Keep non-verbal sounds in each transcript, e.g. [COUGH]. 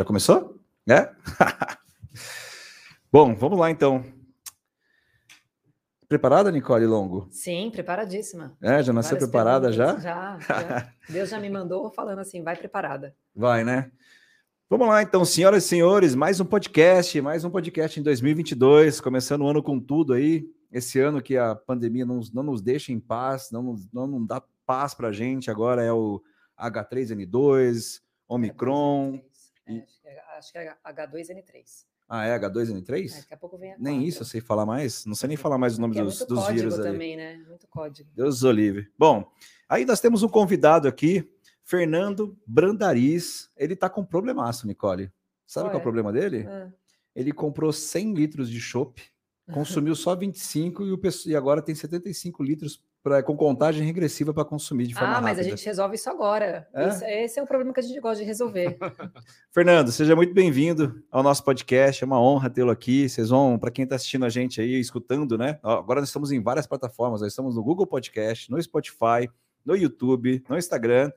Já começou? É? [LAUGHS] Bom, vamos lá então. Preparada, Nicole Longo? Sim, preparadíssima. É, já nasceu Várias preparada já? Já, já. Deus já me mandou falando assim, vai preparada. Vai, né? Vamos lá então, senhoras e senhores, mais um podcast, mais um podcast em 2022, começando o ano com tudo aí. Esse ano que a pandemia não, não nos deixa em paz, não, não, não dá paz pra gente. Agora é o H3N2, Omicron. É, acho, que é, acho que é H2N3. Ah, é É, H2N3? daqui a pouco vem a Nem isso eu sei falar mais. Não sei nem falar mais o nome é dos, muito dos vírus aí. também, né? Muito código. Deus o livre. Bom, aí nós temos um convidado aqui, Fernando Brandariz. Ele tá com problemaço, Nicole. Sabe Qual qual é o é? problema dele? Ah, Ele comprou 100 litros de chopp, [LAUGHS] consumiu só 25 e, o e agora tem 75 litros pra, com contagem regressiva para consumir de forma Ah, mas a gente resolve isso agora. É? Isso- esse é o problema que a gente gosta de resolver. [LAUGHS] Fernando, seja muito bem-vindo ao nosso podcast. É uma honra tê-lo aqui. Vocês vão, para quem está assistindo a gente aí, escutando, né? Agora nós estamos em várias plataformas. Nós estamos no Google Podcast, no Spotify, no YouTube, no Instagram.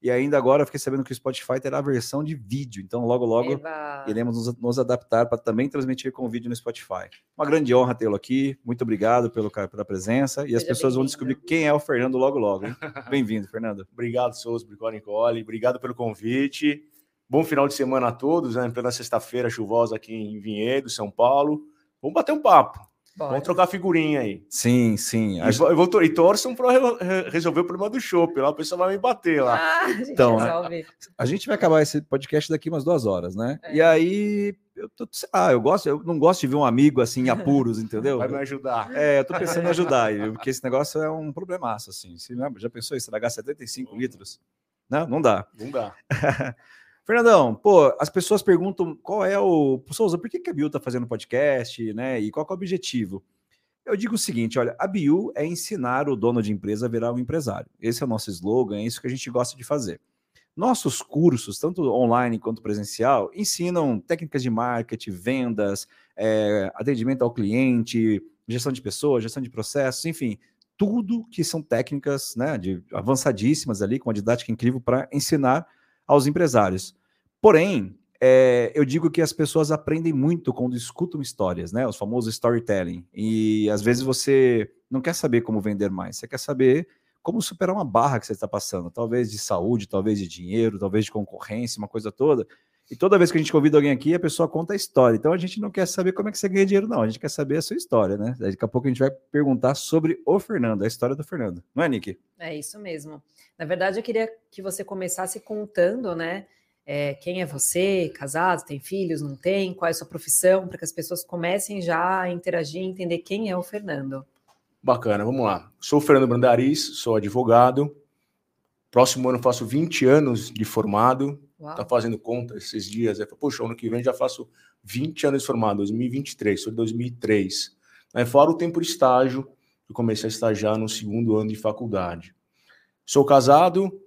E ainda agora eu fiquei sabendo que o Spotify terá a versão de vídeo. Então, logo, logo, Eba. iremos nos, nos adaptar para também transmitir com vídeo no Spotify. Uma grande honra tê-lo aqui. Muito obrigado pelo, pela presença. E as Seja pessoas vão descobrir quem é o Fernando logo, logo. [LAUGHS] Bem-vindo, Fernando. Obrigado, Souza, obrigado, Nicole. Obrigado pelo convite. Bom final de semana a todos, né? Pela sexta-feira chuvosa aqui em Vinhedo, São Paulo. Vamos bater um papo. Bora. Vamos trocar figurinha aí. Sim, sim. A E, eu vou, e torçam para resolver o problema do chopp. Lá o pessoal vai me bater lá. Ah, a gente Então, né? resolve. A gente vai acabar esse podcast daqui umas duas horas, né? É. E aí, eu tô, sei lá, eu gosto, eu não gosto de ver um amigo assim em apuros, entendeu? Vai me ajudar. É, eu tô pensando em ajudar, porque esse negócio é um problemaço, assim. Você já pensou em estragar 75 litros? Não, não dá. Não dá. [LAUGHS] Fernandão, pô, as pessoas perguntam qual é o. Souza, por que, que a Biu tá fazendo podcast, né? E qual é o objetivo? Eu digo o seguinte: olha, a Biu é ensinar o dono de empresa a virar um empresário. Esse é o nosso slogan, é isso que a gente gosta de fazer. Nossos cursos, tanto online quanto presencial, ensinam técnicas de marketing, vendas, eh, atendimento ao cliente, gestão de pessoas, gestão de processos, enfim, tudo que são técnicas né, de, avançadíssimas ali, com uma didática incrível para ensinar aos empresários. Porém, é, eu digo que as pessoas aprendem muito quando escutam histórias, né? Os famosos storytelling. E às vezes você não quer saber como vender mais, você quer saber como superar uma barra que você está passando, talvez de saúde, talvez de dinheiro, talvez de concorrência, uma coisa toda. E toda vez que a gente convida alguém aqui, a pessoa conta a história. Então a gente não quer saber como é que você ganha dinheiro, não. A gente quer saber a sua história, né? Daqui a pouco a gente vai perguntar sobre o Fernando, a história do Fernando. Não é, Nick? É isso mesmo. Na verdade, eu queria que você começasse contando, né? é, quem é você, casado, tem filhos, não tem, qual é a sua profissão, para que as pessoas comecem já a interagir e entender quem é o Fernando. Bacana, vamos lá. Sou o Fernando Brandariz, sou advogado. Próximo ano faço 20 anos de formado. Uau. Tá fazendo conta esses dias. Aí, Poxa, ano que vem já faço 20 anos de formado, 2023, sou de 2003. Aí, fora o tempo de estágio, eu comecei a estagiar no segundo ano de faculdade. Sou casado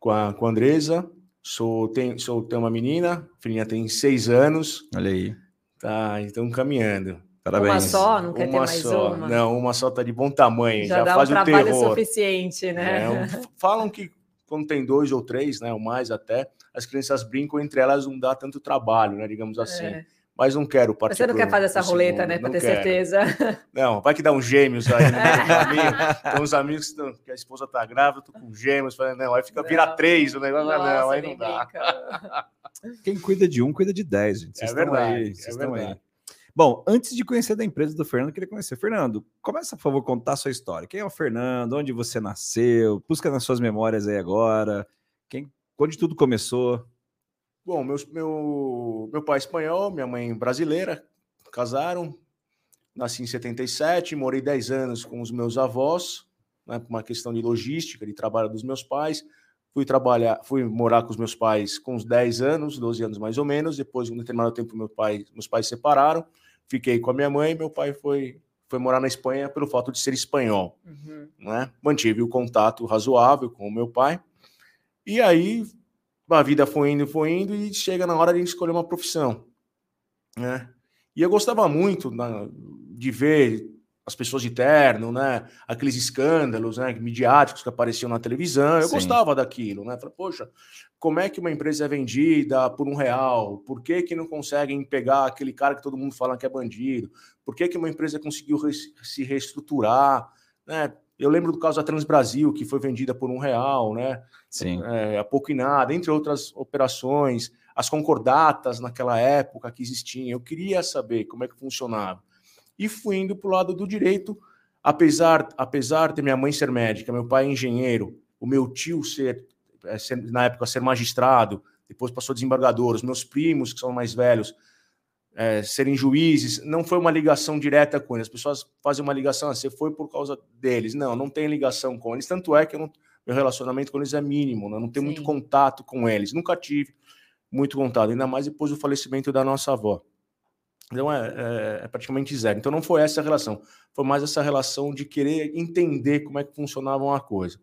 com a, com a Andresa, sou, tenho, sou, tenho uma menina, a filhinha tem seis anos, Olha aí. tá, então caminhando. Parabéns. Uma só, não quer ter uma mais só. uma? Não, uma só tá de bom tamanho, já, já, dá um faz o trabalho terror. suficiente, né? É, um- falam que quando tem dois ou três, né, ou mais até, as crianças brincam entre elas, não dá tanto trabalho, né, digamos assim. É. Mas não quero partir você não quer pro- fazer essa roleta, né? Para ter quero. certeza. [LAUGHS] Não, vai que dá uns gêmeos aí, né? Tem uns amigos- tem uns amigos que, estão- que a esposa tá grávida, eu tô com gêmeos, falando, não, aí fica, vira Não. três o negócio, mas não, Nossa, aí não dá. brinca. [LAUGHS] [LAUGHS] Quem cuida de um, cuida de dez, gente. Vocês É verdade, aí. é estão aí. Bom, antes de conhecer da empresa do Fernando, eu queria conhecer. Fernando, começa, por favor, contar a sua história. Quem é o Fernando? Onde você nasceu? Busca nas suas memórias aí agora. Quem, onde tudo começou? Bom, meus- meu, meu pai é espanhol, minha mãe brasileira, casaram. Nasci em 77, morei 10 anos com os meus avós, né, por uma questão de logística, de trabalho dos meus pais. Fui trabalhar, fui morar com os meus pais com uns 10 anos, 12 anos mais ou menos. Depois, um determinado tempo, meu pai, meus pais se separaram. Fiquei com a minha mãe, meu pai foi, foi morar na Espanha pelo fato de ser espanhol Uhum. né? Mantive o contato razoável com o meu pai. E aí a vida foi indo, foi indo e chega na hora de escolher uma profissão, né? E eu gostava muito de ver as pessoas de terno, né? Aqueles escândalos, né? Midiáticos que apareciam na televisão. Eu Sim. gostava daquilo, né? Falei, poxa, como é que uma empresa é vendida por um real? Por que, que não conseguem pegar aquele cara que todo mundo fala que é bandido? Por que, que uma empresa conseguiu se reestruturar? Né? Eu lembro do caso da Transbrasil, que foi vendida por um real, né? Sim. É, a pouco e nada, entre outras operações, as concordatas naquela época que existiam. Eu queria saber como é que funcionava e fui indo para o lado do direito, apesar, apesar de minha mãe ser médica, meu pai engenheiro, o meu tio ser, é, ser, na época ser magistrado, depois passou desembargador, os meus primos que são mais velhos é, serem juízes, não foi uma ligação direta com eles. As pessoas fazem uma ligação, ah, você foi por causa deles. Não, não tem ligação com eles. Tanto é que não, meu relacionamento com eles é mínimo, né? não tenho Sim. muito contato com eles. Nunca tive muito contato, ainda mais depois do falecimento da nossa avó. Então é, é, é, praticamente zero. Então não foi essa a relação, foi mais essa relação de querer entender como é que funcionava uma coisa.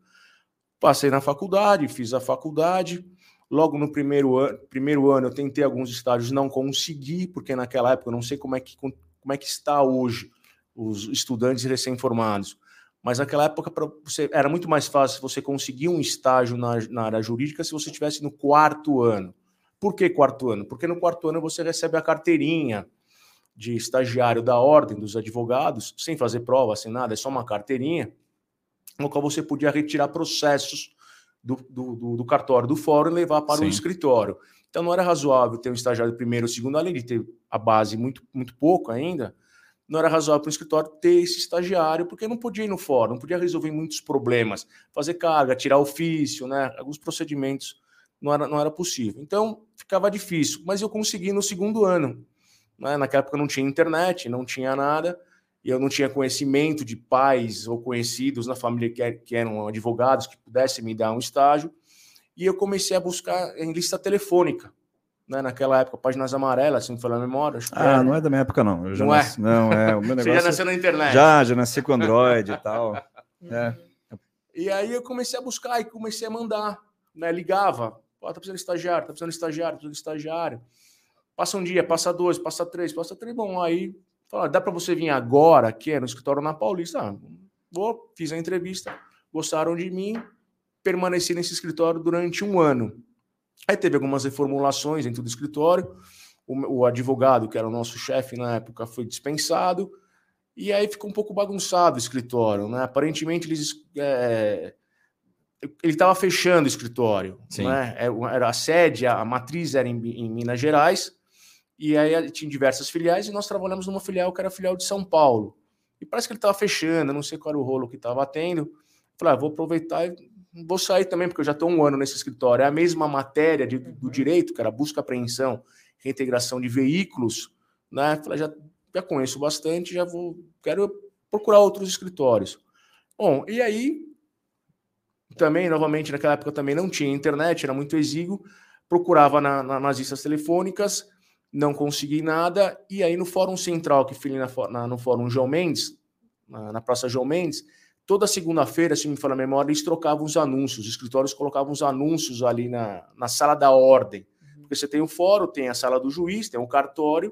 Passei na faculdade, fiz a faculdade. Logo no primeiro ano, primeiro ano eu tentei alguns estágios, não consegui, porque naquela época eu não sei como é que, como é que está hoje os estudantes recém-formados. Mas naquela época você, era muito mais fácil você conseguir um estágio na, na área jurídica se você estivesse no quarto ano. Por que quarto ano? Porque no quarto ano você recebe a carteirinha, de estagiário da Ordem dos Advogados, sem fazer prova, sem nada, é só uma carteirinha, no qual você podia retirar processos do, do, do, cartório do fórum e levar para o escritório. Então não era razoável ter um estagiário primeiro ou segundo, além de ter a base muito, muito pouco ainda, não era razoável para o escritório ter esse estagiário, porque não podia ir no fórum, não podia resolver muitos problemas, fazer carga, tirar ofício, né? Alguns procedimentos não era, não era possível. Então ficava difícil, mas eu consegui no segundo ano. Né? Naquela época não tinha internet, não tinha nada, e eu não tinha conhecimento de pais ou conhecidos na família que, que eram advogados que pudessem me dar um estágio. E eu comecei a buscar em lista telefônica. Né, naquela época, páginas amarelas, se não for na memória. ah, é. não é da minha época, não. Eu já não nasci, é? Não, é. O meu negócio, [LAUGHS] Você já nasceu na internet? Já, já nasci com Android e tal. É. E aí eu comecei a buscar e comecei a mandar. Né, ligava. Pô, tá precisando de estagiário, tá precisando de estagiário, tá precisando de estagiário. Passa um dia, passa dois, passa três, passa três. Bom, aí fala, dá para você vir agora aqui no escritório na Paulista? Ah, vou, fiz a entrevista, gostaram de mim, permaneci nesse escritório durante um ano. Aí teve algumas reformulações dentro do escritório. O, o advogado, que era o nosso chefe na época, foi dispensado. E aí ficou um pouco bagunçado o escritório, né? Aparentemente eles é, ele estava fechando o escritório, Sim. né? É, era a sede, a matriz era em, em Minas Gerais e aí tinha diversas filiais e nós trabalhamos numa filial que era a filial de São Paulo. E parece que ele estava fechando, não sei qual era o rolo que estava tendo. Falei, ah, vou aproveitar e vou sair também, porque eu já estou um ano nesse escritório. É a mesma matéria de, do uhum. direito, que era busca, apreensão, reintegração de veículos. Né? Falei, já, já conheço bastante, já vou. Quero procurar outros escritórios. Bom, e aí também, novamente, naquela época também não tinha internet, era muito exíguo. Procurava na, na, nas listas telefônicas, não consegui nada. E aí no Fórum Central, que na, no Fórum João Mendes, na, na Praça João Mendes, toda segunda-feira, se me falar a memória, eles trocavam os anúncios, os escritórios colocavam os anúncios ali na, na sala da ordem. Uhum. Porque você tem o fórum, tem a sala do juiz, tem o cartório,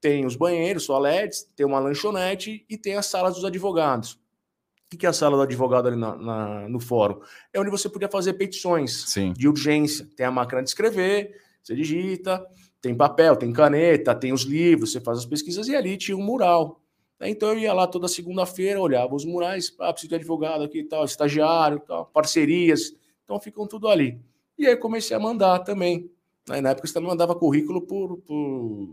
tem os banheiros, toaletes, tem uma lanchonete e tem as salas dos advogados. O que é a sala do advogado ali na, na, no fórum? É onde você podia fazer petições Sim. de urgência. Tem a máquina de escrever, você digita, tem papel, tem caneta, tem os livros, você faz as pesquisas e ali tinha um mural. Então eu ia lá toda segunda-feira, olhava os murais, ah, preciso de advogado aqui e tal, estagiário, tal, parcerias, então ficam tudo ali. E aí comecei a mandar também. Né? Na época você também mandava currículo por, por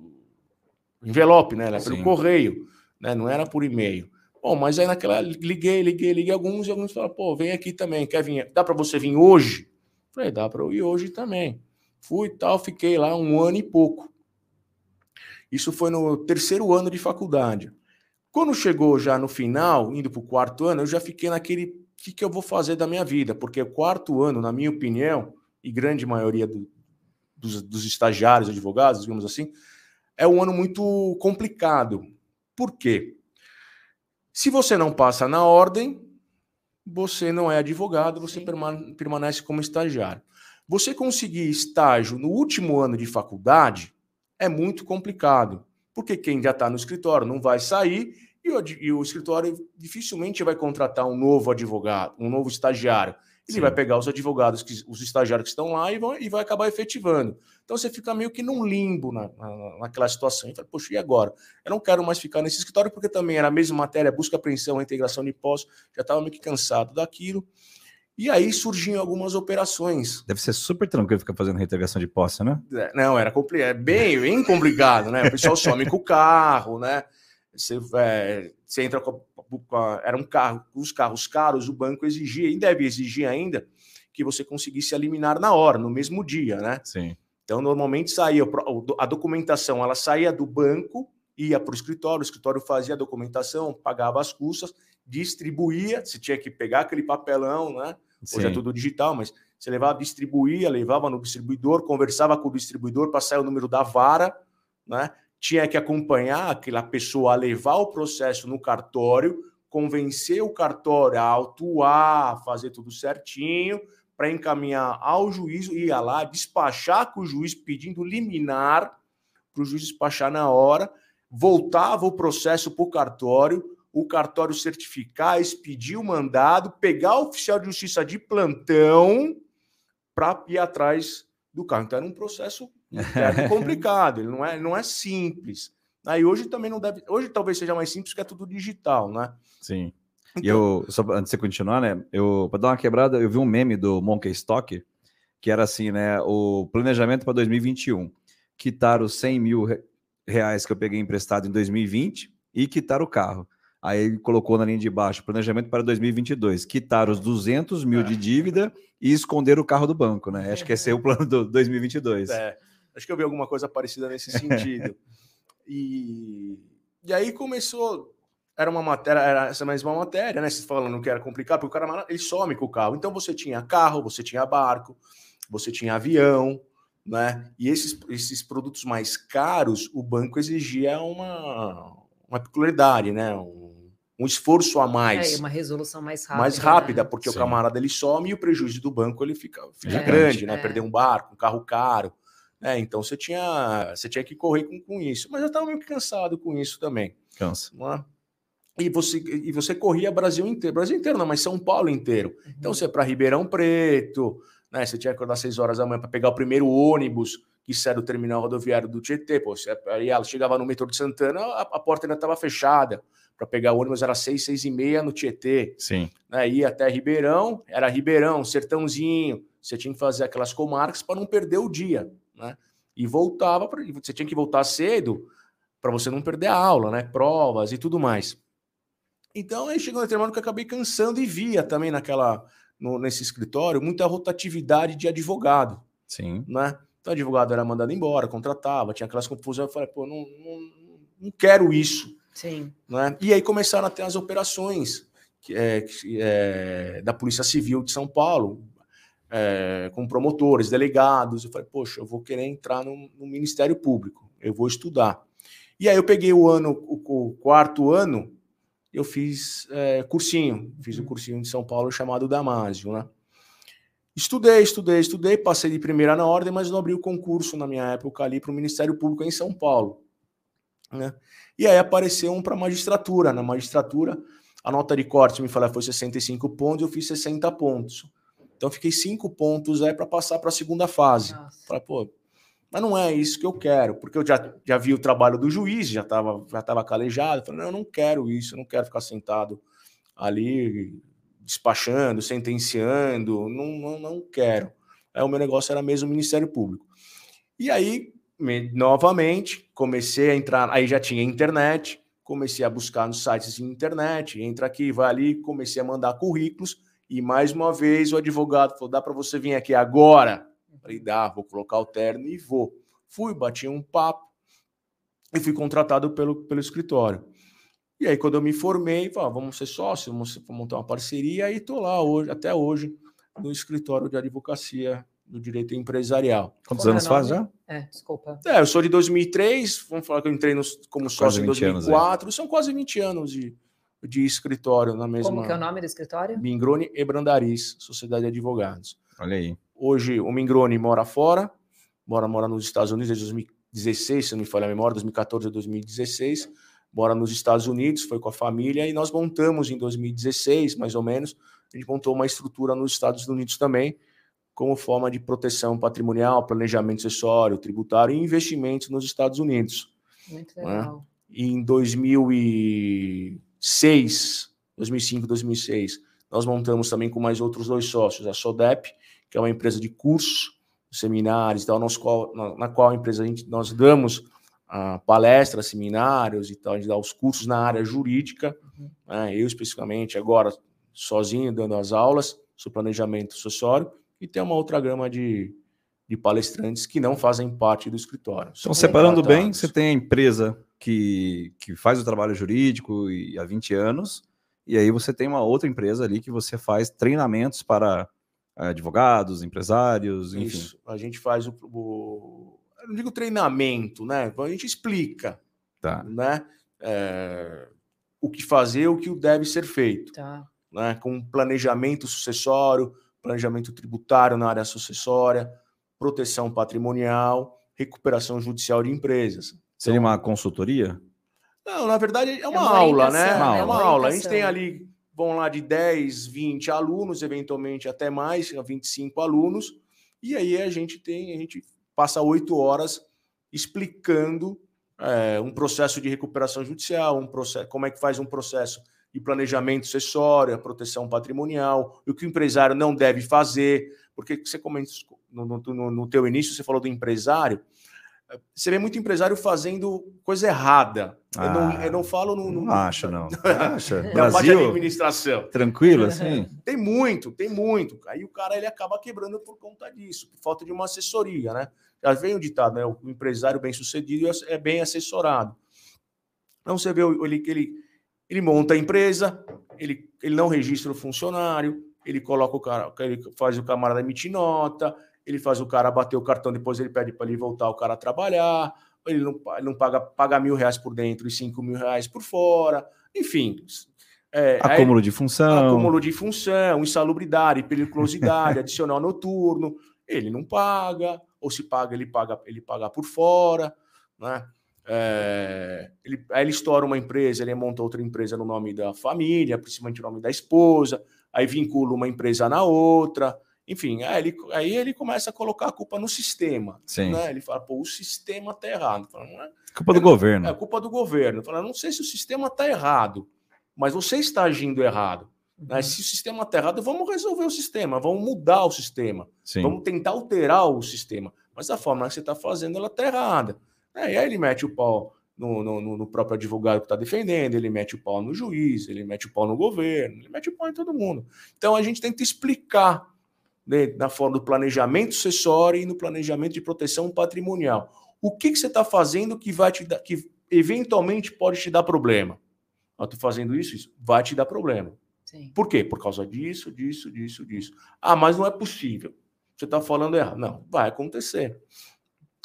envelope, né? Pelo correio, né? Não era por e-mail. Bom, mas aí naquela liguei, liguei, liguei alguns e alguns falaram, pô, vem aqui também, quer vir? Dá para você vir hoje? Falei, dá para eu ir hoje também. Fui e tal, fiquei lá um ano e pouco. Isso foi no terceiro ano de faculdade. Quando chegou já no final, indo para o quarto ano, eu já fiquei naquele o que, que eu vou fazer da minha vida? Porque o quarto ano, na minha opinião, e grande maioria do, dos, dos estagiários, advogados, digamos assim, é um ano muito complicado. Por quê? Se você não passa na ordem, você não é advogado, você permanece como estagiário. Você conseguir estágio no último ano de faculdade é muito complicado, porque quem já está no escritório não vai sair E o, e o escritório dificilmente vai contratar um novo advogado, um novo estagiário. Ele Sim. vai pegar os advogados, que, os estagiários que estão lá e, vão, e vai acabar efetivando. Então você fica meio que num limbo na, na, naquela situação. Então, poxa, e agora? Eu não quero mais ficar nesse escritório porque também era a mesma matéria, busca, apreensão, integração de posse, já estava meio que cansado daquilo. E aí surgiam algumas operações. Deve ser super tranquilo ficar fazendo reintegração de posse, né? É, não, era é bem, bem complicado, né? O pessoal some com o carro, né? Você, é, você entra com, com a, era um carro, os carros caros, o banco exigia, e deve exigir ainda, que você conseguisse eliminar na hora, no mesmo dia, né? Sim. Então, normalmente saía a documentação, ela saía do banco, ia para o escritório, o escritório fazia a documentação, pagava as custas, distribuía, você tinha que pegar aquele papelão, né? Sim. Hoje é tudo digital, mas você levava, distribuía, levava no distribuidor, conversava com o distribuidor para sair o número da vara, né? Tinha que acompanhar aquela pessoa a levar o processo no cartório, convencer o cartório a autuar, fazer tudo certinho, para encaminhar ao juiz, ia lá, despachar com o juiz pedindo liminar, para o juiz despachar na hora, voltava o processo para o cartório, o cartório certificar, expedir o mandado, pegar o oficial de justiça de plantão para ir atrás do carro. Então era um processo [LAUGHS] complicado, ele não é, não é simples. Aí hoje também não deve. Hoje talvez seja mais simples, porque é tudo digital, né? Sim. Então, e eu, só antes de você continuar, né? Eu, para dar uma quebrada, eu vi um meme do Monkey Stock, que era assim, né? O planejamento para 2021. Quitar os 100 mil reais que eu peguei emprestado em 2020 e quitar o carro. Aí ele colocou na linha de baixo, planejamento para 2022, quitar os 200 mil é. de dívida e esconder o carro do banco, né? Acho que esse é o plano do 2022. É, acho que eu vi alguma coisa parecida nesse sentido. [LAUGHS] e, e aí começou, era uma matéria, era essa mesma matéria, né? Você falando que era complicado, porque o cara ele some com o carro. Então você tinha carro, você tinha barco, você tinha avião, né? E esses, esses produtos mais caros, o banco exigia uma, uma peculiaridade, né? Um, um esforço a mais. É, uma resolução mais rápida. Mais rápida, né? porque Sim. o camarada ele some e o prejuízo do banco ele fica, fica é, grande, né? É. Perder um barco, um carro caro. Né? Então você tinha, você tinha que correr com, com isso. Mas eu estava meio cansado com isso também. Cansa. É? E você, e você corria Brasil inteiro, Brasil inteiro não, mas São Paulo inteiro. Uhum. Então você ia para Ribeirão Preto, né? Você tinha que acordar 6 horas da manhã para pegar o primeiro ônibus que sai do terminal rodoviário do Tietê. Pô, aí ela chegava no metrô de Santana, a, a porta ainda estava fechada para pegar o ônibus era seis, seis e meia no Tietê. Sim. Né, ia até Ribeirão, era Ribeirão, Sertãozinho. Você tinha que fazer aquelas comarcas para não perder o dia, né? E voltava, pra, você tinha que voltar cedo para você não perder a aula, né? Provas e tudo mais. Então aí chegou um determinado que eu acabei cansando e via também naquela no, nesse escritório muita rotatividade de advogado. Sim. Né? Então o advogado era mandado embora, contratava, tinha aquelas confusões. Eu falei, pô, não, não, não quero isso. Sim. Né? E aí começaram a ter as operações que é, é, da Polícia Civil de São Paulo, é, com promotores, delegados. Eu falei, poxa, eu vou querer entrar no, no, Ministério Público, eu vou estudar. E aí eu peguei o ano, o, o quarto ano, eu fiz é, cursinho, fiz o um cursinho de São Paulo chamado Damásio, né? Estudei, estudei, estudei, passei de primeira na ordem, mas não abri o concurso na minha época ali para o Ministério Público em São Paulo. Né? E aí apareceu um para magistratura. Na magistratura, a nota de corte me falou foi 65 pontos, eu fiz 60 pontos. Então fiquei 5 pontos aí para passar para a segunda fase. Falei, pô, mas não é isso que eu quero, porque eu já, já vi o trabalho do juiz, já estava já tava calejado. Falei, não, eu não quero isso, eu não quero ficar sentado ali despachando, sentenciando, não, não, não quero. Aí o meu negócio era mesmo o Ministério Público. E aí novamente, comecei a entrar, aí já tinha internet, comecei a buscar nos sites de internet, entra aqui, vai ali, comecei a mandar currículos, e mais uma vez o advogado falou: dá para você vir aqui agora? Falei, dá, vou colocar o terno e vou. Fui, bati um papo e fui contratado pelo, pelo escritório. E aí, quando eu me formei, falei, ah, vamos ser sócios, vamos montar uma parceria, e estou lá hoje, até hoje, no escritório de advocacia do direito empresarial. Quantos Como anos faz já? É, desculpa. É, eu sou de 2003, vamos falar que eu entrei no, como sócio em 2004, anos, são quase 20 anos de, de escritório na mesma... Como que é o nome do escritório? Mingrone e Brandariz, Sociedade de Advogados. Olha aí. Hoje o Mingrone mora fora, mora, mora nos Estados Unidos desde 2016, se não me falha a memória, 2014 a 2016, mora nos Estados Unidos, foi com a família, e nós montamos em 2016, mais ou menos, a gente montou uma estrutura nos Estados Unidos também, como forma de proteção patrimonial, planejamento acessório, tributário e investimentos nos Estados Unidos. Muito né? legal. Né? E em 2006, 2005, 2006, nós montamos também com mais outros dois sócios, a SODEP, que é uma empresa de cursos, seminários, tal, qual, na, na, qual a empresa a gente, nós damos uh, palestras, seminários e tal, a gente dá os cursos na área jurídica, uhum. né, eu especificamente agora sozinho dando as aulas sobre planejamento sucessório, e tem uma outra gama de, de palestrantes que não fazem parte do escritório. Então, separando bem, você tem a empresa que, que faz o trabalho jurídico e, há 20 anos, e aí você tem uma outra empresa ali que você faz treinamentos para advogados, empresários, enfim. Isso, a gente faz o, o não digo treinamento, né? A gente explica, tá. né? É, o que fazer, o que deve ser feito, tá. né? Com planejamento sucessório, planejamento tributário na área sucessória, proteção patrimonial, recuperação judicial de empresas. Seria então, uma consultoria? Não, na verdade é uma, é uma aula, né? É uma, é uma aula. A gente tem ali vão lá de 10, 20 alunos, eventualmente até mais, 25 alunos, e aí a gente tem, a gente passa oito horas explicando é, um processo de recuperação judicial, um processo, como é que faz um processo de planejamento acessório, a proteção patrimonial, o que o empresário não deve fazer, porque você comentou no, no, no teu início, você falou do empresário, você vê muito empresário fazendo coisa errada. Ah, eu, não, eu não falo no. no não acha, não. [LAUGHS] Acha. Na Brasil, parte de administração. Tranquilo, assim? [LAUGHS] Tem muito, tem muito. Aí o cara ele acaba quebrando por conta disso, por falta de uma assessoria, né? Vem o ditado, né? O empresário bem sucedido é bem assessorado. Então você vê ele, ele, ele monta a empresa, ele, ele não registra o funcionário, ele coloca o cara, ele faz o camarada emitir nota, ele faz o cara bater o cartão, depois ele pede para ele voltar o cara a trabalhar, ele não, ele não paga, paga mil reais por dentro e cinco mil reais por fora, enfim. É, acúmulo de função. Acúmulo de função, insalubridade, periculosidade, [LAUGHS] adicional noturno, ele não paga, ou se paga, ele paga, ele paga por fora, né? É, ele, aí ele estoura uma empresa, ele monta outra empresa no nome da família, principalmente no nome da esposa, aí vincula uma empresa na outra, enfim, aí ele, aí ele começa a colocar a culpa no sistema. Sim. Né? Ele fala, pô, o sistema está errado. Fala, é, culpa do é, governo. É culpa do governo. Fala, não sei se o sistema está errado, mas você está agindo errado. Né? Uhum. Se o sistema está errado, vamos resolver o sistema, vamos mudar o sistema, Sim. vamos tentar alterar o sistema. Mas a forma que você está fazendo, ela está errada. É, e aí ele mete o pau no, no, no próprio advogado que está defendendo, ele mete o pau no juiz, ele mete o pau no governo, ele mete o pau em todo mundo. Então a gente tenta explicar né, na forma do planejamento sucessório e no planejamento de proteção patrimonial. O que, que você está fazendo que vai te dar, que eventualmente pode te dar problema? Eu estou fazendo isso, isso, vai te dar problema. Por quê? Por causa disso, disso, disso, disso. Ah, mas não é possível. Você está falando errado. Não, vai acontecer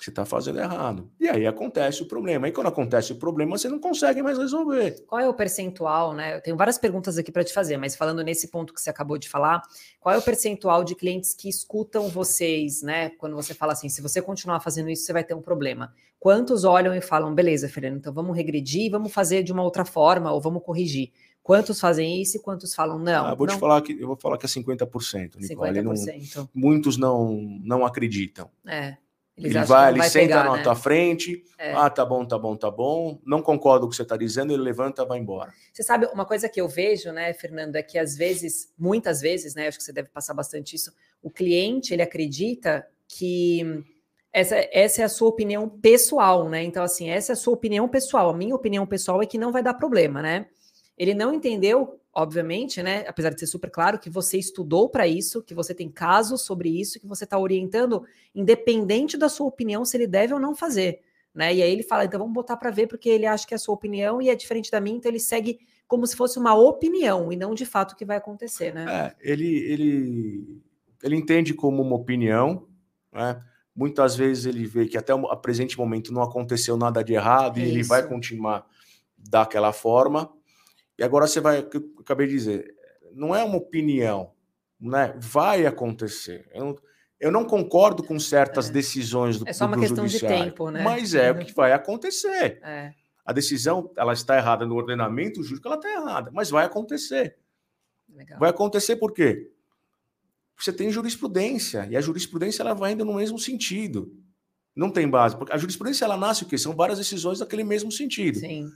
você está fazendo errado. E aí acontece o problema. E quando acontece o problema, você não consegue mais resolver. Qual é o percentual, né? Eu tenho várias perguntas aqui para te fazer, mas falando nesse ponto que você acabou de falar, qual é o percentual de clientes que escutam vocês, né? Quando você fala assim, se você continuar fazendo isso, você vai ter um problema. Quantos olham e falam, beleza, Fernando, então vamos regredir, vamos fazer de uma outra forma ou vamos corrigir? Quantos fazem isso e quantos falam não? Ah, vou não. te falar que eu vou falar que é 50%, Nicole. 50%. Não, muitos não não acreditam. É. Eles ele vai, ele senta pegar, na né? tua frente. É. Ah, tá bom, tá bom, tá bom. Não concordo com o que você está dizendo, ele levanta, vai embora. Você sabe, uma coisa que eu vejo, né, Fernando, é que às vezes, muitas vezes, né, acho que você deve passar bastante isso, o cliente, ele acredita que essa, essa é a sua opinião pessoal, né? Então, assim, essa é a sua opinião pessoal. A minha opinião pessoal é que não vai dar problema, né? Ele não entendeu obviamente, né? Apesar de ser super claro que você estudou para isso, que você tem casos sobre isso, que você está orientando, independente da sua opinião, se ele deve ou não fazer. Né? E aí ele fala, então vamos botar para ver, porque ele acha que é a sua opinião e é diferente da minha, então ele segue como se fosse uma opinião e não de fato o que vai acontecer, né? É, ele, ele, ele entende como uma opinião, né? Muitas vezes ele vê que até o presente momento não aconteceu nada de errado e ele vai continuar daquela forma, e agora você vai, que eu acabei de dizer, não é uma opinião, né? Vai acontecer. Eu não, eu não concordo com certas é. decisões do É só uma questão de tempo, né? Mas é o que vai acontecer. É. A decisão, ela está errada no ordenamento jurídico, ela está errada, mas vai acontecer. Legal. Vai acontecer por quê? Você tem jurisprudência, e a jurisprudência ela vai indo no mesmo sentido. Não tem base, porque a jurisprudência ela nasce o quê? São várias decisões daquele mesmo sentido. Sim.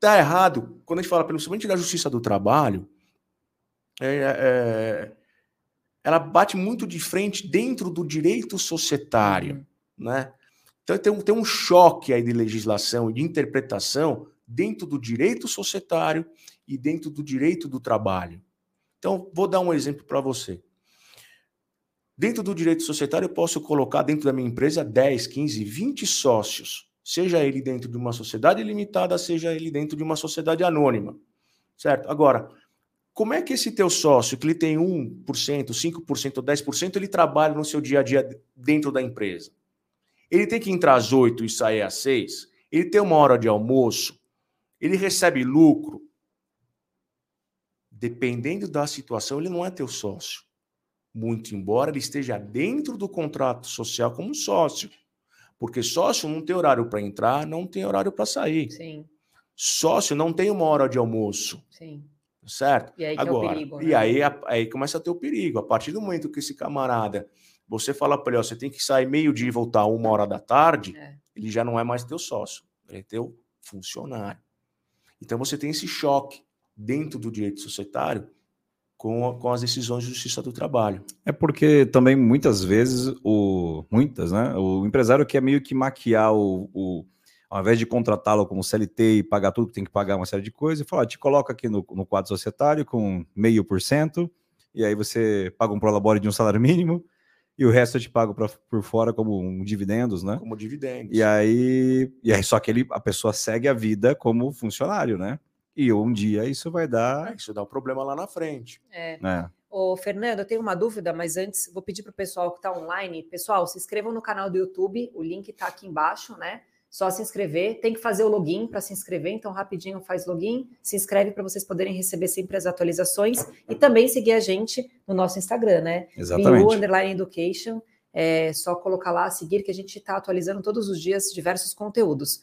Tá errado, quando a gente fala principalmente da justiça do trabalho, é, é, ela bate muito de frente dentro do direito societário, uhum. né? Então tem um, tem um choque aí de legislação e de interpretação dentro do direito societário e dentro do direito do trabalho. Então, vou dar um exemplo para você. Dentro do direito societário, eu posso colocar dentro da minha empresa 10, 15, 20 sócios, seja ele dentro de uma sociedade limitada, seja ele dentro de uma sociedade anônima. Certo? Agora, como é que esse teu sócio, que ele tem 1%, 5%, 10%, ele trabalha no seu dia a dia dentro da empresa? Ele tem que entrar às 8 e sair às 6? Ele tem uma hora de almoço? Ele recebe lucro? Dependendo da situação, ele não é teu sócio muito embora ele esteja dentro do contrato social como sócio. Porque sócio não tem horário para entrar, não tem horário para sair. Sim. Sócio não tem uma hora de almoço. Sim. Certo? E aí Agora, é perigo, né? E aí, aí começa a ter o perigo. A partir do momento que esse camarada, você fala para ele, ó, você tem que sair meio-dia e voltar uma hora da tarde, é. ele já não é mais teu sócio, ele é teu funcionário. Então você tem esse choque dentro do direito societário com, com as decisões de justiça do trabalho. É porque também muitas vezes o muitas, né? O empresário quer meio que maquiar o, o ao invés de contratá-lo como CLT e pagar tudo que tem que pagar uma série de coisas, fala, te coloca aqui no, no quadro societário com meio por cento, e aí você paga um prolabore de um salário mínimo, e o resto eu te pago pra, por fora como um dividendos, né? Como dividendos. E aí, e aí só que ele, a pessoa segue a vida como funcionário, né? E um dia isso vai dar. É, isso dá um problema lá na frente. É. é. Ô, Fernando, eu tenho uma dúvida, mas antes vou pedir para o pessoal que está online. Pessoal, se inscrevam no canal do YouTube, o link está aqui embaixo, né? Só se inscrever, tem que fazer o login para se inscrever, então rapidinho faz login, se inscreve para vocês poderem receber sempre as atualizações e também seguir a gente no nosso Instagram, né? Exatamente. Underline Education, é só colocar lá, seguir, que a gente está atualizando todos os dias diversos conteúdos.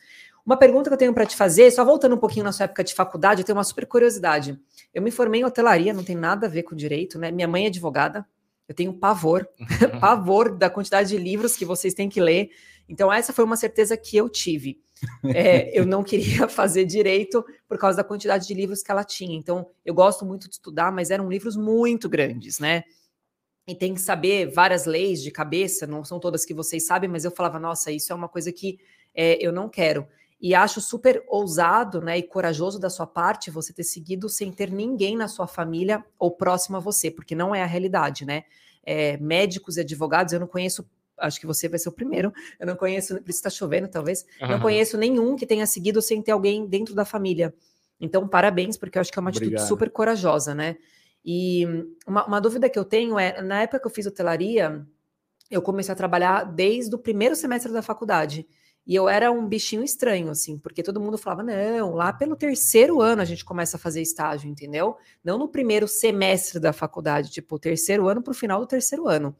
Uma pergunta que eu tenho para te fazer, só voltando um pouquinho na sua época de faculdade, eu tenho uma super curiosidade. Eu me formei em hotelaria, não tem nada a ver com direito, né? Minha mãe é advogada, eu tenho pavor, [LAUGHS] [LAUGHS] pavor da quantidade de livros que vocês têm que ler. Então, essa foi uma certeza que eu tive. É, eu não queria [LAUGHS] fazer direito por causa da quantidade de livros que ela tinha. Então, eu gosto muito de estudar, mas eram livros muito grandes, né? E tem que saber várias leis de cabeça, não são todas que vocês sabem, mas eu falava, nossa, isso é uma coisa que é, eu não quero. E acho super ousado né, e corajoso da sua parte você ter seguido sem ter ninguém na sua família ou próximo a você, porque não é a realidade, né? É, médicos e advogados, eu não conheço, acho que você vai ser o primeiro, eu não conheço, por isso está chovendo talvez, uhum. não conheço nenhum que tenha seguido sem ter alguém dentro da família. Então, parabéns, porque eu acho que é uma atitude Obrigado. super corajosa, né? E uma, uma dúvida que eu tenho é, na época que eu fiz hotelaria, eu comecei a trabalhar desde o primeiro semestre da faculdade. E eu era um bichinho estranho, assim, porque todo mundo falava: não, lá pelo terceiro ano a gente começa a fazer estágio, entendeu? Não no primeiro semestre da faculdade, tipo, o terceiro ano para o final do terceiro ano.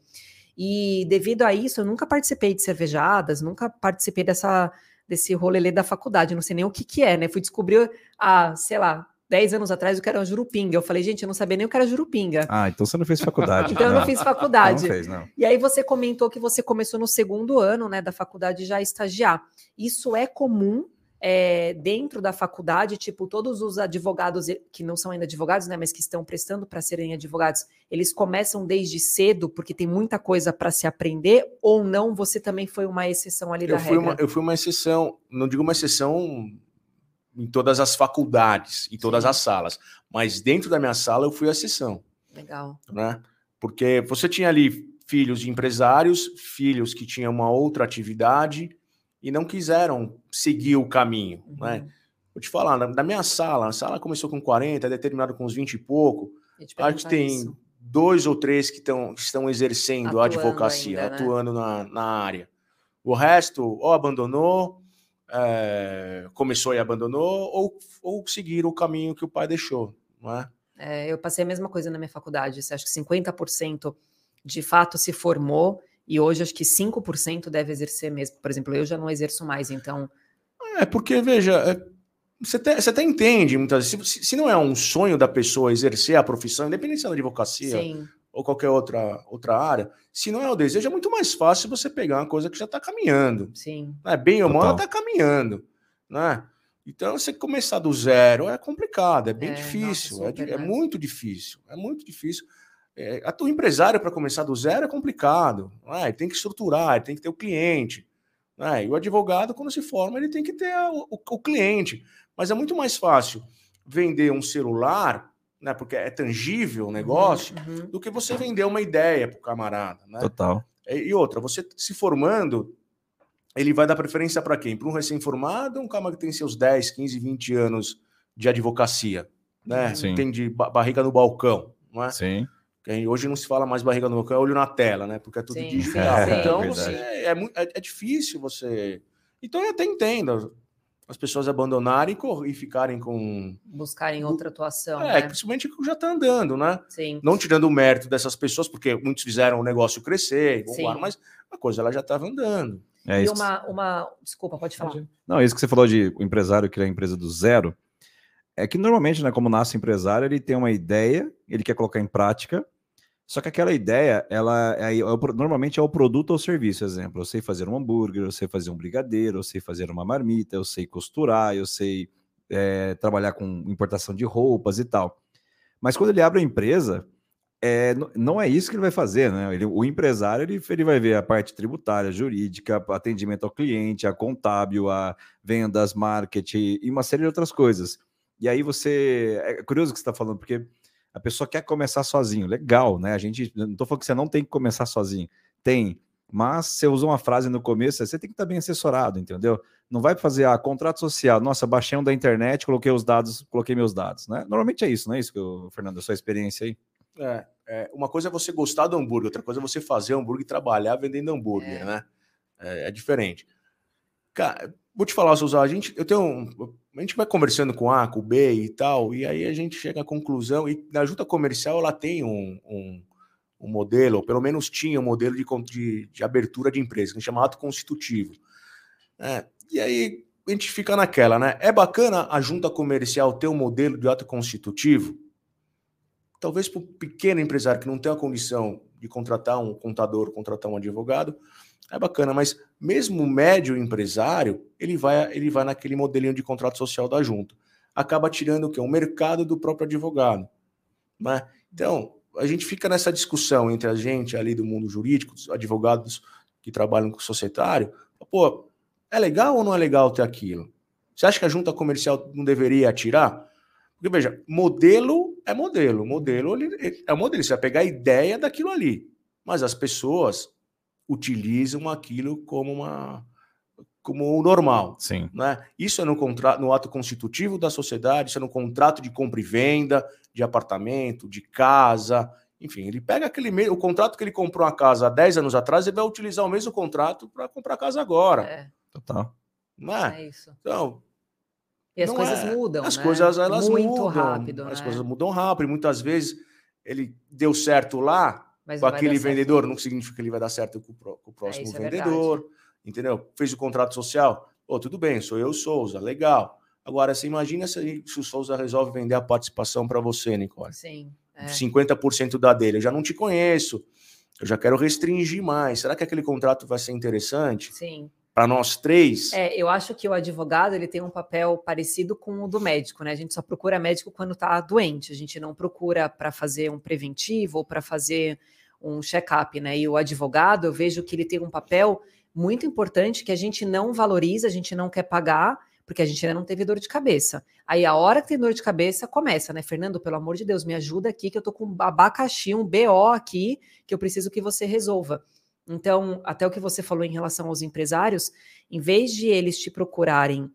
E devido a isso, eu nunca participei de cervejadas, nunca participei dessa, desse rolê da faculdade, não sei nem o que, que é, né? Fui descobrir, a, sei lá, 10 anos atrás o que era Jurupinga. Eu falei, gente, eu não sabia nem o que era Jurupinga. Ah, então você não fez faculdade. então eu não fiz faculdade. Não fez, não. E aí você comentou que você começou no segundo ano né, da faculdade já a estagiar. Isso é comum é, dentro da faculdade, tipo, todos os advogados que não são ainda advogados, né, mas que estão prestando para serem advogados, eles começam desde cedo porque tem muita coisa para se aprender, ou não? Você também foi uma exceção ali eu da fui regra? Uma, eu fui uma exceção, não digo uma exceção em todas as faculdades, em todas Sim. as salas. Mas dentro da minha sala eu fui a exceção. Legal. Né? Porque você tinha ali filhos de empresários, filhos que tinham uma outra atividade e não quiseram seguir o caminho. Uhum. Né? Vou te falar, na, minha sala, a sala começou com 40, é determinado com uns 20 e pouco. A gente tem isso. dois ou três que, tão, que estão exercendo atuando a advocacia, ainda, né? atuando na, na área. O resto ou abandonou é, começou e abandonou, ou, ou seguiram o caminho que o pai deixou, não é? é eu passei a mesma coisa na minha faculdade. Acha que 50% de fato se formou e hoje acho que 5% deve exercer mesmo. Por exemplo, eu já não exerço mais, então. É, porque, veja, é, você até, você até entende muitas vezes. Se, se, não é um sonho da pessoa exercer a profissão, independente se é advocacia Sim. Ou qualquer outra, outra área, se não é o desejo, é muito mais fácil você pegar uma coisa que já está caminhando. Sim. É, bem ou mal, ela está caminhando. Né? Então, você começar do zero é complicado, é bem é, difícil, nossa, é, é, muito difícil, é muito difícil. É, a tua empresário para começar do zero é complicado, né? ele tem que estruturar, ele tem que ter o cliente. Né? E o advogado, quando se forma, ele tem que ter o, o, o cliente. Mas é muito mais fácil vender um celular, né? Porque é tangível o negócio, uhum, uhum. do que você vender uma ideia para o camarada. Né? Total. E outra, você se formando, ele vai dar preferência para quem? Para um recém-formado, um cara que tem seus 10, 15, 20 anos de advocacia, né? Sim. Tem de barriga no balcão, não é? Sim. Hoje não se fala mais barriga no balcão, é olho na tela, né? Porque é tudo sim, digital. Sim, então, [LAUGHS] é, você, é, é, é, difícil você. Então, eu até entendo as pessoas abandonarem e ficarem com. Buscarem outra atuação. É, né? principalmente que já está andando, né? Sim. Não tirando o mérito dessas pessoas, porque muitos fizeram o negócio crescer, mas a coisa ela já estava andando. É e uma, uma. Desculpa, pode falar. Não, isso que você falou de o empresário criar a empresa do zero. É que normalmente, né, como nasce empresário, ele tem uma ideia, ele quer colocar em prática, só que aquela ideia, ela é, é, normalmente é o produto ou serviço. Exemplo, eu sei fazer um hambúrguer, eu sei fazer um brigadeiro, eu sei fazer uma marmita, eu sei costurar, eu sei é, trabalhar com importação de roupas e tal. Mas quando ele abre a empresa, é, não é isso que ele vai fazer, né? Ele, o empresário ele, ele vai ver a parte tributária, jurídica, atendimento ao cliente, a contábil, a vendas, marketing e uma série de outras coisas. E aí você. É curioso o que você está falando, porque a pessoa quer começar sozinho. Legal, né? A gente. Não estou falando que você não tem que começar sozinho. Tem. Mas você usou uma frase no começo, você tem que estar bem assessorado, entendeu? Não vai fazer a ah, contrato social. Nossa, baixei um da internet, coloquei os dados, coloquei meus dados, né? Normalmente é isso, não é isso que eu, Fernando, a sua experiência aí? É, é, uma coisa é você gostar do hambúrguer, outra coisa é você fazer hambúrguer e trabalhar vendendo hambúrguer, é. né? É, é, diferente. Cara, vou te falar, Souza, a gente, eu tenho a gente vai conversando com A, com B e tal, e aí a gente chega à conclusão, e na junta comercial ela tem um, um, um modelo, ou pelo menos tinha um modelo de, de, de abertura de empresa, que chama ato constitutivo. É, e aí a gente fica naquela, né? É bacana a junta comercial ter um modelo de ato constitutivo? Talvez para o pequeno empresário que não tem a condição de contratar um contador, contratar um advogado, é bacana, mas mesmo o médio empresário, ele vai, ele vai naquele modelinho de contrato social da junta. Acaba tirando o quê? O mercado do próprio advogado. Né? Então, a gente fica nessa discussão entre a gente ali do mundo jurídico, os advogados que trabalham com o societário. Pô, é legal ou não é legal ter aquilo? Você acha que a junta comercial não deveria atirar? Porque, veja, modelo é modelo. Modelo é modelo. Você vai pegar a ideia daquilo ali. Mas as pessoas utilizam aquilo como uma como o normal. Sim. Né? Isso é no, contrato, no ato constitutivo da sociedade, isso é no contrato de compra e venda de apartamento, de casa, enfim, ele pega aquele o contrato que ele comprou a casa há 10 anos atrás, ele vai utilizar o mesmo contrato para comprar a casa agora. É. Total. Não é? isso. Então, e as coisas é. mudam. As né? coisas elas Muito mudam. rápido. As né? coisas mudam rápido. Muitas vezes ele deu certo lá, mas com aquele vendedor, certo. não significa que ele vai dar certo com o, com o próximo é, vendedor. É entendeu? Fez o contrato social. Pô, tudo bem, sou eu, Souza, legal. Agora, você imagina se, se o Souza resolve vender a participação para você, Nicole. Sim. É. 50% da dele. Eu já não te conheço. Eu já quero restringir mais. Será que aquele contrato vai ser interessante? Sim. Para nós três? É, eu acho que o advogado ele tem um papel parecido com o do médico, né? A gente só procura médico quando está doente. A gente não procura para fazer um preventivo ou para fazer um check-up, né? E o advogado, eu vejo que ele tem um papel muito importante que a gente não valoriza, a gente não quer pagar, porque a gente ainda não teve dor de cabeça. Aí a hora que tem dor de cabeça, começa, né? Fernando, pelo amor de Deus, me ajuda aqui, que eu tô com um abacaxi, um BO aqui, que eu preciso que você resolva. Então, até o que você falou em relação aos empresários, em vez de eles te procurarem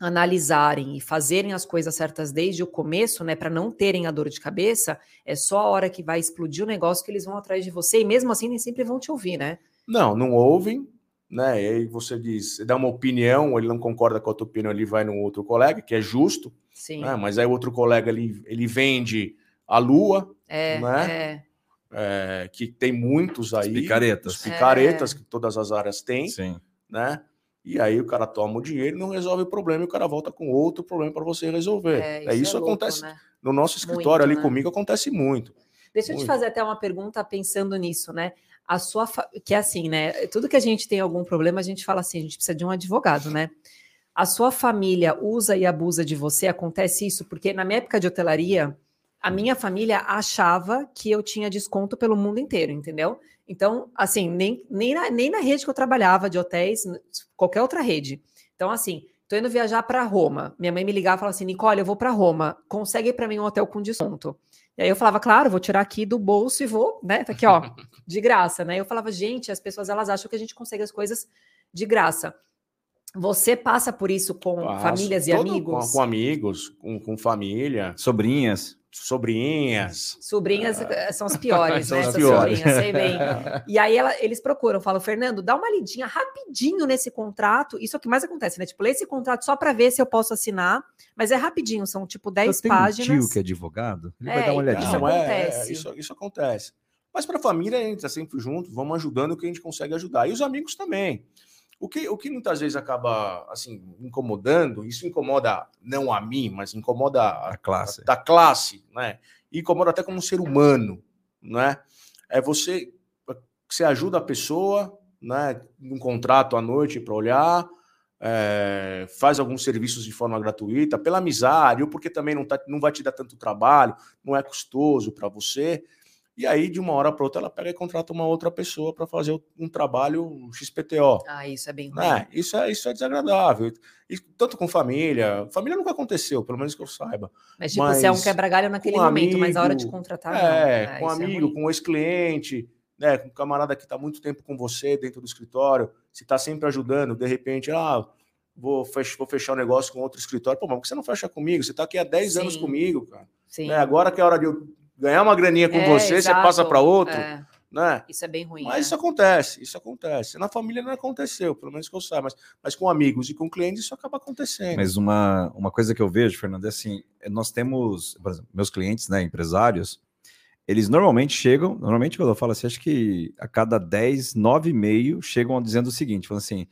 analisarem e fazerem as coisas certas desde o começo, né, para não terem a dor de cabeça, é só a hora que vai explodir o negócio que eles vão atrás de você e mesmo assim nem sempre vão te ouvir, né? Não, não ouvem, né? E aí você diz, dá uma opinião, ele não concorda com a tua opinião, ele vai no outro colega, que é justo, Sim. Né? Mas aí o outro colega ele, ele vende a lua, é, né? É. É, que tem muitos aí, os picaretas, picaretas é. que todas as áreas têm, Sim. né? E aí o cara toma o dinheiro, não resolve o problema e o cara volta com outro problema para você resolver. É, isso, é, isso é louco, acontece né? no nosso escritório muito, ali né? comigo acontece muito. Deixa muito. eu te fazer até uma pergunta pensando nisso, né? A sua fa... que é assim, né? Tudo que a gente tem algum problema, a gente fala assim, a gente precisa de um advogado, né? A sua família usa e abusa de você, acontece isso porque na minha época de hotelaria, a minha família achava que eu tinha desconto pelo mundo inteiro, entendeu? Então, assim, nem, nem, na, nem na rede que eu trabalhava de hotéis, qualquer outra rede. Então, assim, tô indo viajar para Roma. Minha mãe me ligava e falava assim: Nicole, eu vou para Roma, consegue para mim um hotel com desconto. E aí eu falava, claro, vou tirar aqui do bolso e vou, né? Tá aqui, ó, [LAUGHS] de graça, né? Eu falava, gente, as pessoas elas acham que a gente consegue as coisas de graça. Você passa por isso com Passo, famílias e amigos? Com, com amigos, com, com família. Sobrinhas sobrinhas. Sobrinhas ah. são as piores, [LAUGHS] são né? As piores. sobrinhas, sei bem. E aí ela, eles procuram, falam, Fernando, dá uma lidinha rapidinho nesse contrato. Isso é o que mais acontece, né? Tipo, lê esse contrato só para ver se eu posso assinar, mas é rapidinho, são tipo 10 eu páginas. Um tio que é advogado, ele é, vai dar uma olhadinha. Isso acontece. É, isso, isso acontece. Mas para a família, a gente está sempre junto, vamos ajudando o que a gente consegue ajudar. E os amigos também. O que, o que muitas vezes acaba assim incomodando, isso incomoda não a mim, mas incomoda a classe, a, da classe, né? E incomoda até como ser humano, né? É você você ajuda a pessoa, né? Um contrato à noite para olhar, é, faz alguns serviços de forma gratuita, pela amizade, ou porque também não, tá, não vai te dar tanto trabalho, não é custoso para você. E aí, de uma hora para outra, ela pega e contrata uma outra pessoa para fazer um trabalho XPTO. Ah, isso é bem ruim. É, isso, é, isso é desagradável. E, tanto com família. Família nunca aconteceu, pelo menos que eu saiba. Mas, tipo, mas, você é um quebra-galho naquele momento, amigo, mas a hora de contratar. É, é com é amigo, é com ex-cliente, né, com um camarada que está muito tempo com você dentro do escritório, se está sempre ajudando, de repente, ah, vou, fech vou fechar o um negócio com outro escritório. Pô, mas você não fecha comigo? Você está aqui há 10 Sim. anos comigo, cara. Sim. Né, agora que é hora de eu ganhar uma graninha com é, você, exato, você passa para outro. É. Né? Isso é bem ruim. Mas né? isso acontece, isso acontece. Na família não aconteceu, pelo menos que eu saiba, mas, mas com amigos e com clientes isso acaba acontecendo. Mas uma, uma coisa que eu vejo, Fernando, é assim: nós temos, por exemplo, meus clientes, né, empresários, eles normalmente chegam, normalmente quando eu falo assim, acho que a cada 10, 9,5 chegam dizendo o seguinte: falando assim,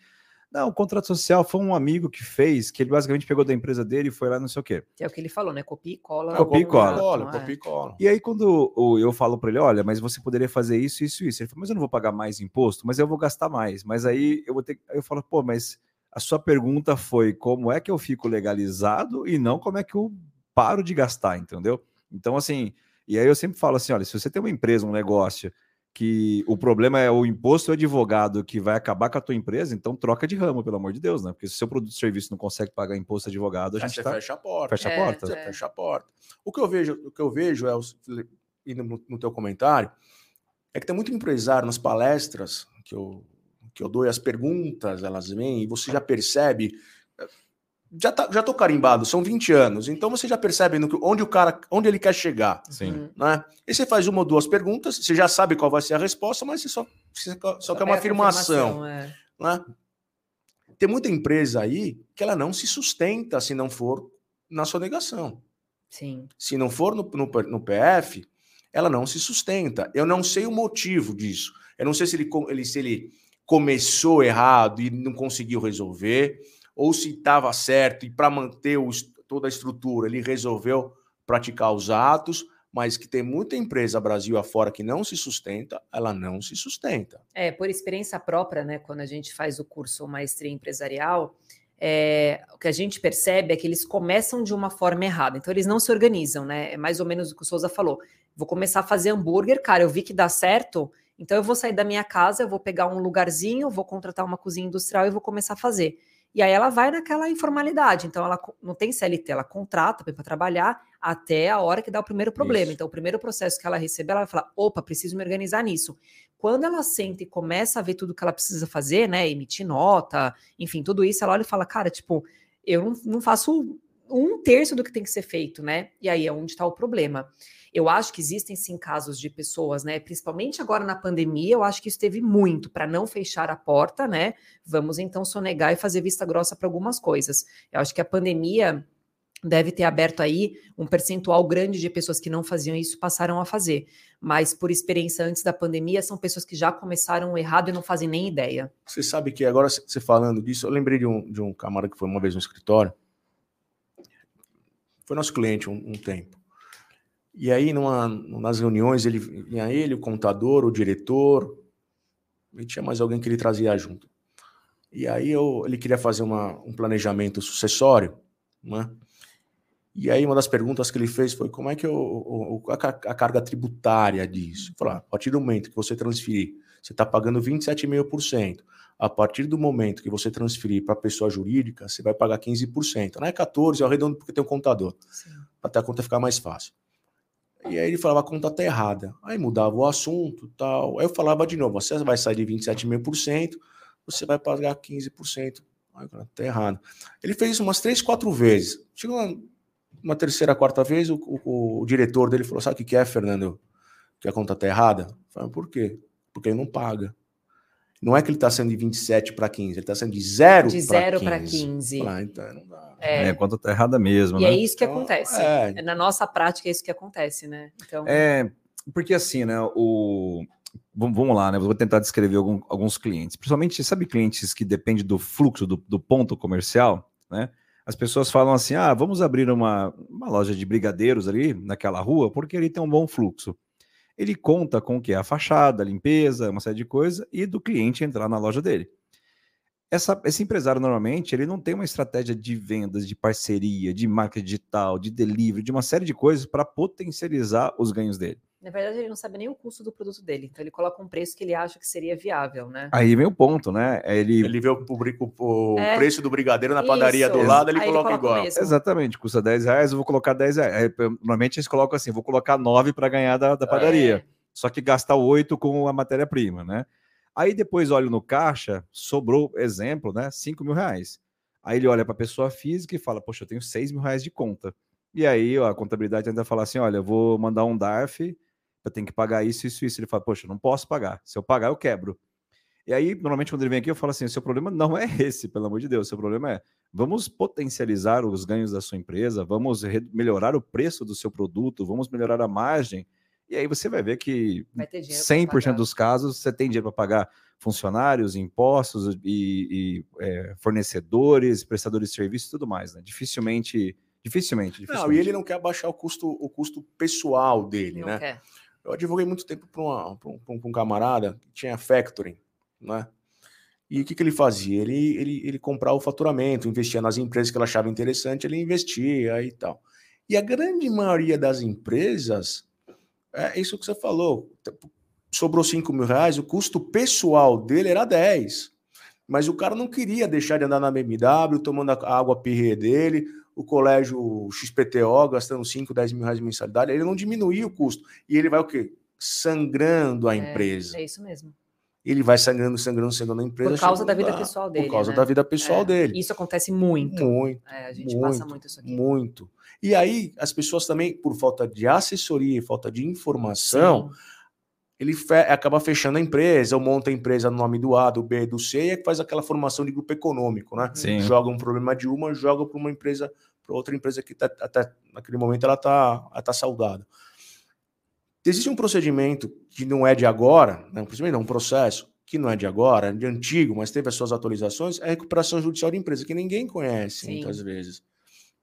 não, o contrato social foi um amigo que fez, que ele basicamente pegou da empresa dele e foi lá não sei o quê. É o que ele falou, né? Copia e cola. Copia e cola. cola, copia e cola. E aí quando eu falo para ele, olha, mas você poderia fazer isso, isso, isso. Ele falou, mas eu não vou pagar mais imposto, mas eu vou gastar mais. Mas aí eu vou ter, aí eu falo, pô, mas a sua pergunta foi como é que eu fico legalizado e não como é que eu paro de gastar, entendeu? Então assim, e aí eu sempre falo assim, olha, se você tem uma empresa, um negócio que o problema é o imposto e o advogado que vai acabar com a tua empresa, então troca de ramo, pelo amor de Deus, né? Porque se o seu produto e serviço não consegue pagar imposto e advogado, a gente tá... fecha a porta. Fecha a é, porta. É. Fecha a porta. O que eu vejo, o que eu vejo é, indo no, no teu comentário, é que tem muito empresário nas palestras que eu, que eu dou e as perguntas, elas vêm, e você já percebe já, tá, já tô carimbado, são 20 anos, então você já percebe no, onde o cara, onde ele quer chegar. Sim. Uhum. Né? E você faz uma ou duas perguntas, você já sabe qual vai ser a resposta, mas você só, você só, só quer uma afirmação. afirmação é. né? Tem muita empresa aí que ela não se sustenta se não for na sua negação. Sim. Se não for no, no, no PF, ela não se sustenta. Eu não sei o motivo disso. Eu não sei se ele, ele, se ele começou errado e não conseguiu resolver ou se estava certo e para manter o, toda a estrutura ele resolveu praticar os atos, mas que tem muita empresa Brasil afora que não se sustenta, ela não se sustenta. É, por experiência própria, né, quando a gente faz o curso Maestria Empresarial, é, o que a gente percebe é que eles começam de uma forma errada, então eles não se organizam, né? É mais ou menos o que o Souza falou. Vou começar a fazer hambúrguer, cara, eu vi que dá certo, então eu vou sair da minha casa, eu vou pegar um lugarzinho, vou contratar uma cozinha industrial e vou começar a fazer. E aí ela vai naquela informalidade. Então ela não tem CLT, ela contrata para trabalhar até a hora que dá o primeiro problema. Isso. Então o primeiro processo que ela receber, ela vai falar: opa, preciso me organizar nisso. Quando ela senta e começa a ver tudo que ela precisa fazer, né? Emitir nota, enfim, tudo isso, ela olha e fala: cara, tipo, eu não, não faço um terço do que tem que ser feito, né? E aí é onde está o problema. Eu acho que existem sim casos de pessoas, né? Principalmente agora na pandemia, eu acho que isso teve muito para não fechar a porta, né? Vamos então sonegar e fazer vista grossa para algumas coisas. Eu acho que a pandemia deve ter aberto aí um percentual grande de pessoas que não faziam isso passaram a fazer. Mas por experiência antes da pandemia, são pessoas que já começaram errado e não fazem nem ideia. Você sabe que agora você falando disso, eu lembrei de um, de um camarada que foi uma vez no escritório. Foi nosso cliente um, um tempo. E aí, numa, nas reuniões, ele vinha ele, o contador, o diretor, e tinha mais alguém que ele trazia junto. E aí eu, ele queria fazer uma, um planejamento sucessório, né? E aí uma das perguntas que ele fez foi como é que eu, a, a carga tributária disso? Falar, ah, a partir do momento que você transferir, você está pagando 27,5%. A partir do momento que você transferir para a pessoa jurídica, você vai pagar 15%. Não é 14%, é arredondo porque tem um contador. Para a conta ficar mais fácil. E aí ele falava, a conta está errada. Aí mudava o assunto tal. Aí eu falava de novo, você vai sair de 27,5%, você vai pagar 15%. Aí tá errado. Ele fez isso umas três, quatro vezes. Chegou uma, uma terceira, quarta vez, o, o, o, diretor dele falou, sabe o que é, Fernando? Que a conta tá errada? Eu falei, por quê? Porque ele não paga. Não é que ele está sendo de 27 para 15, ele está sendo de 0 De 0 para 15. Ah, então. É, é a conta está errada mesmo. E né? é isso que então, acontece. É... Na nossa prática é isso que acontece, né? Então... É, porque assim, né? O... Vamos lá, né? Vou tentar descrever algum, alguns clientes. Principalmente, sabe, clientes que dependem do fluxo do, do ponto comercial, né? As pessoas falam assim: ah, vamos abrir uma, uma loja de brigadeiros ali naquela rua, porque ele tem um bom fluxo ele conta com o que é a fachada, a limpeza, uma série de coisas, e do cliente entrar na loja dele. Essa, esse empresário, normalmente, ele não tem uma estratégia de vendas, de parceria, de marketing digital, de delivery, de uma série de coisas para potencializar os ganhos dele. Na verdade, ele não sabe nem o custo do produto dele, então ele coloca um preço que ele acha que seria viável, né? Aí vem o ponto, né? É ele, ele vê o, o, o é. preço do brigadeiro na padaria Isso. do lado, ele coloca, ele coloca, igual. Exatamente, custa 10 reais, eu vou colocar 10 reais. Normalmente eles colocam assim, vou colocar 9 para ganhar da, da padaria. É. Só que gasta 8 com a matéria-prima, né? Aí depois olho no caixa, sobrou, exemplo, né? 5 mil reais. Aí ele olha para a pessoa física e fala, poxa, eu tenho 6 mil reais de conta. E aí ó, a contabilidade ainda fala assim, olha, eu vou mandar um DARF eu tenho que pagar isso, isso, isso. Ele fala, poxa, não posso pagar. Se eu pagar, eu quebro. E aí, normalmente, quando ele vem aqui, eu falo assim: o seu problema não é [LAUGHS] esse, pelo amor de Deus. O seu problema é vamos potencializar os ganhos da sua empresa, vamos melhorar o preço do seu produto, vamos melhorar a margem. E aí você vai ver que vai 100% dos casos você tem dinheiro para pagar funcionários, impostos e, e é, fornecedores, prestadores de serviço e tudo mais. Né? Dificilmente, dificilmente, dificilmente. Não, e ele não quer baixar o custo, o custo pessoal dele, não né? Quer. Eu advoguei muito tempo para um, um, camarada que tinha factoring, né? E o que, que ele fazia? Ele, ele, ele comprava o faturamento, investia nas empresas que ele achava interessante, ele investia e tal. E a grande maioria das empresas, é isso que você falou, sobrou 5 mil reais, o custo pessoal dele era 10. Mas o cara não queria deixar de andar na BMW, tomando a água pirre dele, o colégio XPTO gastando 5, 10 mil reais de mensalidade, ele não diminuía o custo. E ele vai o quê? Sangrando a é, empresa. É isso mesmo. Ele vai sangrando, sangrando, sangrando a empresa. Por causa da vida da, pessoal dele. Por causa né? da vida pessoal é, dele. Isso acontece muito. Muito. É, a gente muito, passa muito isso aqui. Muito. E aí, as pessoas também, por falta de assessoria, falta de informação, Sim ele fe acaba fechando a empresa, ou monta a empresa no nome do A, do B, do C, e é faz aquela formação de grupo econômico, né? Sim. Joga um problema de uma, joga para uma empresa, para outra empresa que tá, até naquele momento ela está ela tá saudada. Existe um procedimento que não é de agora, né? um não, um processo que não é de agora, é de antigo, mas teve as suas atualizações, é a recuperação judicial de empresa, que ninguém conhece Sim. muitas vezes.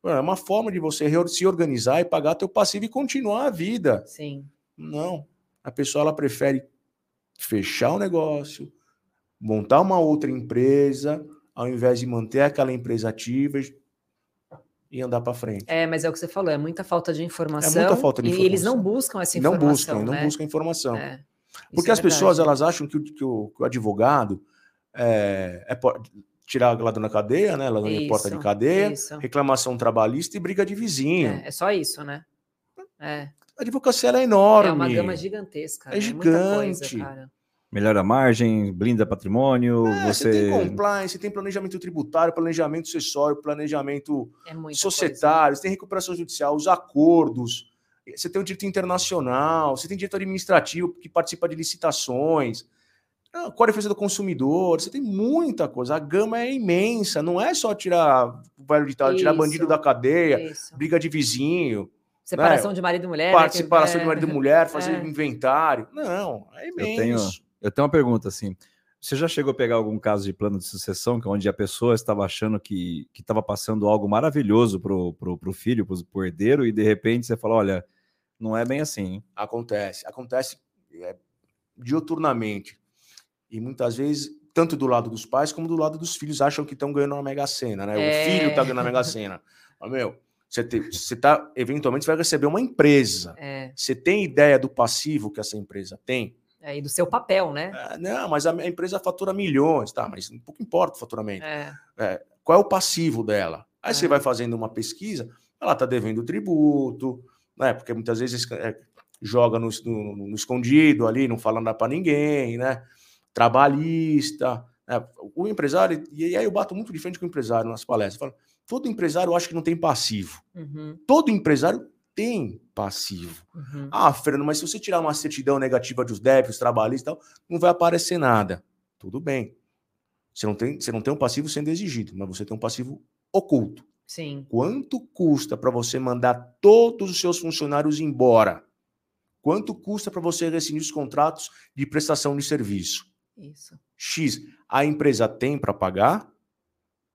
É uma forma de você se organizar e pagar teu passivo e continuar a vida. Sim. Não a pessoa ela prefere fechar o negócio, montar uma outra empresa, ao invés de manter aquela empresa ativa e andar para frente. É, mas é o que você falou, é muita falta de informação. É muita falta de informação. E eles não buscam essa informação. Não buscam, né? não buscam informação. É, Porque é as pessoas elas acham que o, que o, que o advogado é, é tirar lá na cadeia, né? Lá na porta de cadeia, isso. reclamação trabalhista e briga de vizinho. É, é só isso, né? É. A advocacia é enorme. É uma gama gigantesca. É né? gigante. Coisa, Melhora a margem, blinda patrimônio. É, você... você tem compliance, tem planejamento tributário, planejamento acessório, planejamento é societário, você tem recuperação judicial, os acordos, você tem o direito internacional, você tem direito administrativo que participa de licitações, a defesa do consumidor, você tem muita coisa. A gama é imensa, não é só tirar velho ditado, tirar bandido da cadeia, Isso. briga de vizinho, Separação de marido e mulher. par- né, separação é. de marido e mulher, fazer [LAUGHS] É. inventário. Não, é imenso. tenho- Eu tenho uma pergunta assim. Você já chegou a pegar algum caso de plano de sucessão que onde a pessoa estava achando que estava passando algo maravilhoso pro, pro, pro filho, pro, pro herdeiro, e de repente você fala, olha, não é bem assim. hein? Acontece. Acontece é, diuturnamente. E muitas vezes, tanto do lado dos pais como do lado dos filhos, acham que estão ganhando uma mega sena, né? É. O filho está ganhando a mega sena. Mas, meu, você, te, você tá, eventualmente vai receber uma empresa. É, Você tem ideia do passivo que essa empresa tem? é, e do seu papel, né? Ah, não, mas a, empresa fatura milhões, tá? Mas pouco importa o faturamento. É, Qual é o passivo dela? Aí você É. vai fazendo uma pesquisa, ela está devendo tributo, né? Porque muitas vezes é, joga no, no- no escondido ali, não fala nada para ninguém, né? Trabalhista. né? O empresário, e aí eu bato muito de frente com o empresário nas palestras. Falo, todo empresário acha que não tem passivo. uhum, Todo empresário tem passivo. uhum. Ah, Fernando, mas se você tirar uma certidão negativa dos débitos, trabalhistas e tal, não vai aparecer nada. Tudo bem. Você não tem, você não tem um passivo sendo exigido, mas você tem um passivo oculto. Sim, Quanto custa para você mandar todos os seus funcionários embora? Quanto custa para você rescindir os contratos de prestação de serviço? Isso. X. A empresa tem para pagar?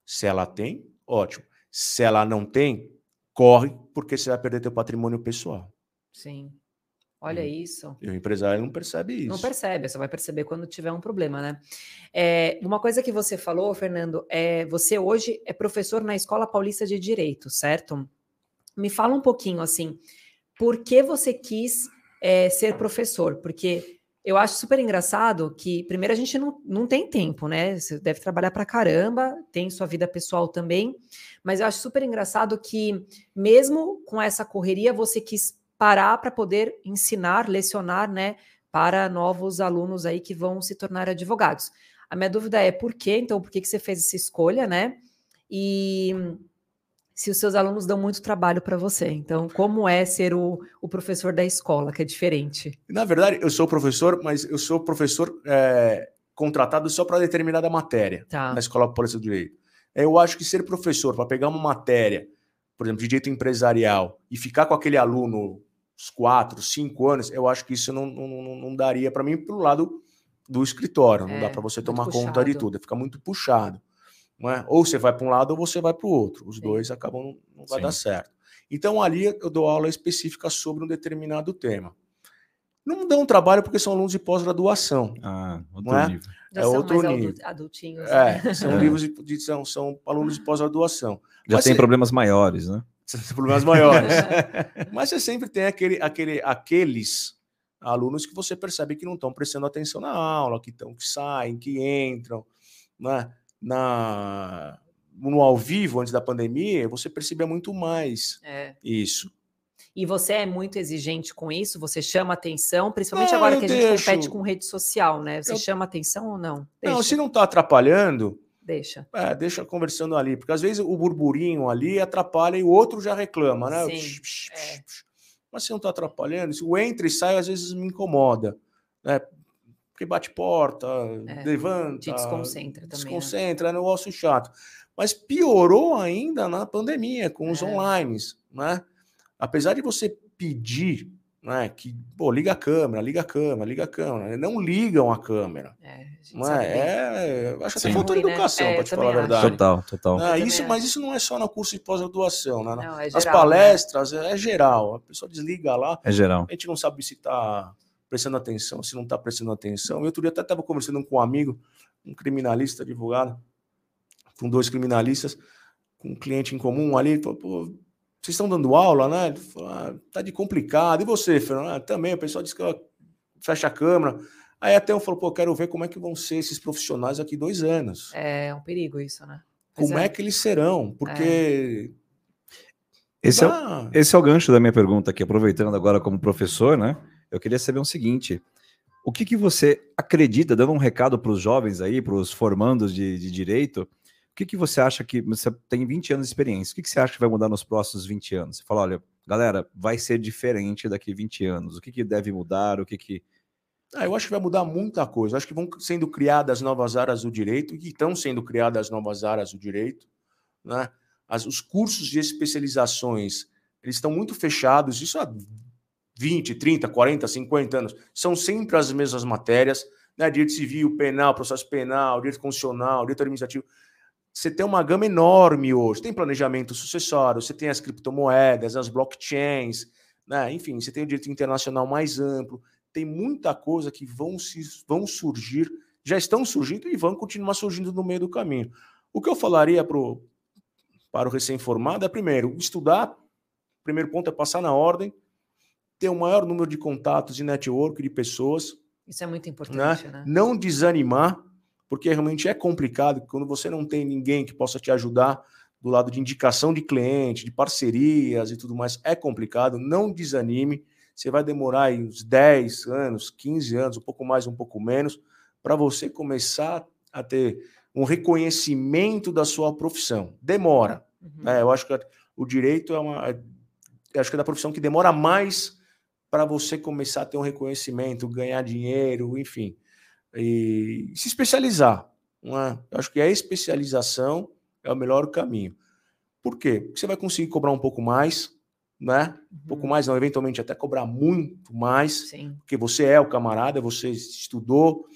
Se ela tem, ótimo. Se ela não tem, corre, porque você vai perder teu patrimônio pessoal. Sim. Olha Hum. isso. E o empresário não percebe isso. Não percebe, só vai perceber quando tiver um problema, né? É, uma coisa que você falou, Fernando, é você hoje é professor na Escola Paulista de Direito, certo? Me fala um pouquinho assim, por que você quis é, ser professor? Porque eu acho super engraçado que, primeiro, a gente não, não tem tempo, né? Você deve trabalhar pra caramba, tem sua vida pessoal também, mas eu acho super engraçado que, mesmo com essa correria, você quis parar para poder ensinar, lecionar, né? para novos alunos aí que vão se tornar advogados. A minha dúvida é por quê? Então, por que, que você fez essa escolha, né? E se os seus alunos dão muito trabalho para você. Então, como é ser o, o professor da escola, que é diferente? Na verdade, eu sou professor, mas eu sou professor é, contratado só para determinada matéria Tá. na Escola Paulista do Direito. Eu acho que ser professor para pegar uma matéria, por exemplo, de direito empresarial, e ficar com aquele aluno uns quatro, cinco anos, eu acho que isso não, não, não- não daria para mim pelo lado do escritório. Não É, dá para você tomar conta de tudo, fica muito puxado. Não é? Ou você vai para um lado ou você vai para o outro. Os Sim. dois acabam não, não vai Sim. dar certo. Então ali eu dou aula específica sobre um determinado tema. Não dão trabalho porque são alunos de pós-graduação. Ah, outro Não é? nível. Já É são outro mais nível. adult- adultinhos. né? É, são [LAUGHS] É. livros de, de- são, são alunos de pós-graduação. Já Mas tem você- problemas maiores, né? [LAUGHS] Problemas maiores. [LAUGHS] Mas você sempre tem aquele, aquele, aqueles alunos que você percebe que não estão prestando atenção na aula, que estão, que saem, que entram, né? Na no ao vivo antes da pandemia, você percebia muito mais É. isso. E você é muito exigente com isso? Você chama atenção, principalmente Não, agora que a gente deixo. compete com rede social, né? Você Eu- chama atenção ou não? Não, Deixa, se não está atrapalhando, deixa. é, deixa conversando ali, porque às vezes o burburinho ali atrapalha e o outro já reclama, né? Sim, Psh, psh, é. psh, psh. Mas se não está atrapalhando, se o entra e sai às vezes me incomoda, né? Porque bate porta, É, levanta, Te desconcentra também. né? desconcentra, é um negócio chato. Mas piorou ainda na pandemia, com os É. online, né? Apesar de você pedir, né, que, pô, liga a câmera, liga a câmera, liga a câmera, não ligam a câmera. É, a gente Não sabe bem. é? é acho Sim. até falta de né? educação, É, para te falar a acho. verdade. Total, total. Ah, isso, mas isso não é só no curso de pós-graduação, né? Não, é geral, né? palestras é, é geral. A pessoa desliga lá, É geral. a gente não sabe se está prestando atenção, se não está prestando atenção. Eu outro dia até estava conversando com um amigo, um criminalista, advogado, com dois criminalistas, com um cliente em comum ali, ele falou, pô, vocês estão dando aula, né? Ele falou, ah, tá de complicado. E você, Fernando? Ah, também, o pessoal diz que fecha a câmera. Aí até eu falo, pô, quero ver como é que vão ser esses profissionais daqui dois anos. É um perigo isso, né? Pois Como é. que eles serão? Porque. Esse é, o- esse é o gancho da minha pergunta aqui, aproveitando agora como professor, né? Eu queria saber o seguinte: o que, que você acredita, dando um recado para os jovens aí, para os formandos de, de direito, o que, que você acha que você tem 20 anos de experiência? O que, que você acha que vai mudar nos próximos 20 anos? Você fala, olha, galera, vai ser diferente daqui 20 anos. O que, que deve mudar? O que, que. Ah, eu acho que vai mudar muita coisa. Acho que vão sendo criadas novas áreas do direito, e estão sendo criadas novas áreas do direito, né? as, os cursos de especializações eles estão muito fechados, isso há 20, 30, 40, 50 anos. São sempre as mesmas matérias, né? Direito civil, penal, processo penal, direito constitucional, direito administrativo. Você tem uma gama enorme hoje. Tem planejamento sucessório, você tem as criptomoedas, as blockchains, né? enfim, você tem o direito internacional mais amplo. Tem muita coisa que vão, se, vão surgir, já estão surgindo e vão continuar surgindo no meio do caminho. O que eu falaria pro, para o recém-formado é, primeiro, estudar. Primeiro ponto é passar na ordem, ter o um maior número de contatos e network de pessoas. Isso é muito importante, né? né? Não desanimar porque realmente é complicado quando você não tem ninguém que possa te ajudar do lado de indicação de cliente, de parcerias e tudo mais, é complicado, não desanime. Você vai demorar aí uns 10 anos, 15 anos, um pouco mais, um pouco menos, para você começar a ter um reconhecimento da sua profissão. Demora. Uhum. Né? Eu acho que o direito é uma. Acho que é da profissão que demora mais para você começar a ter um reconhecimento, ganhar dinheiro, enfim e se especializar. Não é? Eu acho que a especialização é o melhor caminho. Por quê? Porque você vai conseguir cobrar um pouco mais, né? Um pouco uhum. mais, não, eventualmente até cobrar muito mais, Sim. porque você é o camarada, você estudou,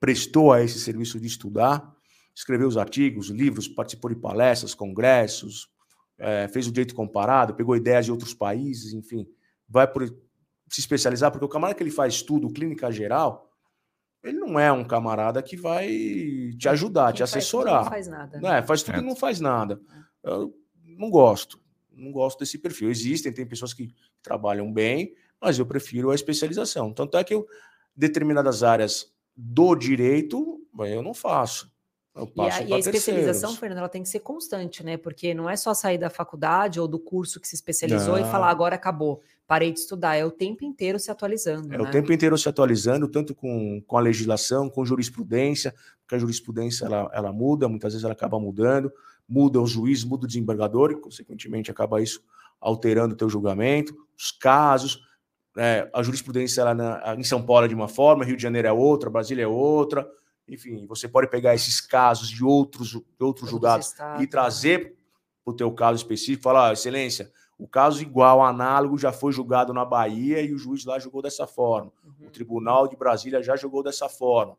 prestou a esse serviço de estudar, escreveu os artigos, livros, participou de palestras, congressos, é, fez o direito comparado, pegou ideias de outros países, enfim, vai por, se especializar, porque o camarada que ele faz estudo, clínica geral, ele não é um camarada que vai te ajudar, Quem te assessorar. Não faz nada. Né? É, faz tudo é. e não faz nada. É. Eu não gosto. Não gosto desse perfil. Existem, tem pessoas que trabalham bem, mas eu prefiro a especialização. Tanto é que eu, determinadas áreas do direito, eu não faço. Eu e a, e a especialização, Fernando, ela tem que ser constante, né? Porque não é só sair da faculdade ou do curso que se especializou não. e falar agora acabou parei de estudar, é o tempo inteiro se atualizando. É né? o tempo inteiro se atualizando, tanto com, com a legislação, com jurisprudência, porque a jurisprudência ela, ela muda, muitas vezes ela acaba mudando, muda o juiz, muda o desembargador, e consequentemente acaba isso alterando o teu julgamento, os casos, é, a jurisprudência ela na, em São Paulo é de uma forma, Rio de Janeiro é outra, Brasília é outra, enfim, você pode pegar esses casos de outros, de outros julgados e trazer para o teu caso específico, falar, ah, excelência, o caso igual, análogo, já foi julgado na Bahia e o juiz lá julgou dessa forma. Uhum. O Tribunal de Brasília já julgou dessa forma.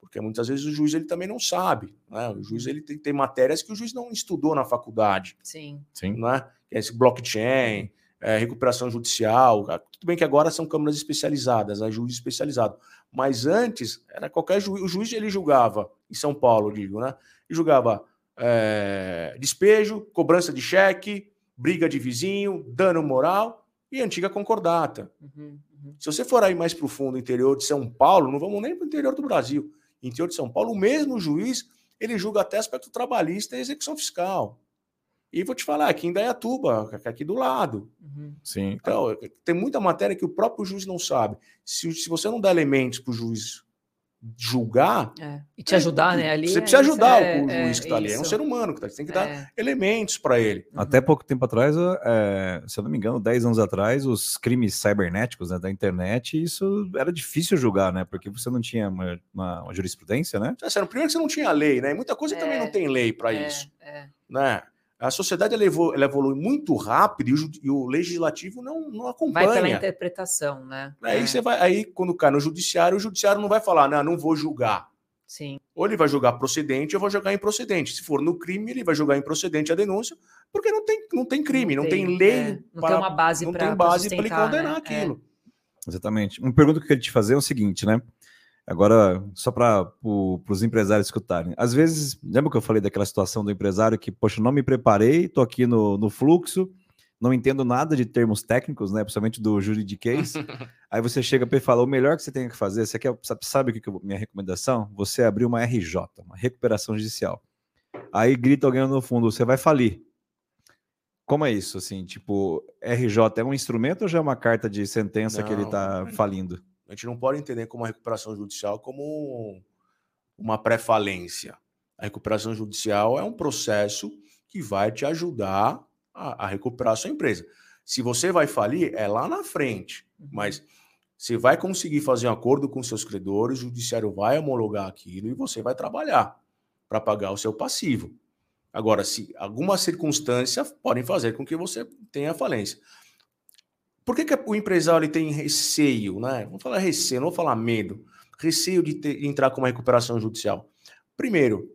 Porque muitas vezes o juiz ele também não sabe. Né? O juiz ele tem, tem matérias que o juiz não estudou na faculdade. Sim. Sim. Né? É esse blockchain, é, recuperação judicial. Tudo bem que agora são câmaras especializadas, a juiz especializado. Mas antes, era qualquer juiz. O juiz ele julgava, em São Paulo, digo, né? E julgava é, despejo, cobrança de cheque, briga de vizinho, dano moral e antiga concordata. Uhum, uhum. Se você for aí mais para o fundo, interior de São Paulo, não vamos nem para o interior do Brasil, interior de São Paulo, o mesmo juiz ele julga até aspecto trabalhista e execução fiscal. E vou te falar, aqui em Dayatuba, aqui do lado. Uhum. Sim. Então, tem muita matéria que o próprio juiz não sabe. Se, se você não dá elementos para o juiz julgar. É. E te ajudar, né? Ali você precisa ajudar é, o juiz que está ali. É um ser humano que. Você tem que dar é. elementos para ele. Uhum. Até pouco tempo atrás, é, se eu não me engano, 10 anos atrás, os crimes cibernéticos né, da internet, isso era difícil julgar, né? Porque você não tinha uma, uma, uma jurisprudência, né? É, sério, primeiro que você não tinha lei, né? Muita coisa também não tem lei para isso. Né? A sociedade ela evolui, ela evolui muito rápido e o, e o, legislativo não, não acompanha. Vai pela interpretação, né? Aí é. você vai, aí quando cai no judiciário, o judiciário não vai falar, não, não vou julgar. Sim. Ou ele vai julgar procedente, ou vai julgar improcedente. Se for no crime, ele vai julgar improcedente a denúncia, porque não tem, não tem crime, não, não tem, tem, lei. É, não para, tem uma base para Não tem base para ele condenar né? aquilo. É. Exatamente. Uma pergunta que eu queria te fazer é o seguinte, né? Agora, só para os empresários escutarem. Às vezes, lembra que eu falei daquela situação do empresário que, poxa, não me preparei, estou aqui no, no fluxo, não entendo nada de termos técnicos, né? Principalmente do juridiquês. [LAUGHS] Aí você chega para e fala: o melhor que você tem que fazer, você quer, sabe o que é minha recomendação? Você abrir uma RJ, uma recuperação judicial. Aí grita alguém no fundo: você vai falir. Como é isso? Assim, tipo, RJ é um instrumento ou já é uma carta de sentença não, que ele está falindo? A gente não pode entender como a recuperação judicial como uma pré-falência. A recuperação judicial é um processo que vai te ajudar a, a, recuperar a sua empresa. Se você vai falir, é lá na frente, uhum. mas você vai conseguir fazer um acordo com seus credores, o judiciário vai homologar aquilo e você vai trabalhar para pagar o seu passivo. Agora, se alguma circunstância podem fazer com que você tenha falência. Por que, que o empresário ele tem receio, né? Vamos falar receio, não vou falar medo. Receio de, ter, de entrar com uma recuperação judicial. Primeiro,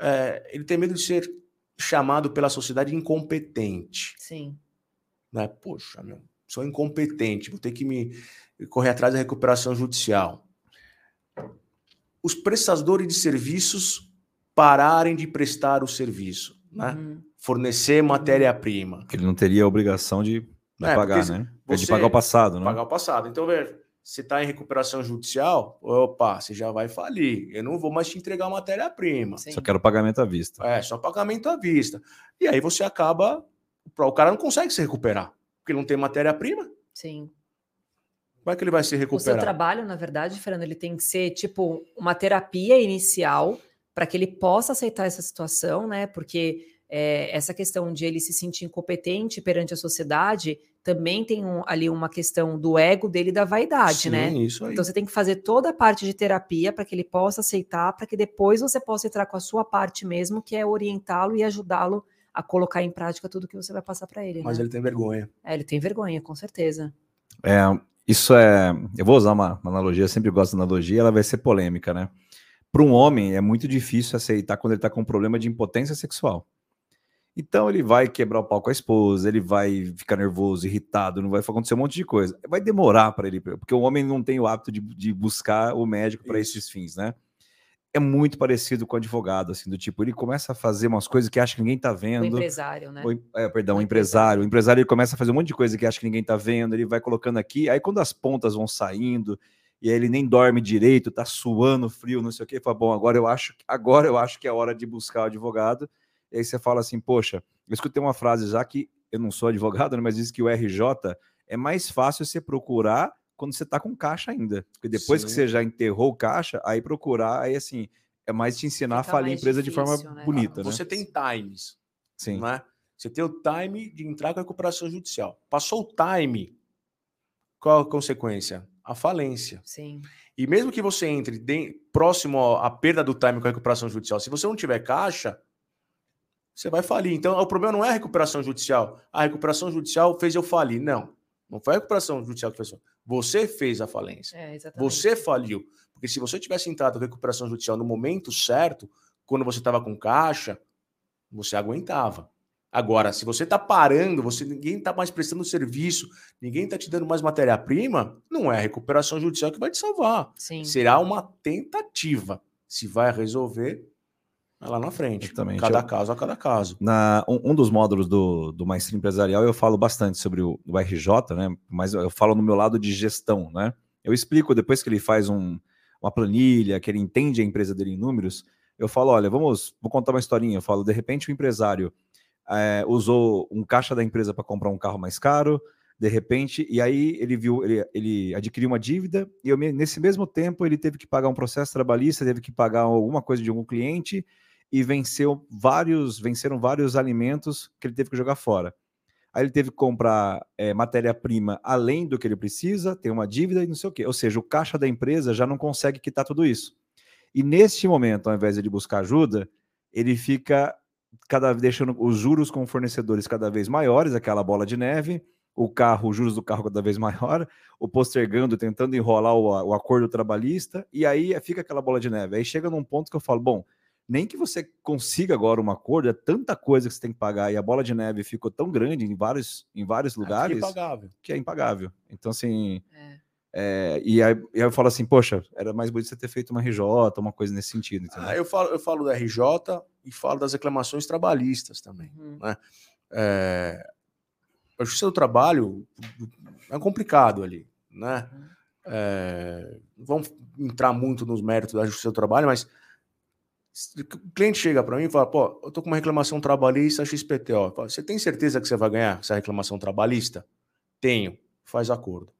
é, ele tem medo de ser chamado pela sociedade incompetente. Sim. Né? Poxa, meu, sou incompetente, vou ter que me correr atrás da recuperação judicial. Os prestadores de serviços pararem de prestar o serviço, né? Uhum. Fornecer matéria-prima. Ele não teria a obrigação de é, pagar, né? É de pagar o passado, né? Pagar o passado. Então, veja, você está em recuperação judicial, opa, você já vai falir. Eu não vou mais te entregar matéria-prima. Só quero pagamento à vista. É, só pagamento à vista. E aí você acaba. O cara não consegue se recuperar, porque não tem matéria-prima. Sim. Como é que ele vai se recuperar? O seu trabalho, na verdade, Fernando, ele tem que ser tipo uma terapia inicial para que ele possa aceitar essa situação, né? Porque é, essa questão de ele se sentir incompetente perante a sociedade também tem um, ali uma questão do ego dele da vaidade, Sim, né? Isso aí. Então você tem que fazer toda a parte de terapia para que ele possa aceitar, para que depois você possa entrar com a sua parte mesmo, que é orientá-lo e ajudá-lo a colocar em prática tudo que você vai passar para ele. Mas né? ele tem vergonha. É, ele tem vergonha, com certeza. É, isso é. Eu vou usar uma, uma analogia, eu sempre gosto da analogia, ela vai ser polêmica, né? Para um homem é muito difícil aceitar quando ele está com um problema de impotência sexual. Então ele vai quebrar o pau com a esposa, ele vai ficar nervoso, irritado, não vai acontecer um monte de coisa. Vai demorar para ele, porque o homem não tem o hábito de, de buscar o médico para esses fins, né? É muito parecido com o advogado, assim, do tipo, ele começa a fazer umas coisas que acha que ninguém tá vendo. O empresário, né? O, é, perdão, o, o empresário. O empresário ele começa a fazer um monte de coisa que acha que ninguém tá vendo, ele vai colocando aqui, aí quando as pontas vão saindo, e aí ele nem dorme direito, tá suando frio, não sei o quê, fala, bom, agora eu acho, agora eu acho que é hora de buscar o advogado e aí você fala assim, poxa, eu escutei uma frase já que eu não sou [LAUGHS] advogado, né, mas diz que o RJ é mais fácil você procurar quando você está com caixa ainda. Porque depois Sim. que você já enterrou o caixa, aí procurar, aí assim, é mais te ensinar Fica a falir a empresa difícil, de forma né? bonita. Você né? tem times. Sim. Né? Você tem o time de entrar com a recuperação judicial. Passou o time, qual a consequência? A falência. Sim. E mesmo que você entre de, próximo à perda do time com a recuperação judicial, se você não tiver caixa, você vai falir. Então, o problema não é a recuperação judicial. A recuperação judicial fez eu falir. Não. Não foi a recuperação judicial que fez. Você fez a falência. É, você faliu. Porque se você tivesse entrado com recuperação judicial no momento certo, quando você estava com caixa, você aguentava. Agora, se você está parando, você ninguém está mais prestando serviço, ninguém está te dando mais matéria-prima, não é a recuperação judicial que vai te salvar. Sim. Será uma tentativa. Se vai resolver, é lá na frente. Exatamente. Cada eu, caso a cada caso. Na, um, um, dos módulos do, do Maestria Empresarial eu falo bastante sobre o, o, RJ, né? Mas eu falo no meu lado de gestão, né? Eu explico depois que ele faz um, uma planilha, que ele entende a empresa dele em números, eu falo, olha, vamos, vou contar uma historinha. Eu falo, de repente o empresário é, usou um caixa da empresa para comprar um carro mais caro, de repente, e aí ele viu, ele, ele adquiriu uma dívida, e eu, nesse mesmo tempo ele teve que pagar um processo trabalhista, teve que pagar alguma coisa de algum cliente, e venceu vários, venceram vários alimentos que ele teve que jogar fora. Aí ele teve que comprar é, matéria-prima além do que ele precisa, tem uma dívida e não sei o quê. Ou seja, o caixa da empresa já não consegue quitar tudo isso. E neste momento, ao invés de buscar ajuda, ele fica cada deixando os juros com fornecedores cada vez maiores, aquela bola de neve, o carro, os juros do carro cada vez maior, o postergando, tentando enrolar o, o acordo trabalhista, e aí fica aquela bola de neve. Aí chega num ponto que eu falo, bom, nem que você consiga agora um acordo, é tanta coisa que você tem que pagar e a bola de neve ficou tão grande em vários, em vários é lugares é que é impagável. Então, assim. É. É, e, aí, e, aí, eu falo assim, poxa, era mais bonito você ter feito uma RJ, uma coisa nesse sentido. Ah, eu, falo, eu falo da RJ e falo das reclamações trabalhistas também. Uhum. Né? É, a justiça do trabalho é complicado ali. Né? É, vamos entrar muito nos méritos da justiça do trabalho, mas o cliente chega para mim e fala, pô, eu tô com uma reclamação trabalhista XPTO. Você tem certeza que você vai ganhar essa reclamação trabalhista? Tenho. Faz acordo.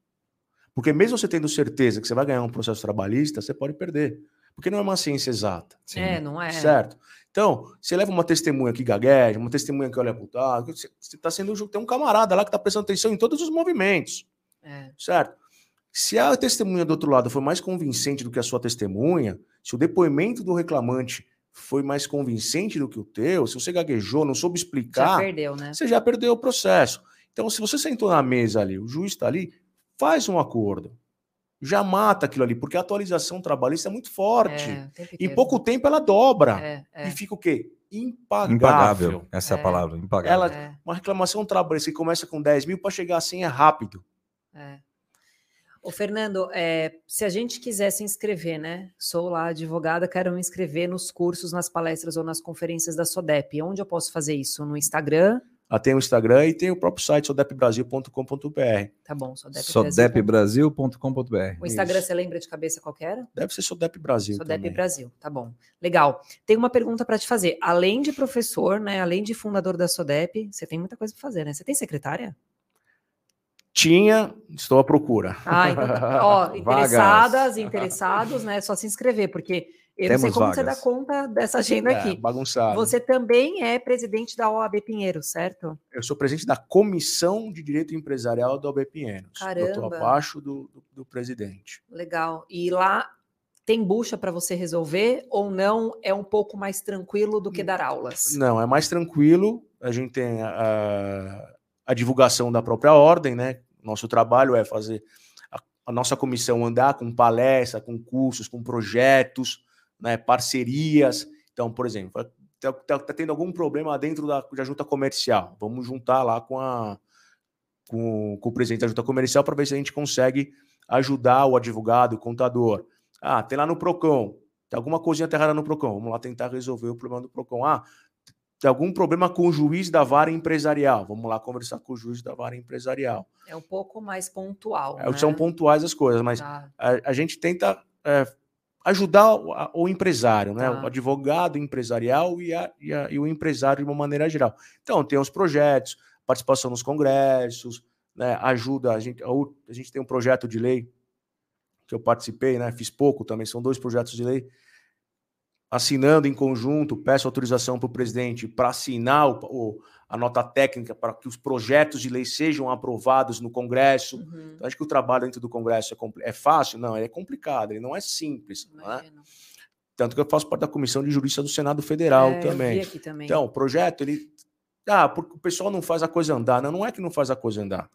Porque mesmo você tendo certeza que você vai ganhar um processo trabalhista, você pode perder. Porque não é uma ciência exata. Sim. É, não é. Certo? Então, você leva uma testemunha que gagueja, uma testemunha que olha pro lado, você está sendo. Tem um camarada lá que está prestando atenção em todos os movimentos. É. Certo? Se a testemunha do outro lado for mais convincente do que a sua testemunha, se o depoimento do reclamante foi mais convincente do que o teu, se você gaguejou, não soube explicar, Já perdeu, né? você já perdeu o processo. Então, se você sentou na mesa ali, o juiz está ali, faz um acordo. Já mata aquilo ali, porque a atualização trabalhista é muito forte. É, em pouco tempo ela dobra. É, é, E fica o quê? Impagável. Impagável. Essa é, a É. palavra, impagável. Ela- é, Uma reclamação trabalhista que começa com 10 mil para chegar a 100 é rápido. é. Ô, Fernando, é, se a gente quiser se inscrever, né? Sou lá advogada, quero me inscrever nos cursos, nas palestras ou nas conferências da SODEP. Onde eu posso fazer isso? No Instagram? Ela tem o Instagram e tem o próprio site sodepbrasil.com.br. Tá bom, SODEP. Sodepbrasil.com.br. O Instagram Isso. você lembra de cabeça qual que era? Deve ser Sodep Brasil. Sodep também. Brasil, tá bom. Legal. Tem uma pergunta para te fazer. Além de professor, né? Além de fundador da Sodep, você tem muita coisa para fazer, né? Você tem secretária? Tinha, estou à procura. Ah, então, tá. ó, Vagas. interessadas, interessados, né? É só se inscrever, porque eu não sei Temos como você vagas. dá conta dessa agenda É, aqui. bagunçado. Você também é presidente da OAB Pinheiro, certo? Eu sou presidente da Comissão de Direito Empresarial do AB Pinheiros. Eu estou Caramba. abaixo do, do, do presidente. Legal. E lá tem bucha para você resolver ou não? É um pouco mais tranquilo do que dar aulas? Não, é mais tranquilo. A gente tem a, a divulgação da própria ordem, né? Nosso trabalho é fazer a, a nossa comissão andar com palestra, com cursos, com projetos, né? parcerias. Então, por exemplo, está tá, tá tendo algum problema dentro da, da junta comercial. Vamos juntar lá com, a, com, com o presidente da junta comercial para ver se a gente consegue ajudar o advogado, o contador. Ah, tem lá no PROCON, tem alguma coisinha aterrada no PROCON. Vamos lá tentar resolver o problema do PROCON. Ah, tem algum problema com o juiz da vara empresarial. Vamos lá conversar com o juiz da vara empresarial. É um pouco mais pontual. É, né? São pontuais as coisas, mas Tá. a, a gente tenta é, ajudar o, a- o empresário, né? Tá. O advogado empresarial e, a- e e o empresário de uma maneira geral. Então, tem os projetos, participação nos congressos, né? ajuda. A gente, a gente tem um projeto de lei que eu participei, né? Fiz pouco também, são dois projetos de lei. Assinando em conjunto, peço autorização para o presidente para assinar o- o- a nota técnica para que os projetos de lei sejam aprovados no Congresso. Uhum. Eu acho que o trabalho dentro do Congresso é, é fácil? Não, ele é complicado, ele não é simples. Né? Imagino. Tanto que eu faço parte da Comissão de Justiça do Senado Federal É, eu também. também. Então, o projeto, ele. Ah, porque o pessoal não faz a coisa andar. Não, não é que não faz a coisa andar.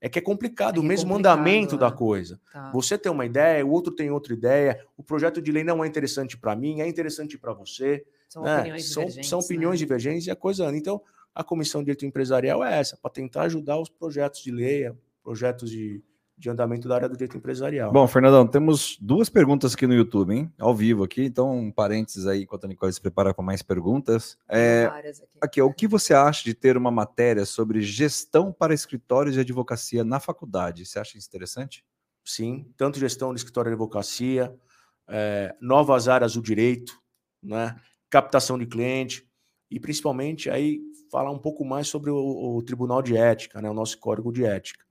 É que é complicado É o é mesmo complicado, andamento da né? coisa. Tá. Você tem uma ideia, o outro tem outra ideia, o projeto de lei não é interessante para mim, é interessante para você. São né? opiniões São, divergentes. são opiniões né? divergentes e a coisa anda. Então, a Comissão de Direito Empresarial é essa, para tentar ajudar os projetos de lei, projetos de, de andamento da área do direito empresarial. Bom, Fernandão, temos duas perguntas aqui no YouTube, hein? Ao vivo aqui, então um parênteses aí enquanto a Nicole se prepara com mais perguntas. É, aqui. aqui, o que você acha de ter uma matéria sobre gestão para escritórios de advocacia na faculdade? Você acha isso interessante? sim, tanto gestão de escritório de advocacia, eh, novas áreas do direito, né, captação de cliente e principalmente aí falar um pouco mais sobre o, o Tribunal de Ética, né, o nosso código de ética.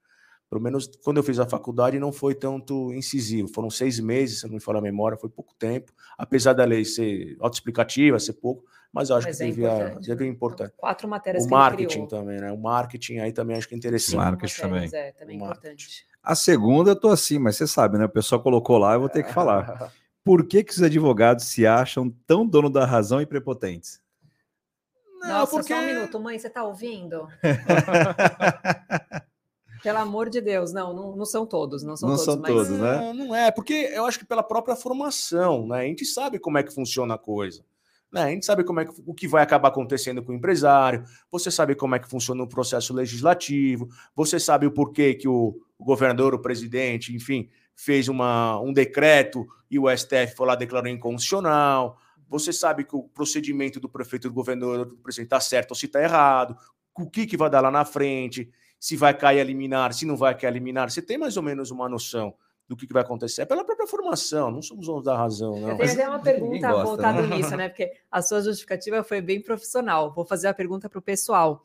Pelo menos quando eu fiz a faculdade não foi tanto incisivo, foram seis meses, se não me falha a memória, foi pouco tempo, apesar da lei ser autoexplicativa, ser pouco, mas eu acho Mas que é devia, importante, devia né? importar. Quatro matérias O que ele marketing criou. também, né? O marketing aí também acho que é interessante. Marketing matérias, também. É, também marketing. importante. A segunda eu tô assim, mas você sabe, né? O pessoal colocou lá, eu vou ter que falar. [LAUGHS] Por que, que os advogados se acham tão dono da razão e prepotentes? Nossa, só um minuto. Mãe, você tá ouvindo? [LAUGHS] Pelo amor de Deus, não, não, não são todos, não são Não todos, são mas todos, né? Não, não é, porque eu acho que pela própria formação, né? A gente sabe como é que funciona a coisa. Né? A gente sabe como é que, o que vai acabar acontecendo com o empresário, você sabe como é que funciona o processo legislativo, você sabe o porquê que o, o governador, o presidente, enfim, fez uma, um decreto e o STF foi lá declarou inconstitucional. Você sabe que o procedimento do prefeito, do governador, do presidente está certo ou se está errado, o que, que vai dar lá na frente, se vai cair a liminar, se não vai cair a liminar. Você tem mais ou menos uma noção do que, que vai acontecer. É pela própria formação, não somos donos da razão, não. Eu tenho até uma pergunta gosta, voltada né? nisso, [LAUGHS] né? Porque a sua justificativa foi bem profissional. Vou fazer a pergunta para o pessoal.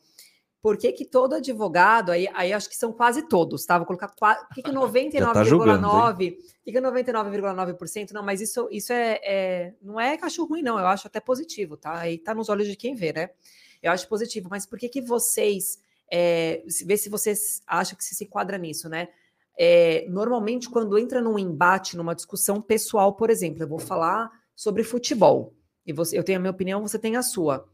Por que, que todo advogado, aí, aí acho que são quase todos, tá? Vou colocar qua- por que, que [LAUGHS] tá julgando, 99,9%, por que, que 99,9%? Não, mas isso, isso é, é- não é cachorro ruim, não. Eu acho até positivo, tá? Aí tá nos olhos de quem vê, né? Eu acho positivo, mas por que, que vocês, é, vê se vocês acham que se se enquadra nisso, né? É, normalmente, quando entra num embate, numa discussão pessoal, por exemplo, eu vou falar sobre futebol. e você, eu tenho a minha opinião, você tem a sua.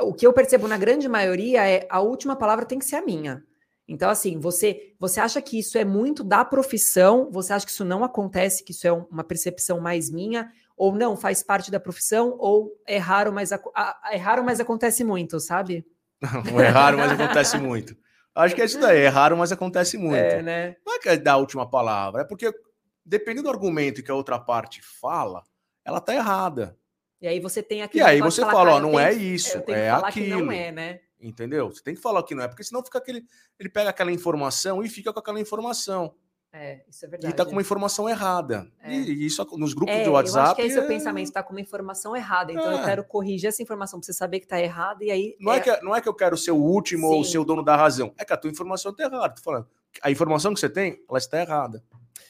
O que eu percebo na grande maioria é a última palavra tem que ser a minha. Então, assim, você, você acha que isso é muito da profissão? Você acha que isso não acontece, que isso é uma percepção mais minha? Ou não, faz parte da profissão? Ou é raro, mas, é raro, mas acontece muito, sabe? [LAUGHS] Não, é raro, mas acontece muito. Acho que é isso daí, é raro, mas acontece muito. É, né? Não é que é dar a última palavra, é porque, dependendo do argumento que a outra parte fala, ela tá errada. E aí você tem aqui. E aí você fala, ó, não é isso, é aquilo. não é, né? Entendeu? Você tem que falar que não é, porque senão fica aquele. Ele pega aquela informação e fica com aquela informação. É, isso é verdade. E tá com uma informação errada. É. E, isso nos grupos é, de WhatsApp. Eu acho que esse é o pensamento, tá com uma informação errada. Então eu é. quero corrigir essa informação para você saber que tá errada. E aí. Não é, é que, não é que eu quero ser o último Sim. ou ser o dono da razão. É que a tua informação tá errada. Tô falando. A informação que você tem, ela está errada.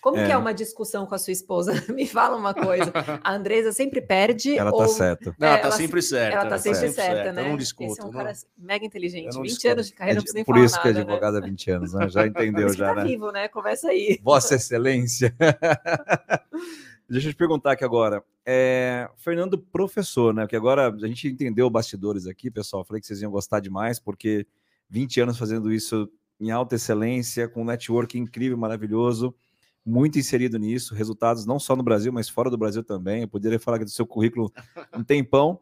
Como é. que é uma discussão com a sua esposa? [LAUGHS] Me fala uma coisa. A Andresa sempre perde. Ela tá ou... tá certa. Não, ela tá sempre certa. Ela tá sempre, sempre certa, certa, né? Eu não discuto. Esse é um cara mega inteligente. 20 discuto. anos de carreira, não precisa nem Por isso que é advogado há 20 anos, né? Já [LAUGHS] entendeu, já, tá né? vivo, né? Conversa aí. Vossa Excelência. [LAUGHS] Deixa eu te perguntar aqui agora. É, Fernando, professor, né? Que agora a gente entendeu bastidores aqui, pessoal. Falei que vocês iam gostar demais, porque 20 anos fazendo isso em alta excelência, com um network incrível, maravilhoso muito inserido nisso, resultados não só no Brasil, mas fora do Brasil também. Eu poderia falar aqui do seu currículo um [LAUGHS] tempão,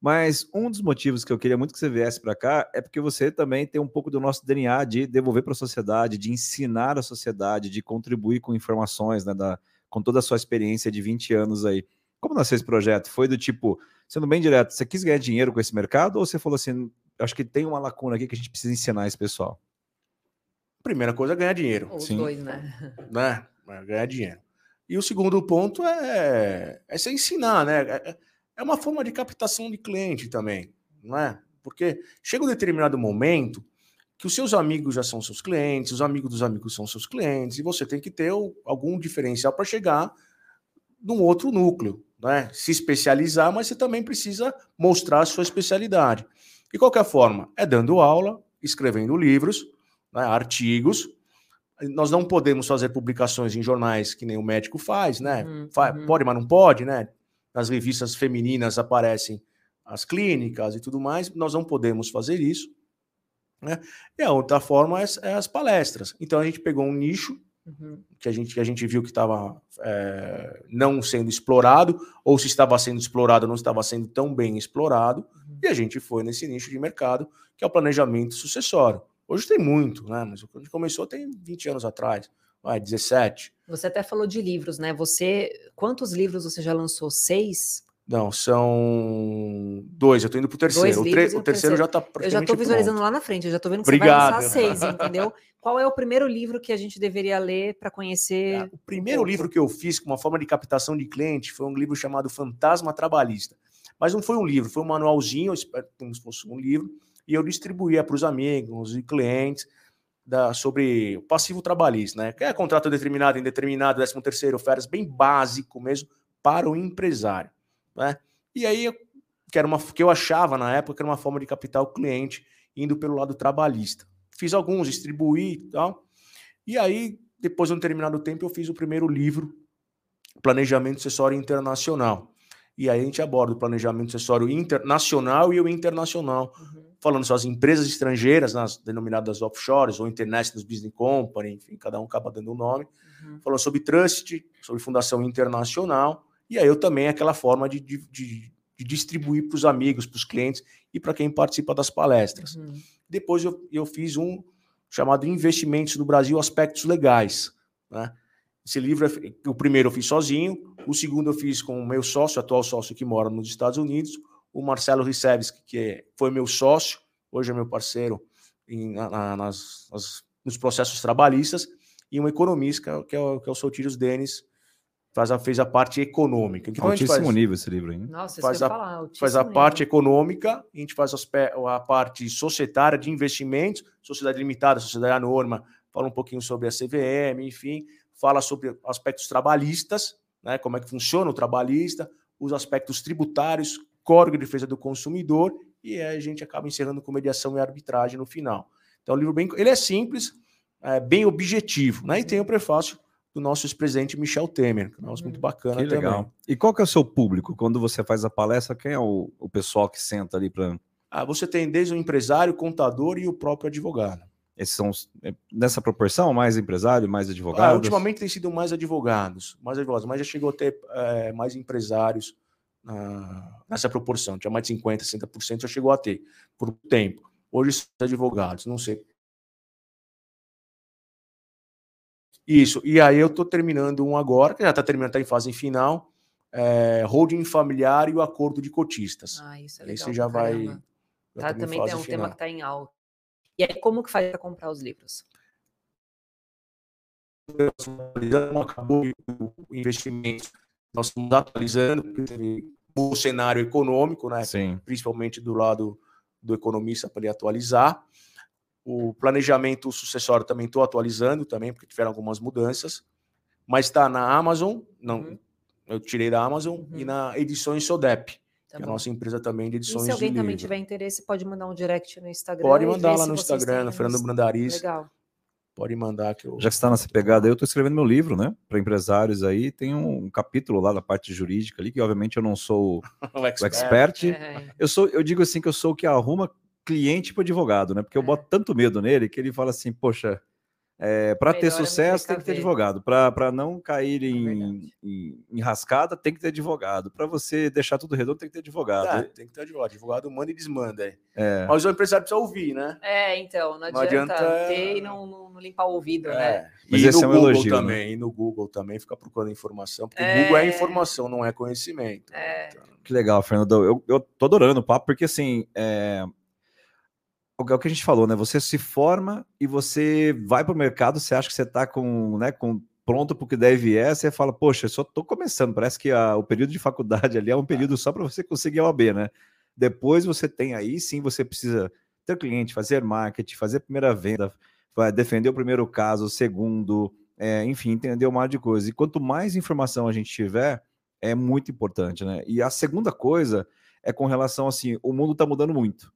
mas um dos motivos que eu queria muito que você viesse para cá é porque você também tem um pouco do nosso DNA de devolver para a sociedade, de ensinar a sociedade, de contribuir com informações, né, da, com toda a sua experiência de 20 anos aí. Como nasceu esse projeto? Foi do tipo, sendo bem direto, você quis ganhar dinheiro com esse mercado ou você falou assim, acho que tem uma lacuna aqui que a gente precisa ensinar esse pessoal? Primeira coisa é ganhar dinheiro. Os Sim. dois, né? né? Ganhar dinheiro. E o segundo ponto é, é você ensinar, né? É, é, é uma forma de captação de cliente também, não é? Porque chega um determinado momento que os seus amigos já são seus clientes, os amigos dos amigos são seus clientes, e você tem que ter algum diferencial para chegar num outro núcleo, né? Se especializar, mas você também precisa mostrar a sua especialidade. De qualquer forma, é dando aula, escrevendo livros, né, artigos, nós não podemos fazer publicações em jornais que nem o médico faz, né? Uhum, uhum. Pode, mas não pode, né? Nas revistas femininas aparecem as clínicas e tudo mais, nós não podemos fazer isso. Né? E a outra forma é, é as palestras. Então a gente pegou um nicho uhum. que, a gente, que a gente viu que estava é, não sendo explorado, ou se estava sendo explorado, não estava sendo tão bem explorado, uhum. e a gente foi nesse nicho de mercado, que é o planejamento sucessório. Hoje tem muito, né? Mas quando começou tem 20 anos atrás, vai, 17. Você até falou de livros, né? Você. Quantos livros você já lançou? Seis? Não, são dois. Eu tô indo pro terceiro. O, tre... o, terceiro, terceiro já tá Eu já tô visualizando pronto. lá na frente, eu já tô vendo que Obrigado. você vai lançar seis, entendeu? Qual é o primeiro livro que a gente deveria ler para conhecer? É, o primeiro livro que eu fiz com uma forma de captação de cliente foi um livro chamado Fantasma Trabalhista. Mas não foi um livro, foi um manualzinho, como se fosse um livro e eu distribuía para os amigos e clientes da, sobre o passivo trabalhista, né? Que é contrato determinado, indeterminado, 13 terceiro, férias, bem básico mesmo para o empresário, né? E aí, que era uma que eu achava na época que era uma forma de captar o cliente indo pelo lado trabalhista. Fiz alguns, distribuí e tal. E aí, depois de um determinado tempo, eu fiz o primeiro livro, Planejamento Acessório Internacional. E aí a gente aborda o planejamento acessório internacional e o internacional. Uhum falando só as empresas estrangeiras, nas denominadas offshores ou International Business Company, enfim, cada um acaba dando um nome, uhum. falando sobre trust, sobre fundação internacional, e aí eu também aquela forma de, de, de, de distribuir para os amigos, para os clientes e para quem participa das palestras. Uhum. Depois eu, eu fiz um chamado Investimentos no Brasil, Aspectos Legais. Né? Esse livro, o primeiro eu fiz sozinho, o segundo eu fiz com o meu sócio, atual sócio que mora nos Estados Unidos, o Marcelo Ricevski, que foi meu sócio, hoje é meu parceiro em, na, nas, nas, nos processos trabalhistas, e um economista, que é o, que é o Sotírios Denis, faz a, fez a parte econômica. Então, Altíssimo faz, nível esse livro, hein? Nossa, faz a, falar, faz a parte econômica, a gente faz a parte societária de investimentos, sociedade limitada, sociedade anônima, fala um pouquinho sobre a CVM, enfim, fala sobre aspectos trabalhistas, né, como é que funciona o trabalhista, os aspectos tributários, Código de Defesa do Consumidor, e a gente acaba encerrando com mediação e arbitragem no final. Então, o livro bem, ele é simples, é bem objetivo, né? E tem o prefácio do nosso ex-presidente Michel Temer, que é um negócio muito Hum. bacana Que legal. também. E qual que é o seu público? Quando você faz a palestra, quem é o, o pessoal que senta ali para. Ah, você tem desde o empresário, o contador e o próprio advogado. Esses são é, nessa proporção, mais empresário, mais Ah, advogado? ultimamente tem sido mais advogados, mais advogados, mas já chegou a ter eh, mais empresários ah, nessa proporção. Tinha mais de 50%, 60% já chegou a ter por um tempo. Hoje são advogados, não sei. Isso, e aí eu estou terminando um agora, que já está terminando, está em fase final, é, holding familiar e o acordo de cotistas. Ah, isso é legal. Esse já vai. já Tá, tá também tem um tema final. que está em alta. E aí, como que faz para comprar os livros? acabou o investimento, nós estamos atualizando, porque teve o cenário econômico, né? Sim. principalmente do lado do economista para ele atualizar. O planejamento sucessório também estou atualizando também, porque tiveram algumas mudanças, mas está na Amazon, não, Uhum. eu tirei da Amazon, e Uhum. na Edições Sodep, Tá que é a nossa empresa também de E edições se alguém de também livro. tiver interesse, pode mandar um direct no Instagram. Pode e mandar lá no Instagram, no Fernando Brandariz, Legal. Pode mandar que eu... Já que você está nessa pegada, eu estou escrevendo meu livro, né? Para empresários aí. Tem um capítulo lá da parte jurídica ali, que obviamente eu não sou [LAUGHS] o o expert. expert. É, Eu sou, eu digo assim que eu sou o que arruma cliente para advogado, né? Porque eu É. boto tanto medo nele que ele fala assim, poxa, para ter Melhor é sucesso tem que ter advogado. Para não cair É em, verdade. em, em rascada, tem que ter advogado. Para você deixar tudo redondo, tem que ter advogado. Ah, tem que ter advogado. Advogado manda e desmanda. é. É. Mas o empresário precisa ouvir, né? É, então, não Não adianta, adianta- ter e não, não- não limpar o ouvido, né? É. Mas e esse no é um Google elogio, né? também, e no Google também fica procurando informação, porque É. o Google é informação, não é conhecimento. É. Então, Que legal, Fernando. Eu, eu tô adorando o papo, porque assim, é... o que a gente falou, né? Você se forma e você vai para o mercado, você acha que você está com, né, com pronto para o que deve é, você fala, poxa, eu só tô começando. Parece que a- o período de faculdade ali é um período só para você conseguir a OAB, né? Depois você tem aí, sim, você precisa ter cliente, fazer marketing, fazer primeira venda, defender o primeiro caso, o segundo, é, enfim, entender um monte de coisa. E quanto mais informação a gente tiver, é muito importante, né? E a segunda coisa é com relação assim, o mundo está mudando muito.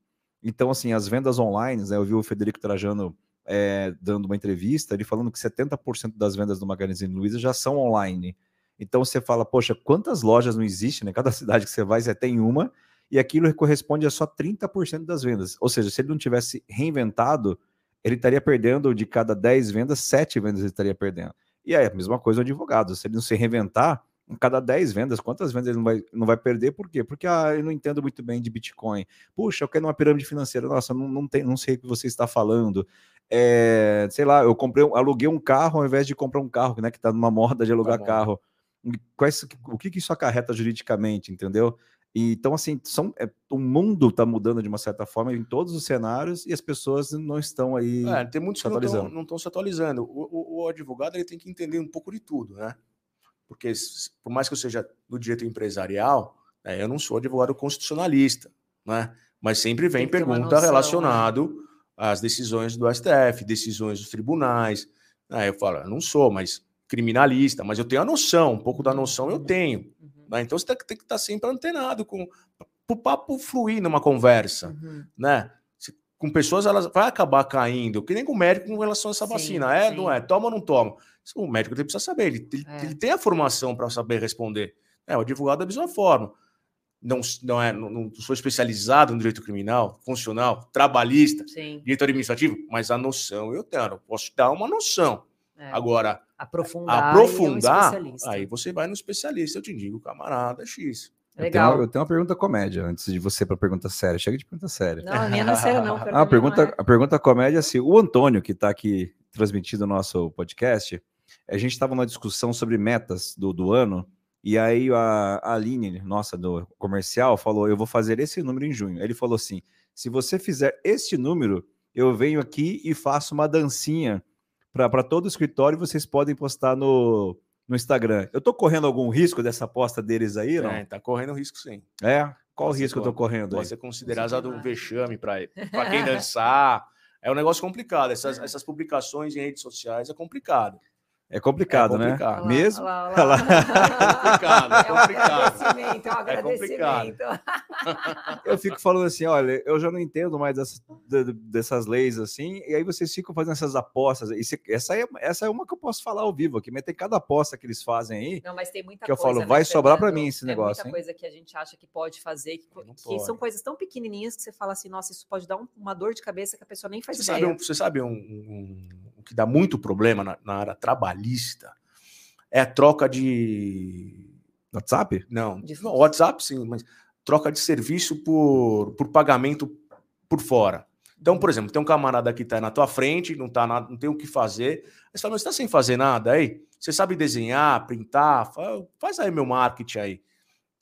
Então, assim, as vendas online, né? Eu vi o Federico Trajano é, dando uma entrevista, ele falando que 70% das vendas do Magazine Luiza já são online. Então você fala, poxa, quantas lojas não existem, né? Cada [LAUGHS] cidade que você vai, você tem uma, e aquilo corresponde a só 30% das vendas. Ou seja, se ele não tivesse reinventado, ele estaria perdendo de cada 10 vendas, 7 vendas ele estaria perdendo. E aí, a mesma coisa o advogado. Se ele não se reinventar, em cada 10 vendas, quantas vendas ele não vai, não vai perder? Por quê? Porque ah, eu não entendo muito bem de Bitcoin. Puxa, eu quero uma pirâmide financeira. Nossa, não, não, tem, não sei o que você está falando. É, sei lá, eu comprei, um- aluguei um carro ao invés de comprar um carro, né? Que está numa moda de alugar bom. carro. Quais, o que, que isso acarreta juridicamente, entendeu? Então, assim, são, é, o mundo está mudando de uma certa forma em todos os cenários e as pessoas não estão aí. É, tem muitos que não estão- atualizando. não estão se atualizando. O, o- o advogado ele tem que entender um pouco de tudo, né? Porque por mais que eu seja do direito empresarial, né, eu não sou advogado constitucionalista, né? Mas sempre vem pergunta né? relacionado às decisões do STF, decisões dos tribunais. Aí eu falo, eu não sou, mas criminalista, mas eu tenho a noção, um pouco da noção eu tenho. Uhum, né? Então você tem que- tem que estar sempre antenado com o papo fluir numa conversa uhum. né? Com pessoas, elas vai acabar caindo, que nem com o médico com relação a essa Sim, vacina. É, sim. não é? Toma ou não toma? O médico ele precisa saber, ele, ele, É. ele tem a formação para saber responder. É, o advogado da mesma forma. Não, não, é, não, não sou especializado no direito criminal, funcional, trabalhista, Sim. direito administrativo, mas a noção eu tenho, eu posso dar uma noção. é. Agora, aprofundar. e é um aprofundar, aí você vai no especialista, eu te digo, camarada X. Eu tenho, Legal. uma, eu tenho uma pergunta comédia antes de você para pergunta séria. Chega de pergunta séria. Não, a minha não é sério, não. [LAUGHS] Ah, a pergunta, não é. a pergunta comédia é assim: o Antônio, que está aqui transmitindo o nosso podcast, a gente estava numa discussão sobre metas do, do ano, e aí a, a Aline, nossa, do comercial, falou: Eu vou fazer esse número em junho. Ele falou assim: se você fizer este número, eu venho aqui e faço uma dancinha para todo o escritório e vocês podem postar no, no Instagram. Eu tô correndo algum risco dessa aposta deles aí, não? É, tá correndo risco sim. É? Qual o Você risco eu tô corre. correndo aí? Pode ser considerado um vexame para [LAUGHS] quem dançar. É um negócio complicado. Essas, essas publicações em redes sociais é complicado. É complicado, né? complicado. Olha lá, Mesmo? lá, lá. complicado, é É um complicado. agradecimento, é um É agradecimento. Eu fico falando assim, olha, eu já não entendo mais dessas, de- dessas leis assim, e aí vocês ficam fazendo essas apostas. E se- essa, é, essa é uma que eu posso falar ao vivo aqui, mas tem cada aposta que eles fazem aí. Não, mas tem muita Que eu coisa. falo, né, vai sobrar pra Fernando? mim esse É negócio, muita hein? coisa que a gente acha que pode fazer, que, que pode. são coisas tão pequenininhas que você fala assim, nossa, isso pode dar um- uma dor de cabeça que a pessoa nem faz Você ideia. sabe, um, você sabe um- um que dá muito problema na, na área trabalhista? É a troca de. WhatsApp? Não, De- não, WhatsApp sim, mas troca de serviço por, por pagamento por fora. Então, por exemplo, tem um camarada que está na tua frente, não, tá na- não tem o que fazer. Aí você fala, mas você está sem fazer nada aí? Você sabe desenhar, printar? Fa- Faz aí meu marketing aí.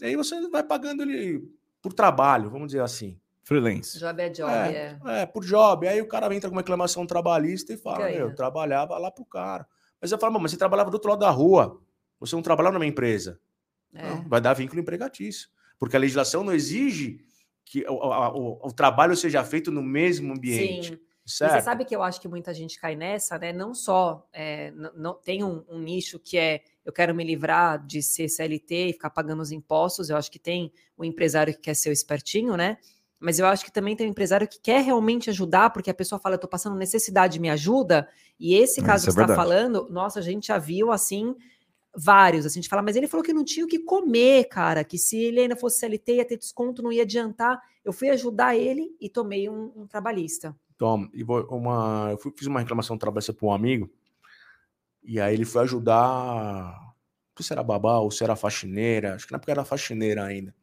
E aí você vai pagando ele por trabalho, vamos dizer assim. Freelance. Job é job, É, é. É, por job. Aí o cara entra com uma reclamação trabalhista e fala: Ganha. Eu trabalhava lá pro cara. Mas eu falo, mas você trabalhava do outro lado da rua. Você não trabalhava na minha empresa. é. Não, vai dar vínculo empregatício. Porque a legislação não exige que o, o- o trabalho seja feito no mesmo ambiente. Sim. E Certo? você sabe que eu acho que muita gente cai nessa, né? Não só é, n- não, tem um, um nicho que é eu quero me livrar de ser CLT e ficar pagando os impostos. Eu acho que tem o empresário que quer ser o espertinho, né? Mas eu acho que também tem um empresário que quer realmente ajudar, porque a pessoa fala, eu tô passando necessidade, me ajuda. E esse É, caso isso que é você está falando, nossa, a gente já viu assim vários. Assim, a gente fala, mas ele falou que não tinha o que comer, cara, que se ele ainda fosse CLT ia ter desconto, não ia adiantar. Eu fui ajudar ele e tomei um, um trabalhista. Toma, e vou- uma, eu fui- fiz uma reclamação trabalhista para um amigo, e aí ele foi ajudar. Não sei se era babá ou se era faxineira, acho que na época era faxineira ainda.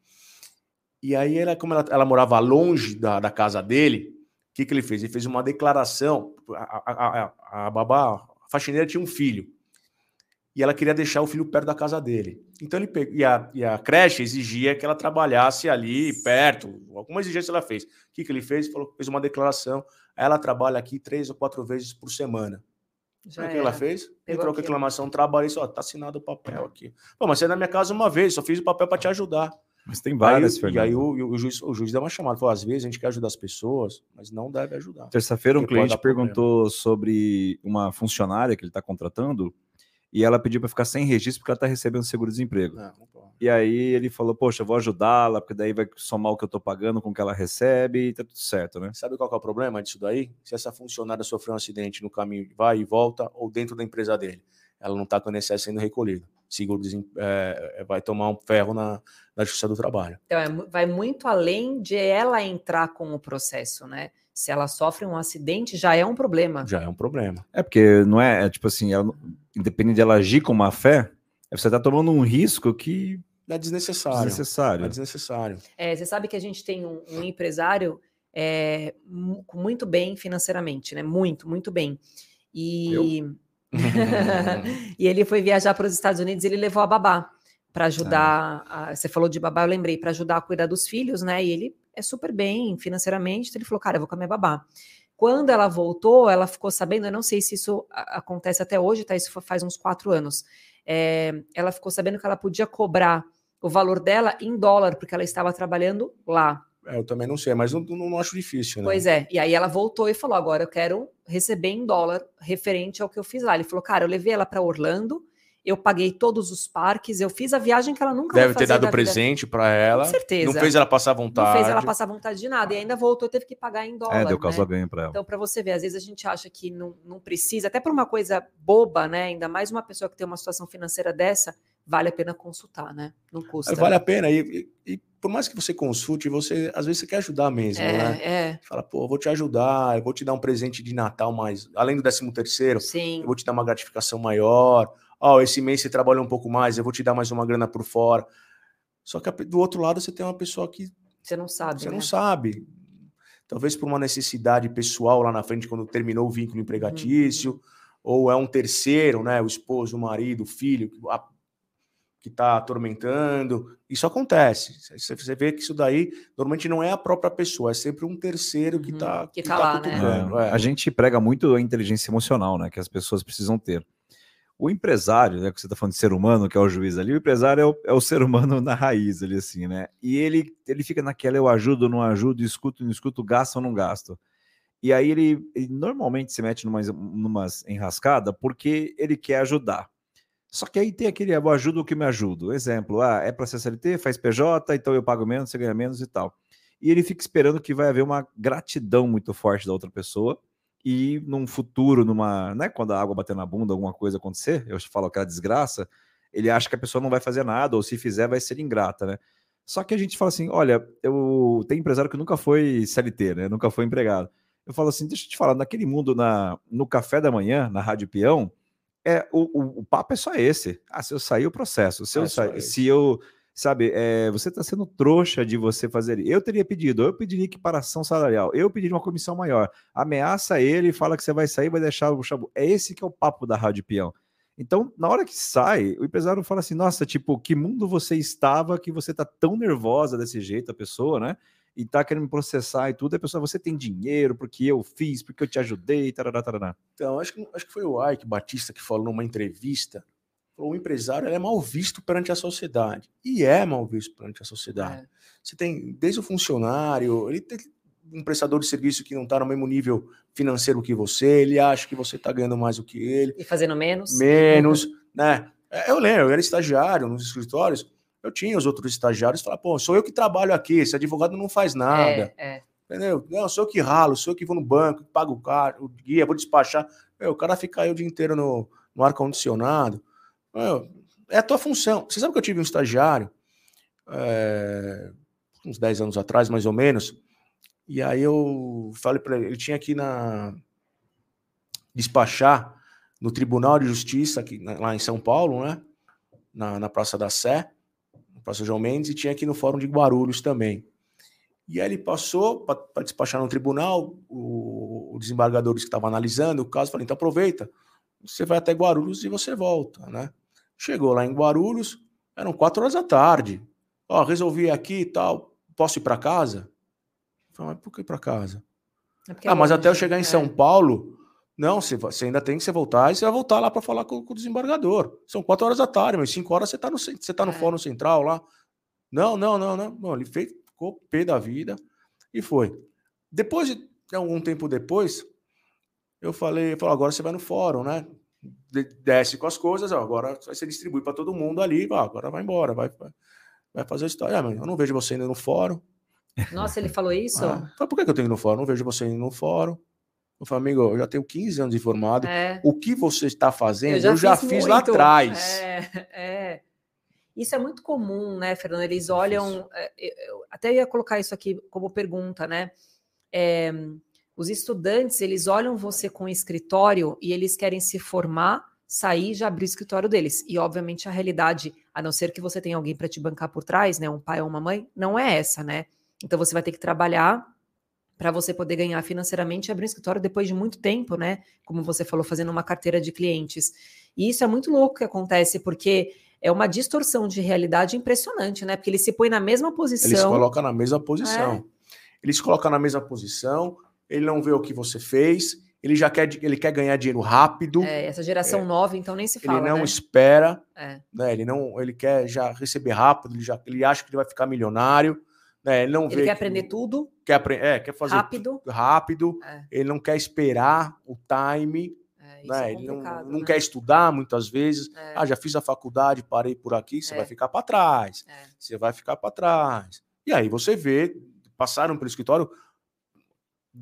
E aí, ela, como ela, ela morava longe da, da casa dele, o que, que ele fez? Ele fez uma declaração. A, a, a, a babá, a faxineira tinha um filho. E ela queria deixar o filho perto da casa dele. Então ele pegou. E a, e a creche exigia que ela trabalhasse ali perto. Alguma exigência ela fez. O que, que ele fez? Falou, fez uma declaração. Ela trabalha aqui três ou quatro vezes por semana. Já Sabe o que ela fez? Pegou Entrou com aquilo. reclamação, trabalhei, ó, tá assinado o papel aqui. Pô, mas você é na minha casa uma vez, só fiz o papel para te ajudar. Mas tem Aí, várias, e Fernando. aí o, o juiz, o juiz deu uma chamada, falou, às vezes a gente quer ajudar as pessoas, mas não deve ajudar. Terça-feira um cliente dar problema. perguntou sobre uma funcionária que ele está contratando e ela pediu para ficar sem registro porque ela está recebendo seguro-desemprego. E aí ele falou, poxa, vou ajudá-la, porque daí vai somar o que eu estou pagando com o que ela recebe e tá tudo certo, né? Sabe qual que é o problema disso daí? Se essa funcionária sofreu um acidente no caminho, vai e volta, ou dentro da empresa dele, ela não está com o INSS sendo recolhido. Seguro desem- é, vai tomar um ferro na, na Justiça do Trabalho. Então, é vai muito além de ela entrar com o processo, né? Se ela sofre um acidente, já é um problema. Já é um problema. É porque não é, é tipo assim, ela, independente de ela agir com má fé, você está tomando um risco que É é desnecessário. desnecessário. É desnecessário. É, você sabe que a gente tem um, um empresário é, muito bem financeiramente, né? Muito, muito bem. E, [LAUGHS] e ele foi viajar para os Estados Unidos e ele levou a babá para ajudar. a- você falou de babá, eu lembrei, para ajudar a cuidar dos filhos, né? E ele é super bem financeiramente, então ele falou, cara, eu vou com a minha babá. Quando ela voltou, ela ficou sabendo, eu não sei se isso acontece até hoje, tá? Isso fa- faz uns quatro anos. É, ela ficou sabendo que ela podia cobrar o valor dela em dólar, porque ela estava trabalhando lá. É, eu também não sei, mas não, não, não acho difícil, né? Pois é. E aí ela voltou e falou: agora eu quero receber em dólar referente ao que eu fiz lá. Ele falou: cara, eu levei ela para Orlando, eu paguei todos os parques, eu fiz a viagem que ela nunca Deve vai ter dado presente para ela. Com certeza. Não fez ela passar vontade. Não fez ela passar vontade de nada. E ainda voltou, teve que pagar em dólar. É, deu né? causa ganho para ela. Então, para você ver, às vezes a gente acha que não, não precisa, até por uma coisa boba, né? Ainda mais uma pessoa que tem uma situação financeira dessa, vale a pena consultar, né? Não custa. Vale a pena. E, e- e por mais que você consulte, você às vezes você quer ajudar mesmo, né? é, é, Fala, pô, eu vou te ajudar, eu vou te dar um presente de Natal mais. Além do 13 terceiro, sim. eu vou te dar uma gratificação maior. Ó, esse mês você trabalhou um pouco mais, eu vou te dar mais uma grana por fora. Só que do outro lado você tem uma pessoa que Você não sabe. você né? não sabe. Talvez por uma necessidade pessoal lá na frente, quando terminou o vínculo empregatício, ou é um terceiro, né? O esposo, o marido, o filho, a- que está atormentando. Isso acontece. Você- Você vê que isso daí normalmente não é a própria pessoa, é sempre um terceiro que Uhum, está que tá lá, né? cutucando. É, é. A gente prega muito a inteligência emocional, né? Que as pessoas precisam ter. O empresário, né? Que você está falando de ser humano, que é o juiz ali, o empresário é o, é o ser humano na raiz ali, assim, né? E ele, ele fica naquela, eu ajudo, não ajudo, escuto, não escuto, gasto ou não gasto. E aí ele, ele normalmente se mete numa numas enrascada porque ele quer ajudar. Só que aí tem aquele eu ajudo o que me ajudo. Exemplo, ah, é para CLT, faz PJ, então eu pago menos, você ganha menos e tal. E ele fica esperando que vai haver uma gratidão muito forte da outra pessoa e num futuro, numa, né, quando a água bater na bunda, alguma coisa acontecer, eu falo aquela desgraça, ele acha que a pessoa não vai fazer nada ou se fizer vai ser ingrata, né? Só que a gente fala assim, olha, eu tem empresário que nunca foi CLT, né? Nunca foi empregado. Eu falo assim, deixa eu te falar, naquele mundo na no café da manhã, na Rádio Peão, é, o, o, o, papo é só esse. Ah, se eu sair, o processo. Se, é eu, sair, se eu, sabe, é, você está sendo trouxa de você fazer. Eu teria pedido, eu pediria equiparação salarial, eu pediria uma comissão maior. Ameaça ele fala que você vai sair, vai deixar o chabu. É esse que é o papo da Rádio Peão. Então, na hora que sai, o empresário fala assim: nossa, tipo, que mundo você estava que você tá tão nervosa desse jeito, a pessoa, né? E tá querendo me processar e tudo, a pessoa, você tem dinheiro porque eu fiz, porque eu te ajudei, tarará, tarará. Então, acho que, acho que foi o Ike Batista que falou numa entrevista, falou, o empresário é mal visto perante a sociedade, e é mal visto perante a sociedade. É. Você tem, desde o funcionário, ele tem um prestador de serviço que não está no mesmo nível financeiro que você, ele acha que você está ganhando mais do que ele. E fazendo menos. Menos, né? É, eu lembro, eu era estagiário nos escritórios, eu tinha os outros estagiários falar, pô, sou eu que trabalho aqui, esse advogado não faz nada. É, é. Entendeu? Não, sou eu que ralo, sou eu que vou no banco, pago o cara, o guia, vou despachar. Meu, o cara fica aí o dia inteiro no, no ar-condicionado. É a tua função. Você sabe que eu tive um estagiário é, uns 10 anos atrás, mais ou menos, e aí eu falei para ele, ele tinha aqui na despachar no Tribunal de Justiça, aqui, lá em São Paulo, né? Na, na Praça da Sé Praça João Mendes, e tinha aqui no Fórum de Guarulhos também. E aí ele passou para despachar no tribunal, o, o desembargador que estava analisando o caso falou: então aproveita, você vai até Guarulhos e você volta, né? Chegou lá em Guarulhos, eram quatro horas da tarde. Ó, resolvi aqui e tal, posso ir para casa? falei, mas por que ir para casa? É ah, mas até eu chegar em é. São Paulo, não, você, você ainda tem que você voltar e você vai voltar lá para falar com, com, o desembargador. São quatro horas da tarde, mas cinco horas você está no, você tá no é. fórum central lá. Não, não, não, não. Bom, ele fez, ficou pé da vida e foi. Depois de algum tempo depois, eu falei, falei agora você vai no fórum, né? Desce com as coisas, ó, agora vai ser distribuído para todo mundo ali, ó, agora vai embora, vai, vai fazer a história. Ah, eu não vejo você indo no fórum. Nossa, ele falou isso? Ah, por que, que eu tenho que ir no fórum? Não vejo você indo no fórum. Eu falei, amigo, eu já tenho 15 anos de formado. É. O que você está fazendo, eu já, eu já fiz, fiz lá atrás. É, é. Isso é muito comum, né, Fernando? Eles olham. É, eu até ia colocar isso aqui como pergunta, né? É, os estudantes, eles olham você com escritório e eles querem se formar, sair e já abrir o escritório deles. E, obviamente, a realidade, a não ser que você tenha alguém para te bancar por trás, né? Um pai ou uma mãe, não é essa, né? Então você vai ter que trabalhar para você poder ganhar financeiramente e abrir um escritório depois de muito tempo, né? Como você falou, fazendo uma carteira de clientes. E isso é muito louco que acontece, porque é uma distorção de realidade impressionante, né? Porque ele se põe na mesma posição. Ele se coloca na mesma posição. É. Ele se coloca na mesma posição, ele não vê o que você fez, ele já quer, ele quer ganhar dinheiro rápido. É, essa geração é. nova, então nem se fala. Ele não né? espera, é. né? Ele não, ele quer já receber rápido, ele já ele acha que ele vai ficar milionário. Né? Ele não ele quer que, aprender tudo. Quer, aprender, é, quer fazer rápido. rápido. É. Ele não quer esperar o time. É, né? É ele não, não né? quer estudar muitas vezes. É. Ah, já fiz a faculdade, parei por aqui. Você vai é. ficar para trás. Você vai ficar para trás. E aí você vê, passaram pelo escritório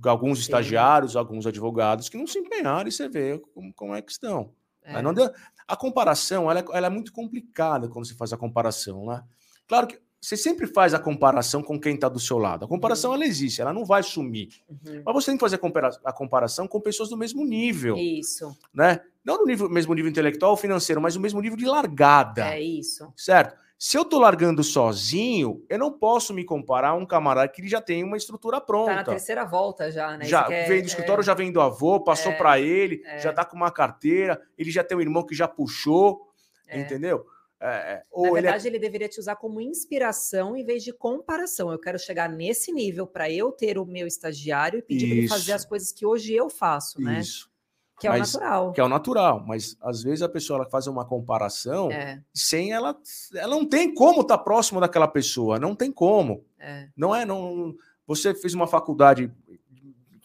alguns Sim. estagiários, alguns advogados que não se empenharam e você vê como, como é que estão. É. Não deu, a comparação ela, ela, é muito complicada quando você faz a comparação, né? Claro que você sempre faz a comparação com quem está do seu lado. A comparação uhum. ela existe, ela não vai sumir. Uhum. Mas você tem que fazer a, compara a, comparação com pessoas do mesmo nível. Isso. Né? Não no nível, mesmo nível intelectual ou financeiro, mas no mesmo nível de largada. É isso. Certo? Se eu tô largando sozinho, eu não posso me comparar a um camarada que já tem uma estrutura pronta. Tá na terceira volta já, né? Já vem do escritório, é... já vem do avô, passou é... para ele, é... já tá com uma carteira, ele já tem um irmão que já puxou, é. entendeu? É, é Na verdade, ele, é... ele, deveria te usar como inspiração em vez de comparação. Eu quero chegar nesse nível para eu ter o meu estagiário e pedir para ele fazer as coisas que hoje eu faço, né? Isso. Que é mas, o natural. Que é o natural, mas às vezes a pessoa ela faz uma comparação é. sem ela. Ela não tem como estar tá próximo daquela pessoa, não tem como. É. Não é. Não, você fez uma faculdade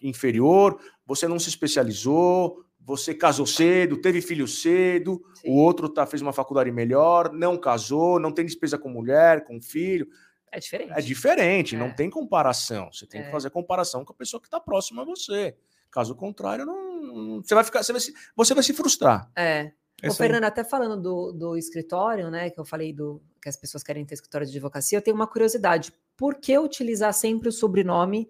inferior, você não se especializou, você casou cedo, teve filho cedo, Sim. o outro tá, fez uma faculdade melhor, não casou, não tem despesa com mulher, com filho. É diferente. É diferente, não É. tem comparação. Você tem que É. fazer comparação com a pessoa que está próxima a você. Caso contrário, não, não- você vai ficar, você vai se, você vai se frustrar. É. É aí. Fernando, até falando do, do escritório, né? Que eu falei do que as pessoas querem ter escritório de advocacia, eu tenho uma curiosidade. Por que utilizar sempre o sobrenome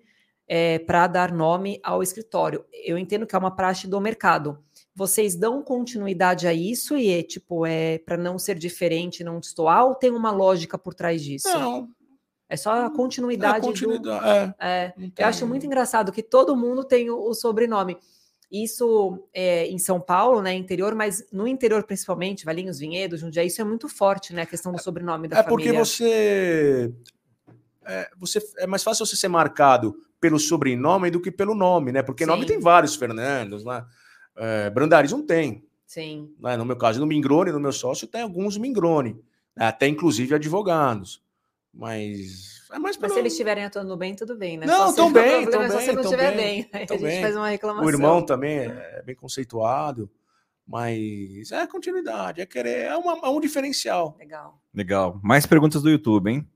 para dar nome ao escritório? Eu entendo que é uma praxe do mercado. Vocês dão continuidade a isso e é tipo, é para não ser diferente, não destoar, ou tem uma lógica por trás disso? Não, É só a é continuidade, do. continuidade. É, É, eu tem- acho muito engraçado que todo mundo tem o, o sobrenome. Isso é, em São Paulo, né, interior, mas no interior principalmente, Valinhos, Vinhedos, Jundiaí, isso é muito forte, né, a questão do sobrenome da É porque família. você é, você. é mais fácil você ser marcado pelo sobrenome do que pelo nome, né? Porque nome Sim. tem vários Fernandos, né? É, Brandaris não tem. Sim, né? No meu caso, no Mingrone, no meu sócio, tem alguns Mingrone, né? até inclusive advogados. Mas é mais mas pelo... se eles estiverem atuando bem, tudo bem, né? Não, Só se tão o [LAUGHS] bem, problema tão é só bem, se não estiver bem, bem. A gente bem. faz uma reclamação. O irmão também é bem conceituado, mas é continuidade, é querer, é, uma- é um diferencial. Legal. Legal. Mais perguntas do YouTube, hein?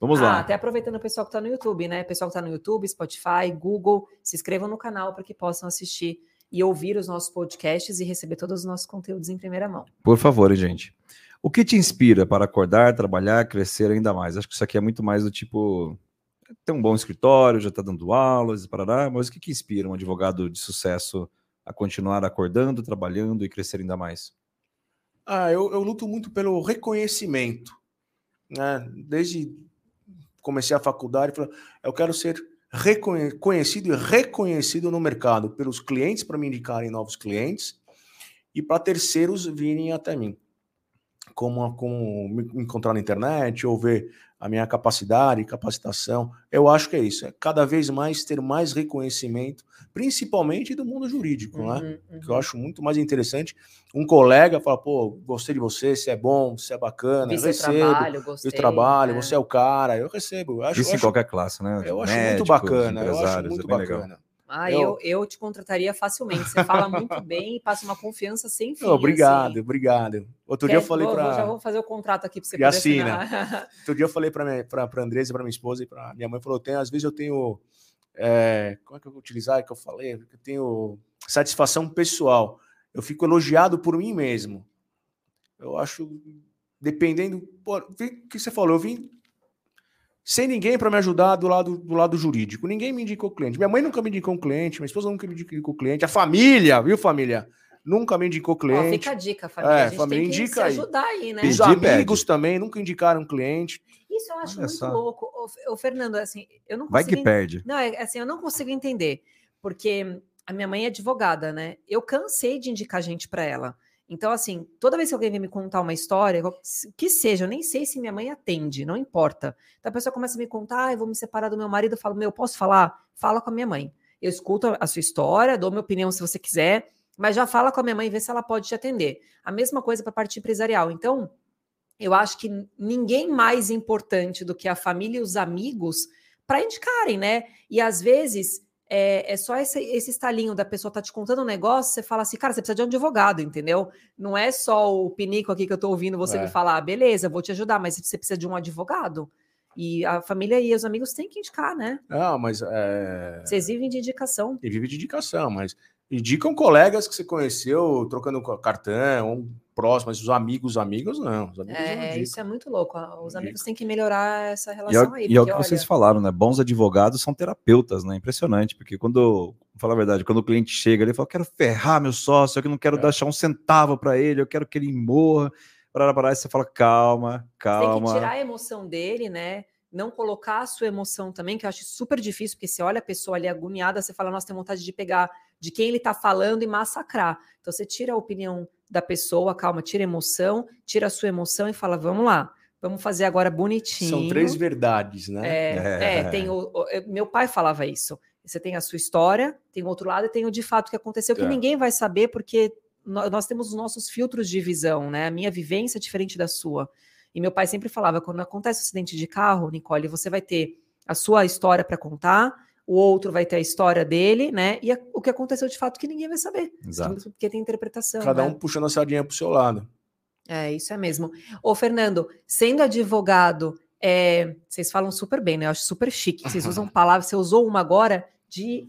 Vamos ah, lá. até aproveitando o pessoal que está no YouTube, né? Pessoal que está no YouTube, Spotify, Google, se inscrevam no canal para que possam assistir e ouvir os nossos podcasts e receber todos os nossos conteúdos em primeira mão. Por favor, gente. O que te inspira para acordar, trabalhar, crescer ainda mais? Acho que isso aqui é muito mais do tipo ter um bom escritório, já está dando aulas, parará, mas o que, que inspira um advogado de sucesso a continuar acordando, trabalhando e crescer ainda mais? Ah, eu, eu luto muito pelo reconhecimento. Né? Desde comecei a faculdade, falei, eu quero ser reconhe- conhecido e reconhecido no mercado pelos clientes para me indicarem novos clientes e para terceiros virem até mim. Como, como me encontrar na internet ou ver a minha capacidade, capacitação. Eu acho que é isso. É cada vez mais ter mais reconhecimento, principalmente do mundo jurídico, né? Uhum, que eu uhum. acho muito mais interessante. Um colega fala, pô, gostei de você, você é bom, você é bacana, eu recebo, trabalho, gostei. trabalho, é. você é o cara, eu recebo. Eu acho, Isso eu em acho, qualquer classe, né? eu acho Médicos, muito bacana, eu acho muito é bem legal. Ah, Eu- eu, eu te contrataria facilmente. Você fala muito [LAUGHS] bem e passa uma confiança sem fim. Obrigado, assim. obrigado. Outro Quer- dia eu falei vou- Já para vou fazer o contrato aqui para você E assina. assinar. [LAUGHS] outro dia eu falei para para para Andresa, para minha esposa e para minha mãe, falou, tem, às vezes eu tenho é, como é que eu vou utilizar que eu falei? Eu tenho satisfação pessoal. Eu fico elogiado por mim mesmo. Eu acho, dependendo, pô, o que você falou, eu vim sem ninguém para me ajudar do lado do lado jurídico. Ninguém me indicou cliente. Minha mãe nunca me indicou um cliente, minha esposa nunca me indicou cliente, a família, viu, família? Nunca me indicou Ó, cliente. fica a dica, família. É, a gente família, tem que indica se aí. ajudar aí, né? Os amigos também nunca indicaram cliente. Isso eu acho Olha muito só. louco. Ô, ô, Fernando, assim, eu não Vai que en- perde. Não, é assim, eu não consigo entender, porque a minha mãe é advogada, né? Eu cansei de indicar gente para ela. Então, assim, toda vez que alguém vem me contar uma história, que seja, eu nem sei se minha mãe atende, não importa. Então a pessoa começa a me contar, ah, eu vou me separar do meu marido, eu falo, meu, posso falar? Fala com a minha mãe. Eu escuto a sua história, dou minha opinião se você quiser, mas já fala com a minha mãe e vê se ela pode te atender. A mesma coisa para a parte empresarial. Então, eu acho que ninguém mais importante do que a família e os amigos para indicarem, né? E às vezes é, é só esse, esse estalinho da pessoa tá te contando um negócio, você fala assim, cara, você precisa de um advogado, entendeu? Não é só o pinico aqui que eu tô ouvindo você É. me falar, "Ah, beleza, vou te ajudar, mas você precisa de um advogado. E a família e os amigos têm que indicar, né? Não, mas é... Vocês vivem de indicação. E vive de indicação, mas indicam colegas que você conheceu trocando cartão, um próximo, mas os amigos, amigos, não. Os amigos não É, isso é muito louco. Os amigos têm que melhorar essa E é, relação o- aí. e é o que porque, vocês olha, falaram, né? Bons advogados são terapeutas, né? Impressionante, porque quando, vou falar a verdade, quando o cliente chega, ele fala: quero ferrar meu sócio, eu que não quero É. deixar um centavo para ele, eu quero que ele morra. Parará, e você fala: calma, Tem que calma. tirar a emoção dele, né? Não colocar a sua emoção também, que eu acho super difícil, porque você olha a pessoa ali agoniada, você fala, nossa, tem vontade de pegar de quem ele tá falando e massacrar. Então você tira a opinião da pessoa, calma, tira a emoção, tira a sua emoção e fala, vamos lá, vamos fazer agora bonitinho. São três verdades, né? É, É. [LAUGHS] é, tem o, o- eu- meu pai falava isso. Você tem a sua história, tem o outro lado e tem o de fato que aconteceu, que É. ninguém vai saber, porque nó- nós temos os nossos filtros de visão, né? A minha vivência é diferente da sua. E meu pai sempre falava: quando acontece um acidente de carro, Nicole, você vai ter a sua história para contar, o outro vai ter a história dele, né? E a, o que aconteceu de fato que ninguém vai saber. Exato. Porque tem interpretação. Cada né? um puxando a sardinha pro seu lado. É, isso é mesmo. Ô, Fernando, sendo advogado, é, vocês falam super bem, né? Eu acho super chique. Vocês usam [LAUGHS] palavras, você usou uma agora de,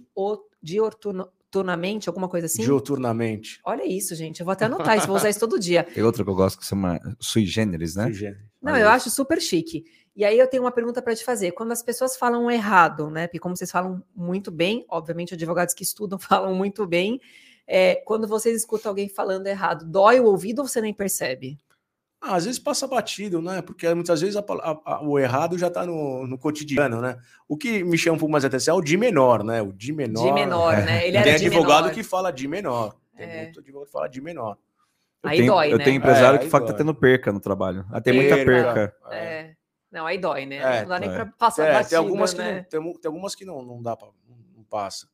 dioturnamente, alguma coisa assim? Dioturnamente. Olha isso, gente. Eu vou até anotar isso, vou usar isso todo [LAUGHS] dia. Tem outra que eu gosto que chama sui generis, né? Sui generis. Não, Olha eu isso. acho super chique. E aí eu tenho uma pergunta para te fazer. Quando as pessoas falam errado, né? Porque como vocês falam muito bem, obviamente advogados que estudam [LAUGHS] falam muito bem. é, quando vocês escutam alguém falando errado, dói o ouvido ou você nem percebe? Ah, às vezes passa batido, né? Porque muitas vezes a a- a- o errado já está no, no cotidiano, né? O que me chama um pouco mais atenção é o de menor, né? O de menor. De menor, né? Ele Tem advogado menor. que fala de menor. Tem É. muito advogado que fala de menor. Eu Aí tenho, dói, eu né? tenho empresário É, que fala que tá dói. tendo perca no trabalho. Ah, tem muita perca. É. Não, aí dói, né? É, não dá nem é. para passar É, batido, tem algumas que né? não, tem, tem algumas que não, não dá para não passa.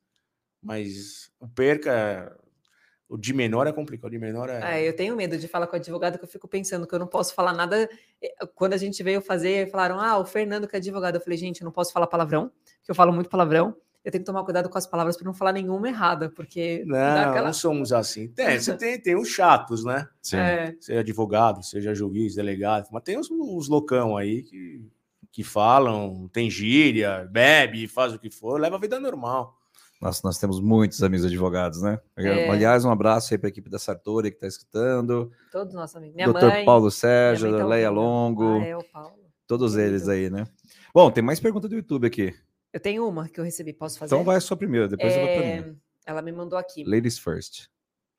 Mas o perca, é- o de menor é complicado. O de menor é. É, eu tenho medo de falar com o advogado que eu fico pensando que eu não posso falar nada. Eh, Quando a gente veio fazer, falaram: ah, o Fernando que é advogado. Eu falei, gente, eu não posso falar palavrão, porque eu falo muito palavrão. Eu tenho que tomar cuidado com as palavras para não falar nenhuma errada, porque Não, aquela. não somos assim. Tem, você tem, tem os chatos, né? Sim. É, Seja advogado, seja juiz, delegado, mas tem os, loucão aí que, que falam, tem gíria, bebe, faz o que for, leva a vida normal. Nossa, nós temos muitos amigos advogados, né? É. Aliás, um abraço aí para a equipe da Sartori que está escutando. todos nossos amigos. Minha Doutor mãe. Paulo Sérgio, minha mãe tá Leia. Longo, Ah, é, o Paulo. todos eles aí, né? Bom, tem mais pergunta do YouTube aqui. Eu tenho uma que eu recebi, posso fazer? Então vai a sua primeira, depois eu vou para É. Ela me mandou aqui. Ladies first.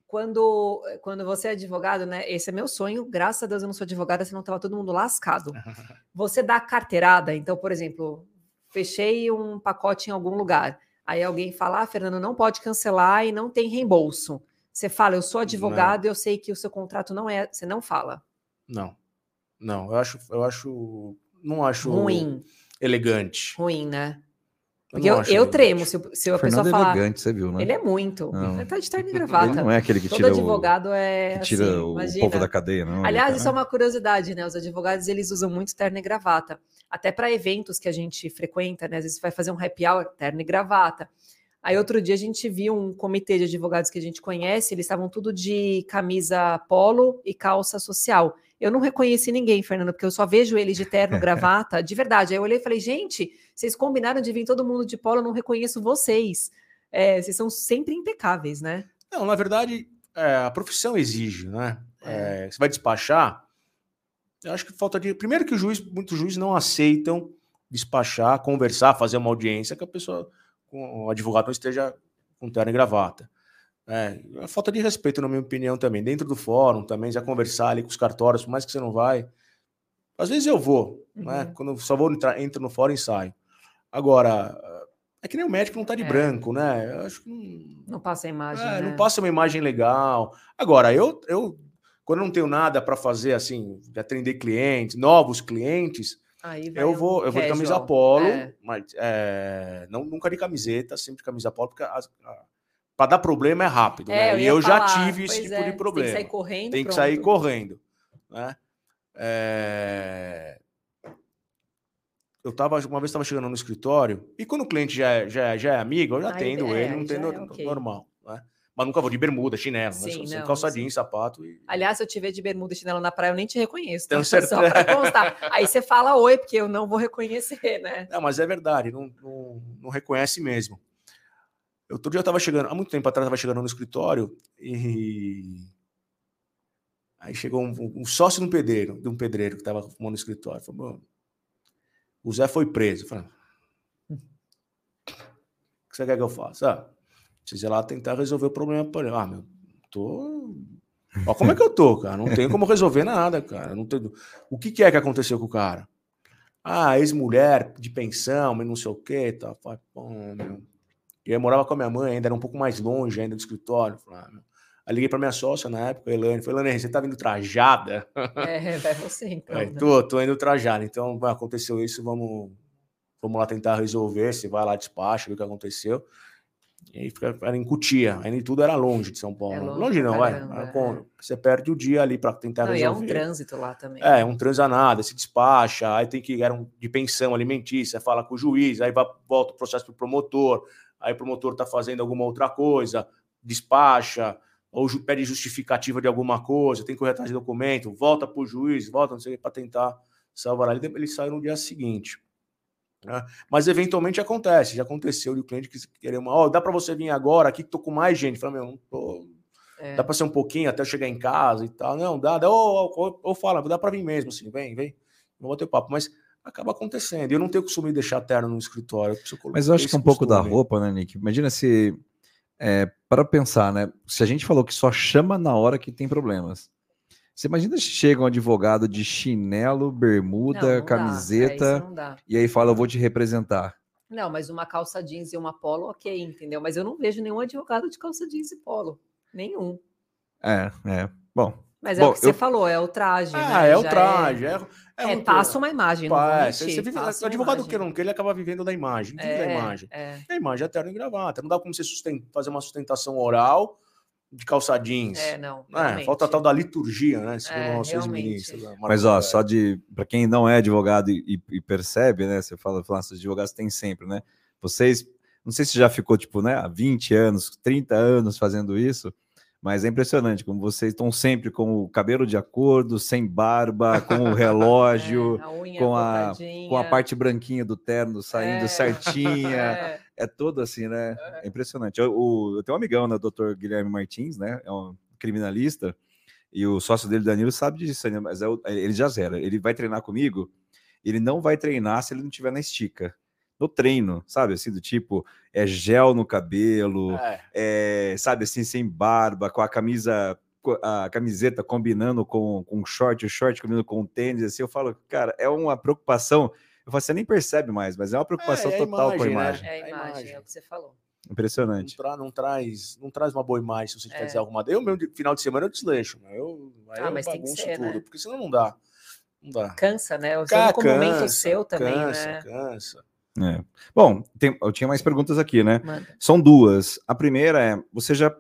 quando, quando você é advogado, né? Esse é meu sonho. Graças a Deus eu não sou advogada, senão tava todo mundo lascado. [LAUGHS] Você dá carteirada, então, por exemplo, fechei um pacote em algum lugar. Aí alguém fala, ah, Fernando, não pode cancelar e não tem reembolso. Você fala, eu sou advogado e eu sei que o seu contrato não é. Você não fala. Não, não, eu acho, eu acho, não acho Ruim, elegante. ruim, né? Eu Porque eu, eu elegante. tremo se, o- se a pessoa Fernando é falar. elegante, você viu, né? Ele é muito. Não. Ele tá de terno e Ele gravata. não é aquele que Todo tira, o, advogado é que tira assim, o imagina. povo da cadeia, não. Aliás, Ele isso é uma curiosidade, né? Os advogados eles usam muito terno e gravata. Até para eventos que a gente frequenta, né? Às vezes vai fazer um happy hour, terno e gravata. Aí outro dia a gente viu um comitê de advogados que a gente conhece, eles estavam tudo de camisa polo e calça social. Eu não reconheci ninguém, Fernando, porque eu só vejo eles de terno, [LAUGHS] gravata, de verdade. Aí eu olhei e falei, gente, vocês combinaram de vir todo mundo de polo, eu não reconheço vocês. É, vocês são sempre impecáveis, né? Não, na verdade, é, a profissão exige, né? É, você vai despachar. Eu acho que falta de. Primeiro que o juiz, muitos juízes não aceitam despachar, conversar, fazer uma audiência que a pessoa, o advogado não esteja com terno e gravata. É, é falta de respeito, na minha opinião, também. Dentro do fórum, também, já conversar ali com os cartórios, por mais que você não vai. Às vezes eu vou, né? Uhum. Quando eu só vou entrar, entro no fórum e saio. Agora, é que nem o médico não tá de É. branco, né? Eu acho que não. Não passa a imagem. É, né? Não passa uma imagem legal. Agora, eu, eu quando eu não tenho nada para fazer, assim, de atender clientes, novos clientes, Aí eu um vou, eu vou de camisa polo, É. mas é, não, nunca de camiseta, sempre de camisa polo, porque para dar problema é rápido, É, né? E ia eu já falar, tive esse tipo é, de Tem que problema. sair correndo. Tem que pronto. sair correndo, né? É, Eu tava, uma vez estava chegando no escritório, e quando o cliente já é, já é, já é amigo, eu já atendo é, ele, não tem já é ok. normal, né? Mas nunca vou de bermuda, chinelo, né? Sim, Só- sem não, calça sim. sapato e... Aliás, se eu tiver de bermuda e chinelo na praia, eu nem te reconheço. Tá? Tenho [LAUGHS] Só certeza. para constar. Aí você fala oi, porque eu não vou reconhecer, né? Não, mas é verdade, não, não, não reconhece mesmo. Outro dia eu tava chegando, há muito tempo atrás, eu tava chegando no escritório e. Aí chegou um, um sócio de um pedreiro, de um pedreiro que tava fumando no escritório. Falou, "Bom, o Zé foi preso. Eu falei, o que você quer que eu faça? Ah, preciso ir lá tentar resolver o problema ele. Ah, meu, tô. Ó, como é que eu tô, cara? Não tenho como resolver nada, cara. Não tenho... O que, que é que aconteceu com o cara? Ah, ex-mulher de pensão, mas não sei o que, tá. Falei, pô, meu. E eu morava com a minha mãe, ainda era um pouco mais longe ainda do escritório. Falei, ah. Aí liguei pra minha sócia na época, a Elane. Falei, Elane, você tá vindo trajada? É, vai você então. Aí, né? tô, tô indo trajada. Então, aconteceu isso, vamos, vamos lá tentar resolver. Se vai lá, despacha, ver o que aconteceu. E aí fica, era em Cutia, ainda tudo era longe de São Paulo. É longe, longe, não, caramba, vai. É. Você perde o dia ali para tentar não, resolver. E é um trânsito lá também. É, um nada, se despacha, aí tem que era um de pensão alimentícia, fala com o juiz, aí vai, volta o processo para o promotor, aí o promotor está fazendo alguma outra coisa, despacha, ou pede justificativa de alguma coisa, tem que correr atrás de documento, volta para o juiz, volta, não sei, para tentar salvar ele, ele sai no dia seguinte. Né? Mas eventualmente acontece, já aconteceu de o cliente que querer uma, oh, dá para você vir agora aqui que tô com mais gente. Fala, meu, não tô. É. Dá para ser um pouquinho até eu chegar em casa e tal. Não, dá, dá ou, ou, ou fala, dá para vir mesmo, assim, vem, vem, vou bater papo. Mas acaba acontecendo. Eu não tenho costume de deixar terno no escritório. Eu Mas eu acho que é um pouco da roupa, né, Nick? Imagina se. É, para pensar, né? Se a gente falou que só chama na hora que tem problemas. Você imagina se chega um advogado de chinelo, bermuda, não, não camiseta é, e aí fala, eu vou te representar. Não, mas uma calça jeans e uma polo, ok, entendeu? Mas eu não vejo nenhum advogado de calça jeans e polo. Nenhum. É, é. Bom. Mas é Bom, o que eu... você falou, é o traje. Ah, né? é o traje. É, é, é passa uma imagem. Pá, é, você vive, o advogado que não que ele acaba vivendo da imagem. Vive é, da imagem. É. A imagem é terno e gravata. Não dá como você fazer uma sustentação oral de calça jeans. É, não. É, falta a tal da liturgia, né? Segundo é, nossos ministros. Mas, ó, só de. Para quem não é advogado e, e, percebe, né? Você fala, fala os advogados têm sempre, né? Vocês. Não sei se já ficou, tipo, né, há 20 anos, 30 anos fazendo isso. Mas é impressionante como vocês estão sempre com o cabelo de acordo, sem barba, com o relógio, [LAUGHS] é, a com, a, com a parte branquinha do terno saindo é. certinha. [LAUGHS] É. é todo assim, né? É impressionante. Eu, o, eu tenho um amigão, né, o doutor Guilherme Martins, né? É um criminalista, e o sócio dele, Danilo, sabe disso, né? mas é o, ele já zera. Ele vai treinar comigo, ele não vai treinar se ele não tiver na estica no treino, sabe? Assim, do tipo, é gel no cabelo, é. É, sabe assim, sem barba, com a camisa, a camiseta combinando com, com o short, o short combinando com o tênis, assim, eu falo, cara, é uma preocupação. Eu falo, você nem percebe mais, mas é uma preocupação é, é total imagem, com a imagem. Né? É a imagem, é o que você falou. Impressionante. Não, tra não, traz, não traz uma boa imagem se você é. dizer alguma. Eu, meu final de semana, eu desleixo. Eu, aí ah, eu mas tem que ser, tudo, né? porque senão não dá. Não dá. Cansa, né? O seu como momento seu também, cansa, né? Cansa. É. Bom, tem, eu tinha mais perguntas aqui, né? Manda. São duas. A primeira é: você já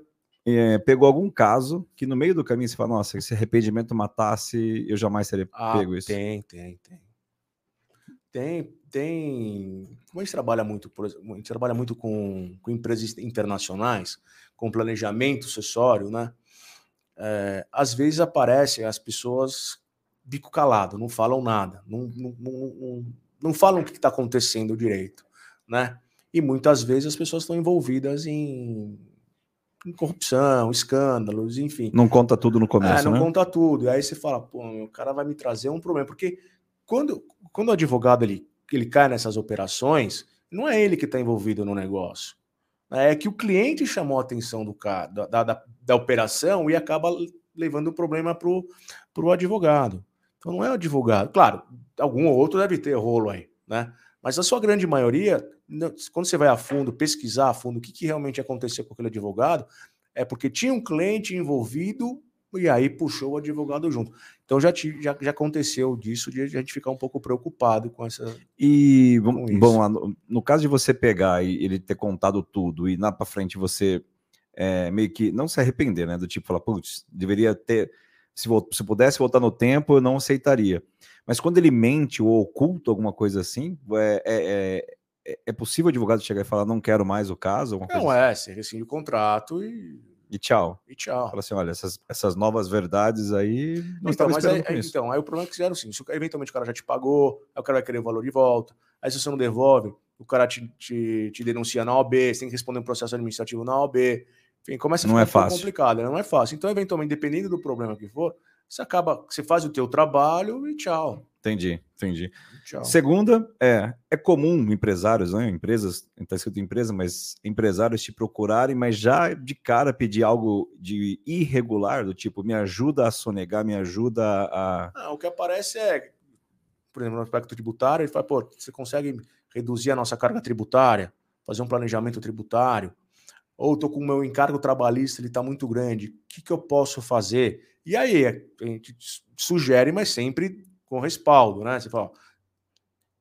é, pegou algum caso que no meio do caminho você fala, nossa, se arrependimento matasse, eu jamais teria ah, pego isso? Tem, tem, tem. Tem, tem. Como a gente trabalha muito, por exemplo, a gente trabalha muito com, com empresas internacionais, com planejamento acessório, né? É, às vezes aparecem as pessoas bico calado, não falam nada, não, não, não, não falam o que está acontecendo direito, né? E muitas vezes as pessoas estão envolvidas em, em, corrupção, escândalos, enfim. Não conta tudo no começo, é, não né? conta tudo. E aí você fala, pô, o cara vai me trazer um problema, porque quando, quando o advogado ele, ele cai nessas operações, não é ele que está envolvido no negócio. É que o cliente chamou a atenção do cara, da, da, da operação e acaba levando o problema para o advogado. Então não é o advogado. Claro, algum ou outro deve ter rolo aí, né? Mas a sua grande maioria, quando você vai a fundo, pesquisar a fundo o que, que realmente aconteceu com aquele advogado, é porque tinha um cliente envolvido e aí puxou o advogado junto. Então já, já, já aconteceu disso, de a gente ficar um pouco preocupado com essa. E com bom, no, no, caso de você pegar e ele ter contado tudo e na para frente você é, meio que não se arrepender, né? Do tipo falar, putz, deveria ter se, se pudesse voltar no tempo, eu não aceitaria. Mas quando ele mente ou oculta alguma coisa assim, é, é, é, é possível o advogado chegar e falar, não quero mais o caso? Não é, você rescinde o contrato e. E tchau. E tchau. Fala assim: olha, essas, essas novas verdades aí. Não então, mas é, então, aí o problema é que fizeram assim: se eventualmente o cara já te pagou, aí o cara vai querer o valor de volta, aí se você não devolve, o cara te, te, te denuncia na OB, você tem que responder um processo administrativo na OB. Enfim, começa a ficar não é fácil. complicado, né? não é fácil. Então, eventualmente, dependendo do problema que for, você acaba, você faz o teu trabalho e tchau. Entendi, entendi. Tchau. Segunda, é, é comum empresários, né, empresas, está escrito empresa, mas empresários te procurarem, mas já de cara pedir algo de irregular, do tipo, me ajuda a sonegar, me ajuda a... Não, o que aparece é, por exemplo, no aspecto tributário, ele fala, pô, você consegue reduzir a nossa carga tributária, fazer um planejamento tributário, ou estou com o meu encargo trabalhista, ele está muito grande, o que, que eu posso fazer? E aí a gente sugere, mas sempre com respaldo, né? Você fala,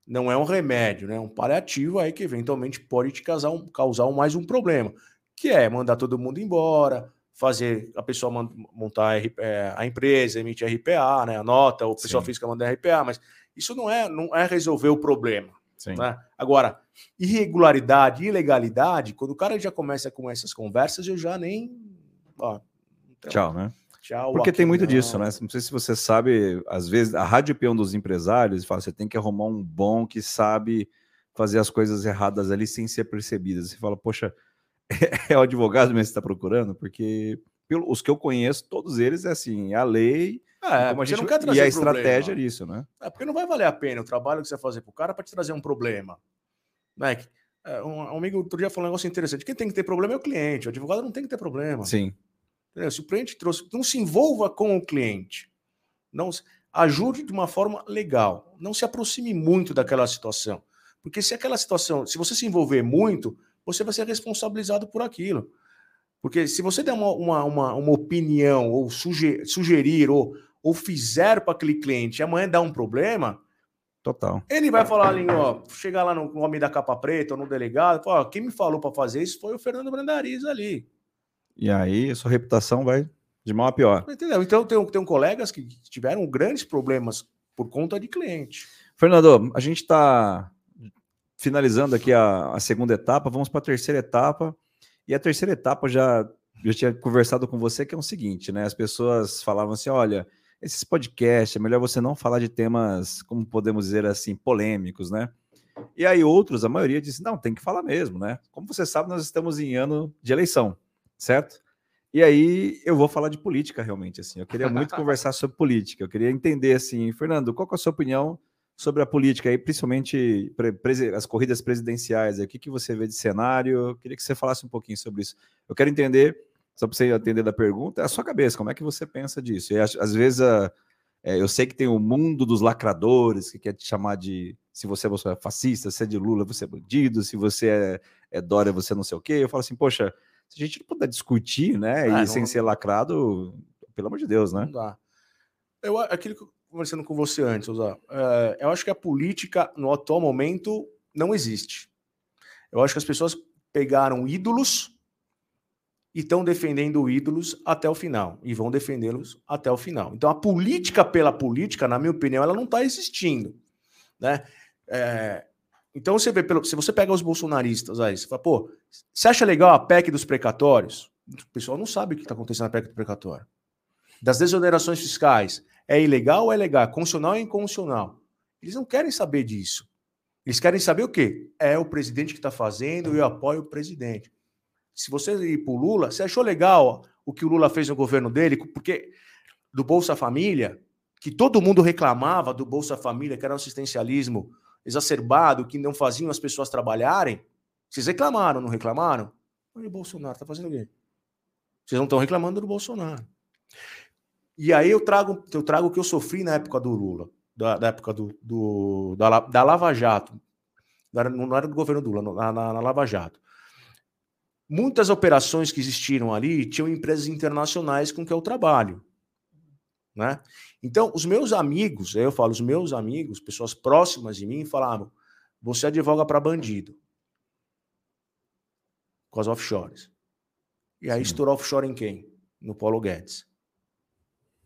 não é um remédio, né? É um paliativo aí que eventualmente pode te causar, um, causar mais um problema, que é mandar todo mundo embora, fazer a pessoa montar é, a empresa, emitir RPA, né? A nota, o pessoal física mandar RPA, mas isso não é, não é resolver o problema. Né? Agora, irregularidade, ilegalidade, quando o cara já começa com essas conversas, eu já nem. Ó, então, Tchau, né? Tchau, Porque tem muito não. disso, né? Não sei se você sabe, às vezes a rádio peão dos empresários fala: você tem que arrumar um bom que sabe fazer as coisas erradas ali sem ser percebidas. Você fala, poxa, [LAUGHS] é o advogado mesmo que está procurando? Porque pelo, os que eu conheço, todos eles é assim, a lei. É, como a gente não quer trazer e a estratégia disso, né? É porque não vai valer a pena o trabalho que você vai fazer para o cara para te trazer um problema. Né? É, um amigo outro dia falou um negócio interessante. Quem tem que ter problema é o cliente. O advogado não tem que ter problema. Sim. Entendeu? Se o cliente trouxe, não se envolva com o cliente. Não ajude de uma forma legal. Não se aproxime muito daquela situação. Porque se aquela situação, se você se envolver muito, você vai ser responsabilizado por aquilo. Porque se você der uma, uma, uma, uma opinião, ou sugerir, sugerir ou, ou fizer para aquele cliente e amanhã dar um problema, Total. Ele vai falar ali, ó, chegar lá no homem da capa preta ou no delegado, ó, quem me falou para fazer isso foi o Fernando Brandariz ali. E aí, sua reputação vai de mal a pior. Entendeu? Então, tem, tem colegas que tiveram grandes problemas por conta de cliente. Fernando, a gente está finalizando aqui a, a segunda etapa, vamos para a terceira etapa. E a terceira etapa já eu tinha conversado com você que é o seguinte, né? As pessoas falavam assim: olha, esses podcasts é melhor você não falar de temas, como podemos dizer assim, polêmicos, né? E aí outros, a maioria disse: não, tem que falar mesmo, né? Como você sabe, nós estamos em ano de eleição, certo? E aí eu vou falar de política realmente, assim. Eu queria muito [LAUGHS] conversar sobre política. Eu queria entender assim, Fernando, qual é a sua opinião sobre a política aí, principalmente as corridas presidenciais. Aí. O que, que você vê de cenário? Eu queria que você falasse um pouquinho sobre isso. Eu quero entender, só para você atender da pergunta, é a sua cabeça, como é que você pensa disso? E às vezes a, é, eu sei que tem o mundo dos lacradores que quer te chamar de se você, é fascista, se é de Lula, você é bandido, se você é, é Dória, você não sei o quê. Eu falo assim, poxa, se a gente não puder discutir, né, ah, e não... sem ser lacrado, pelo amor de Deus, né? Não dá. Eu, aquilo que conversando com você antes, Osar, é, eu acho que a política no atual momento não existe. Eu acho que as pessoas pegaram ídolos e estão defendendo ídolos até o final e vão defendê-los até o final. Então a política pela política, na minha opinião, ela não está existindo, né? É, então você vê, pelo, se você pega os bolsonaristas aí, você fala, pô, você acha legal a PEC dos precatórios? O pessoal não sabe o que está acontecendo na PEC do precatório. Das desonerações fiscais, é ilegal ou é legal? É constitucional ou é inconstitucional? Eles não querem saber disso. Eles querem saber o quê? É o presidente que está fazendo e eu apoio o presidente. Se você ir para o Lula, você achou legal o que o Lula fez no governo dele? Porque do Bolsa Família, que todo mundo reclamava do Bolsa Família, que era um assistencialismo exacerbado, que não faziam as pessoas trabalharem, vocês reclamaram, não reclamaram? Olha o Bolsonaro, está fazendo o quê? Vocês não estão reclamando do Bolsonaro. E aí eu trago, eu trago o que eu sofri na época do Lula, da, da época do, do da, da, Lava Jato. Não era, não era do governo do Lula, na, na, na Lava Jato. Muitas operações que existiram ali tinham empresas internacionais com que eu trabalho. Né? Então, os meus amigos, eu falo, os meus amigos, pessoas próximas de mim, falavam: você advoga para bandido. Com as offshores. E aí Sim. estourou offshore em quem? No Paulo Guedes.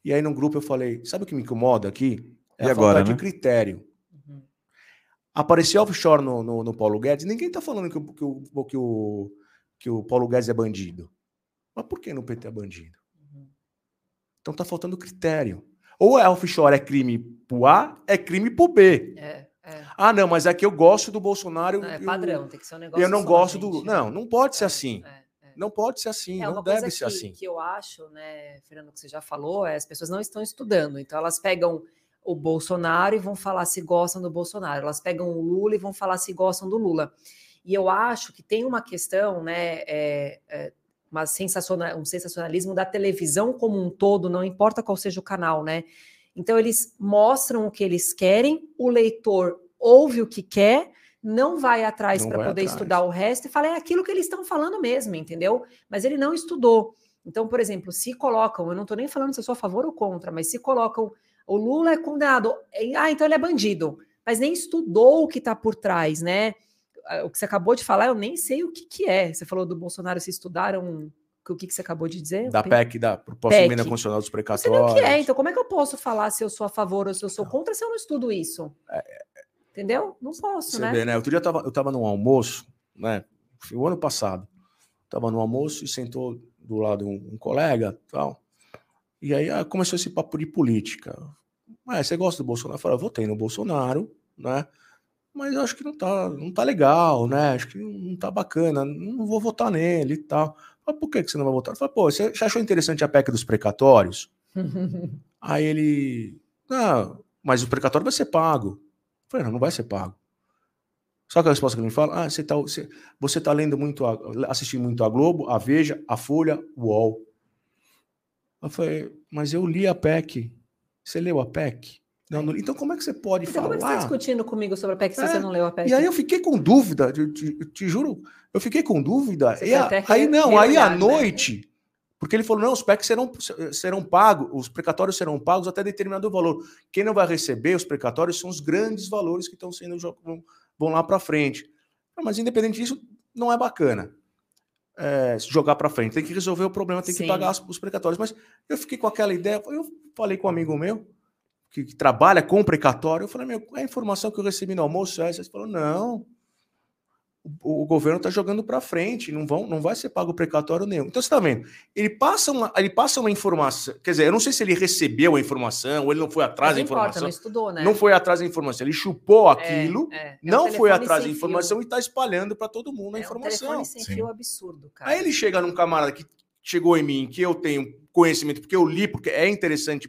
E aí no grupo eu falei, sabe o que me incomoda aqui? É e a agora, falta né? de critério. Uhum. Apareceu offshore no, no, no, Paulo Guedes, ninguém está falando que, que, o, que, o, que o Paulo Guedes é bandido. Mas por que no PT é bandido? Uhum. Então tá faltando critério. Ou é offshore é crime pro A, é crime pro B. É, é. Ah, não, mas é que eu gosto do Bolsonaro. Não, é padrão, eu, tem que ser um negócio. Eu não gosto do. Não, não pode ser é, assim. É. Não pode ser assim, é, não deve ser que, assim. que eu acho, né, Fernando, que você já falou, é as pessoas não estão estudando. Então elas pegam o Bolsonaro e vão falar se gostam do Bolsonaro. Elas pegam o Lula e vão falar se gostam do Lula. E eu acho que tem uma questão, né, é, é, uma sensacional, um sensacionalismo da televisão como um todo, não importa qual seja o canal, né? Então eles mostram o que eles querem, o leitor ouve o que quer não vai atrás para poder atrás. estudar o resto e fala, é aquilo que eles estão falando mesmo, entendeu? Mas ele não estudou. Então, por exemplo, se colocam, eu não estou nem falando se eu sou a favor ou contra, mas se colocam, o Lula é condenado, ah, então ele é bandido. mas nem estudou o que está por trás, né? O que você acabou de falar, eu nem sei o que, que é. Você falou do Bolsonaro, se estudaram o que, que você acabou de dizer? Da PEC, da proposta de emenda constitucional dos precatórios. Não sei o que é, então como é que eu posso falar se eu sou a favor ou se eu sou contra se eu não estudo isso? É, é. Entendeu? Não posso, você né? Vê, né? Outro dia eu tava, eu tava num almoço, né? O ano passado. Tava no almoço e sentou do lado um, um colega tal. E aí ah, começou esse papo de política. Ah, você gosta do Bolsonaro? Eu falei, ah, votei no Bolsonaro, né? Mas acho que não tá, não tá legal, né? Acho que não tá bacana, não vou votar nele e tal. Falei, por que, que você não vai votar? Falei, pô, você achou interessante a PEC dos precatórios? [LAUGHS] aí ele, não, mas o precatório vai ser pago. Eu falei, não, não vai ser pago. Só que a resposta que ele me fala, ah, você tá, você, você tá lendo muito, a, assistindo muito a Globo, a Veja, a Folha, o UOL. Eu falei, mas eu li a PEC. Você leu a PEC? Não, não, então como é que você pode então, falar? Como é que você está discutindo comigo sobre a PEC se é, você não leu a PEC? E aí eu fiquei com dúvida, te, te, te juro, eu fiquei com dúvida. A, aí não, aí à né? noite, porque ele falou, não, os PECs serão, serão pagos, os precatórios serão pagos até determinado valor. Quem não vai receber os precatórios são os grandes valores que estão sendo vão lá para frente. Mas independente disso, não é bacana é, jogar para frente. Tem que resolver o problema, tem Sim. que pagar os precatórios. Mas eu fiquei com aquela ideia, eu falei com um amigo meu que, que trabalha com precatório, eu falei, meu, a informação que eu recebi no almoço é essa. Ele falou, não, o, o governo está jogando para frente, não, vão, não vai ser pago precatório nenhum. Então você está vendo, ele passa, uma, ele passa uma informação, quer dizer, eu não sei se ele recebeu a informação ou ele não foi atrás da informação. não estudou, né? Não foi atrás da informação, ele chupou é, aquilo, é, é. não um foi atrás da informação fio. e está espalhando para todo mundo a é informação. Um sem fio absurdo, cara. Aí ele chega num camarada que chegou em mim, que eu tenho conhecimento, porque eu li, porque é interessante,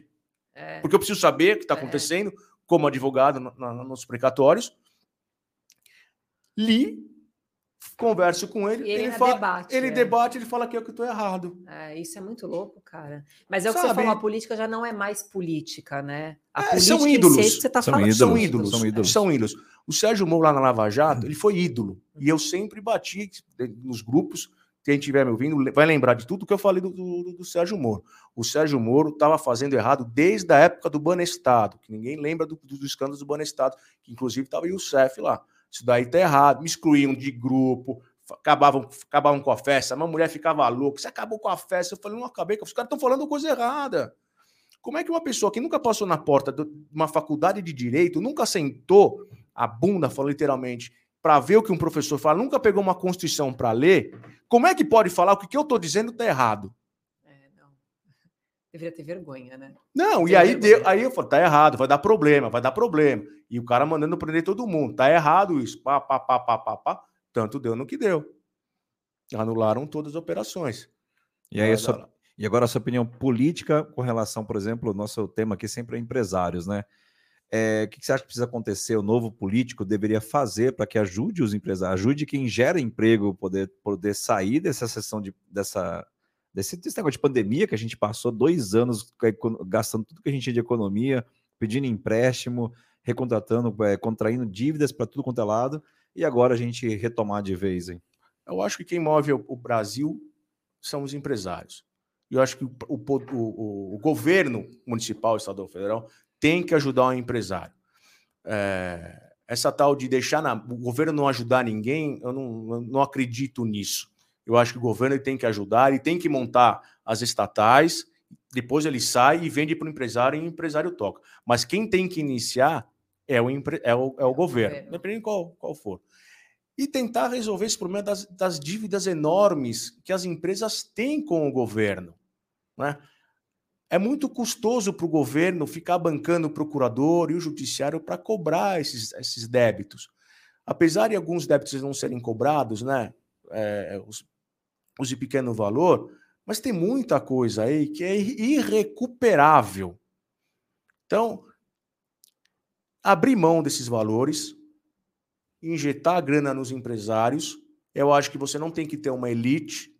é. porque eu preciso saber o que está é. acontecendo como advogado no, no, nos precatórios. Li, converso com ele, ele, ele, fala, debate, ele é. debate, ele fala que eu que estou errado. É, isso é muito louco, cara. Mas é o que você falou, a política já não é mais política, né? A é, política são ídolos. você tá são, falando. Ídolos, são ídolos. São ídolos. São ídolos. O Sérgio Moro lá na Lava Jato, ele foi ídolo. E eu sempre bati nos grupos, quem estiver me ouvindo vai lembrar de tudo que eu falei do, do, do Sérgio Moro. O Sérgio Moro estava fazendo errado desde a época do Banestado, que ninguém lembra do, do, do escândalo do Banestado, que inclusive estava o Youssef lá. Isso daí tá errado, me excluíam de grupo, acabavam, acabavam com a festa, uma mulher ficava louca, você acabou com a festa. Eu falei, não acabei, os caras estão falando coisa errada. Como é que uma pessoa que nunca passou na porta de uma faculdade de direito, nunca sentou a bunda, falou literalmente, para ver o que um professor fala, nunca pegou uma constituição para ler, como é que pode falar que o que eu estou dizendo está errado? É, não. [LAUGHS] Deveria ter vergonha, né? Não, e aí, deu, aí eu falei, tá errado, vai dar problema, vai dar problema. E o cara mandando prender todo mundo. Tá errado isso. Pá, pá, pá, pá, pá, pá. Tanto deu no que deu. Anularam todas as operações. E aí, sua, e agora a sua opinião política com relação, por exemplo, o nosso tema aqui sempre é empresários, né? É, o que você acha que precisa acontecer? O novo político deveria fazer para que ajude os empresários, ajude quem gera emprego poder, poder sair dessa sessão de, dessa, desse, desse negócio de pandemia que a gente passou dois anos gastando tudo que a gente tinha de economia, pedindo empréstimo, recontratando, é, contraindo dívidas para tudo quanto é lado, e agora a gente retomar de vez, hein? Eu acho que quem move o, o Brasil são os empresários. Eu acho que o, o, o, governo municipal, estadual, federal, tem que ajudar o empresário. É, essa tal de deixar na, o governo não ajudar ninguém, eu não, eu não acredito nisso. Eu acho que o governo tem que ajudar, e tem que montar as estatais, depois ele sai e vende para o empresário e o empresário toca. Mas quem tem que iniciar é o, empre... é o, é o governo, governo, dependendo de qual, qual for. E tentar resolver esse problema das, das dívidas enormes que as empresas têm com o governo. Né? É muito custoso para o governo ficar bancando o procurador e o judiciário para cobrar esses, esses débitos. Apesar de alguns débitos não serem cobrados, né? É, os, os de pequeno valor, mas tem muita coisa aí que é irrecuperável. Então, abrir mão desses valores, injetar grana nos empresários. Eu acho que você não tem que ter uma elite.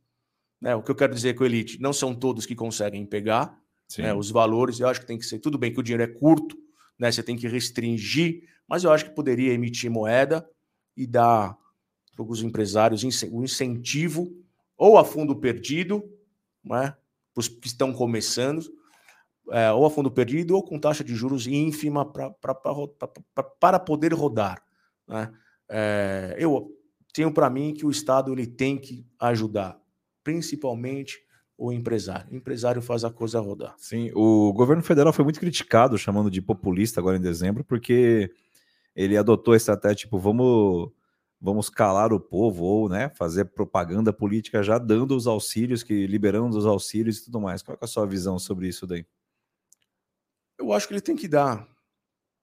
Né? O que eu quero dizer com elite, não são todos que conseguem pegar né? os valores. Eu acho que tem que ser. Tudo bem que o dinheiro é curto, né? você tem que restringir, mas eu acho que poderia emitir moeda e dar para os empresários um incentivo ou a fundo perdido, né? para os que estão começando, é, ou a fundo perdido ou com taxa de juros ínfima para poder rodar. Né? É, eu tenho para mim que o Estado ele tem que ajudar, principalmente o empresário. O empresário faz a coisa rodar. Sim, o governo federal foi muito criticado, chamando de populista agora em dezembro, porque ele adotou a estratégia tipo, vamos vamos calar o povo ou né, fazer propaganda política já dando os auxílios, que liberando os auxílios e tudo mais. Qual é a sua visão sobre isso daí? Eu acho que ele tem que dar.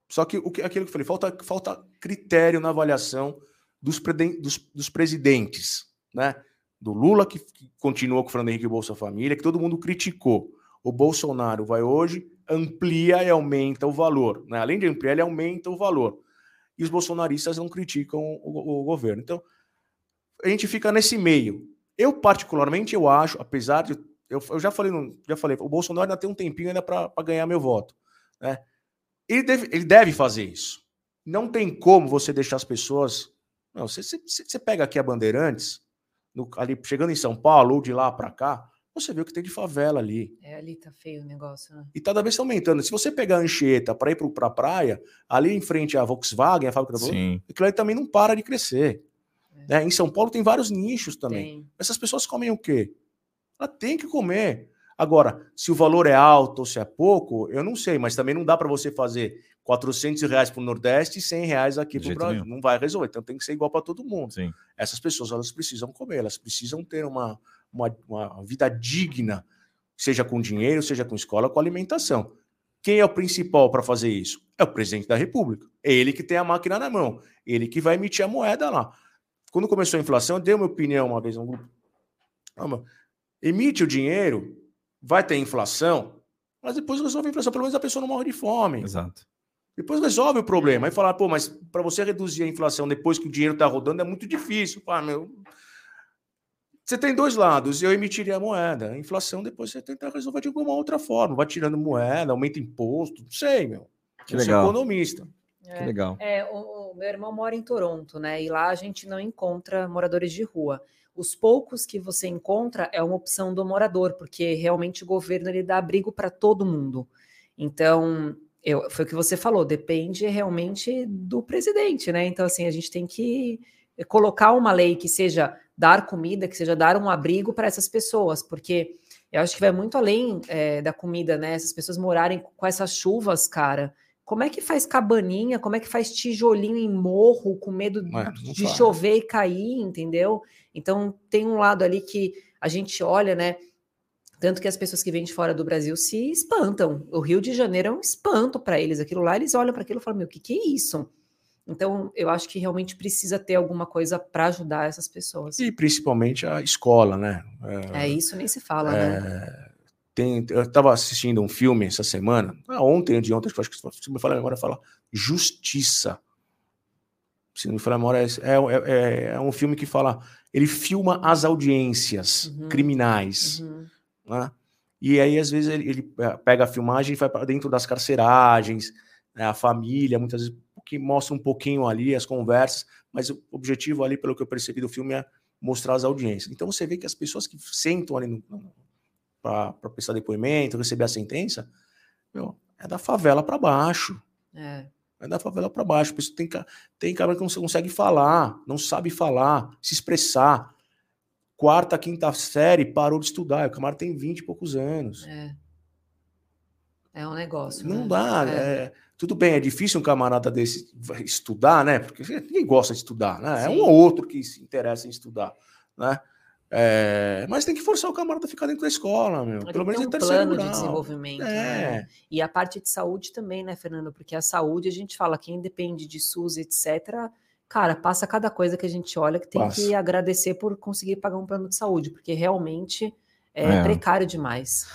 Só que o que aquilo que eu falei, falta, falta critério na avaliação dos, dos, dos presidentes, né? Do Lula, que, continuou com o Fernando Henrique Bolsa Família, que todo mundo criticou. O Bolsonaro vai hoje, amplia e aumenta o valor. Né? Além de ampliar, ele aumenta o valor e os bolsonaristas não criticam o, o, governo. Então, a gente fica nesse meio. Eu, particularmente, eu acho, apesar de. Eu, eu já falei, já falei, o Bolsonaro ainda tem um tempinho ainda para ganhar meu voto. Né? Ele, deve, ele deve fazer isso. Não tem como você deixar as pessoas. Não, você, você, você pega aqui a Bandeirantes, no, ali chegando em São Paulo, ou de lá para cá, você vê o que tem de favela ali. É, ali tá feio o negócio, né? E cada vez tá aumentando. Se você pegar a Anchieta para ir para a praia, ali em frente à Volkswagen, a fábrica da Volkswagen, aquilo aí também não para de crescer. É. Né? Em São Paulo tem vários nichos também. Tem. Essas pessoas comem o quê? Ela tem que comer. Agora, se o valor é alto ou se é pouco, eu não sei, mas também não dá para você fazer 400 reais para o Nordeste e 100 reais aqui para o Brasil. Nenhum. Não vai resolver. Então tem que ser igual para todo mundo. Sim. Essas pessoas elas precisam comer, elas precisam ter uma, uma, uma vida digna, seja com dinheiro, seja com escola, com alimentação. Quem é o principal para fazer isso? É o presidente da República. É ele que tem a máquina na mão. Ele que vai emitir a moeda lá. Quando começou a inflação, eu dei uma opinião uma vez no grupo. emite o dinheiro, vai ter inflação, mas depois resolve a inflação. Pelo menos a pessoa não morre de fome. Exato. Depois resolve o problema. Aí falar, pô, mas para você reduzir a inflação depois que o dinheiro está rodando é muito difícil. Pá, meu, você tem dois lados. Eu emitiria a moeda. A inflação, depois você tenta resolver de alguma outra forma. Vai tirando moeda, aumenta imposto. Não sei, meu. Que eu legal. sou economista. É, que legal. É, o, o, meu irmão mora em Toronto, né? E lá a gente não encontra moradores de rua. Os poucos que você encontra é uma opção do morador, porque realmente o governo ele dá abrigo para todo mundo. Então, eu, foi o que você falou, depende realmente do presidente, né? Então, assim, a gente tem que colocar uma lei que seja dar comida, que seja dar um abrigo para essas pessoas, porque eu acho que vai muito além é, da comida, né? Essas pessoas morarem com essas chuvas, cara. Como é que faz cabaninha? Como é que faz tijolinho em morro com medo é, de chover e cair, entendeu? Então tem um lado ali que a gente olha, né? Tanto que as pessoas que vêm de fora do Brasil se espantam. O Rio de Janeiro é um espanto para eles. Aquilo lá, eles olham para aquilo e falam: Meu, o que, que é isso? Então, eu acho que realmente precisa ter alguma coisa para ajudar essas pessoas. E principalmente a escola, né? É, é isso, nem se fala, é, né? Tem, eu estava assistindo um filme essa semana, ah, ontem, de ontem, acho que se me falar a memória, fala Justiça. Se não me falar a memória, é, é, é, é, um filme que fala. Ele filma as audiências uhum. criminais. Uhum. Né? E aí, às vezes, ele, ele é, pega a filmagem e vai para dentro das carceragens, né, a família, muitas vezes que mostra um pouquinho ali as conversas, mas o objetivo ali, pelo que eu percebi do filme, é mostrar as audiências. Então você vê que as pessoas que sentam ali para prestar depoimento, receber a sentença, meu, é da favela para baixo. É. é. da favela para baixo. Tem, tem cara que não consegue falar, não sabe falar, se expressar. Quarta, quinta série, parou de estudar. O camarada tem 20 e poucos anos. É. É um negócio. Não né? dá. É. É, tudo bem, é difícil um camarada desse estudar, né? Porque ninguém gosta de estudar, né? É Sim. É um ou outro que se interessa em estudar, né? É, mas tem que forçar o camarada a ficar dentro da escola, meu. Pelo menos um plano de desenvolvimento. É. Né? E a parte de saúde também, né, Fernando? Porque a saúde, a gente fala, quem depende de SUS, etc., cara, passa cada coisa que a gente olha que tem passa. que agradecer por conseguir pagar um plano de saúde, porque realmente é, é. precário demais.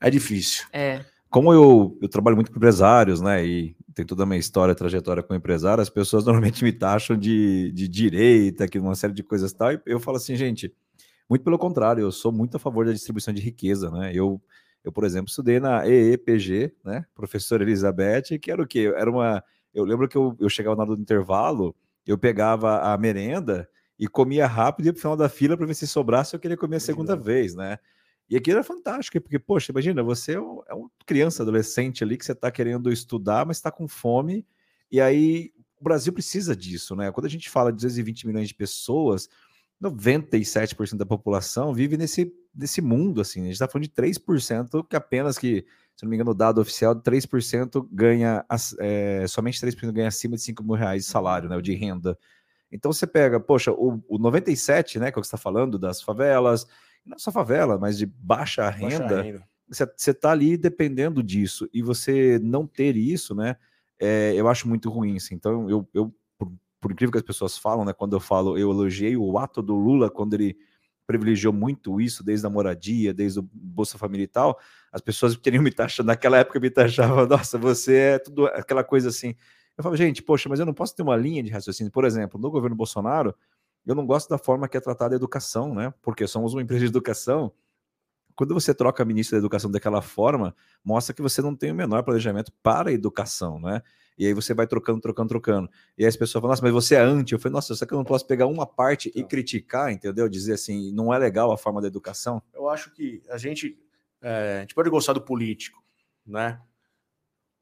É difícil. É como eu, eu trabalho muito com empresários, né, e tem toda a minha história, trajetória com empresário, as pessoas [LAUGHS] normalmente me taxam de, de direita, que uma série de coisas e tal, e eu falo assim, gente, muito pelo contrário, eu sou muito a favor da distribuição de riqueza, né, eu, eu por exemplo, estudei na EEPG, né, professora Elizabeth, que era o quê? Era uma, eu lembro que eu, eu chegava na hora do intervalo, eu pegava a merenda e comia rápido e ia pro final da fila para ver se sobrasse eu queria comer a segunda vez, né, E aquilo era fantástico, porque, poxa, imagina, você é, um, é uma criança, adolescente ali, que você está querendo estudar, mas está com fome, e aí o Brasil precisa disso, né? Quando a gente fala de 220 milhões de pessoas, 97% da população vive nesse, nesse mundo, assim. A gente está falando de 3% que apenas que, se não me engano, o dado oficial, 3% ganha, é, somente 3% ganha acima de 5 mil reais de salário, né, de renda. Então você pega, poxa, o, o 97, né, que é o que você está falando, das favelas, não só favela, mas de baixa renda, baixa renda. você está ali dependendo disso, e você não ter isso, né, é, eu acho muito ruim, assim. Então eu, eu por incrível que as pessoas falam, né? Quando eu falo, eu elogiei o ato do Lula quando ele privilegiou muito isso, desde a moradia, desde o Bolsa Família e tal, as pessoas queriam me taxar, naquela época me taxavam, [LAUGHS] nossa, você é tudo aquela coisa assim. Eu falo, gente, poxa, mas eu não posso ter uma linha de raciocínio. Por exemplo, no governo Bolsonaro, eu não gosto da forma que é tratada a educação, né? Porque somos uma empresa de educação. Quando você troca ministro da educação daquela forma, mostra que você não tem o menor planejamento para a educação, né? E aí você vai trocando, trocando, trocando. E aí as pessoas falam, nossa, mas você é anti. Eu falei, nossa, será que eu não posso pegar uma parte e criticar, entendeu? Dizer assim, não é legal a forma da educação? Eu acho que a gente, é, a gente pode gostar do político, né?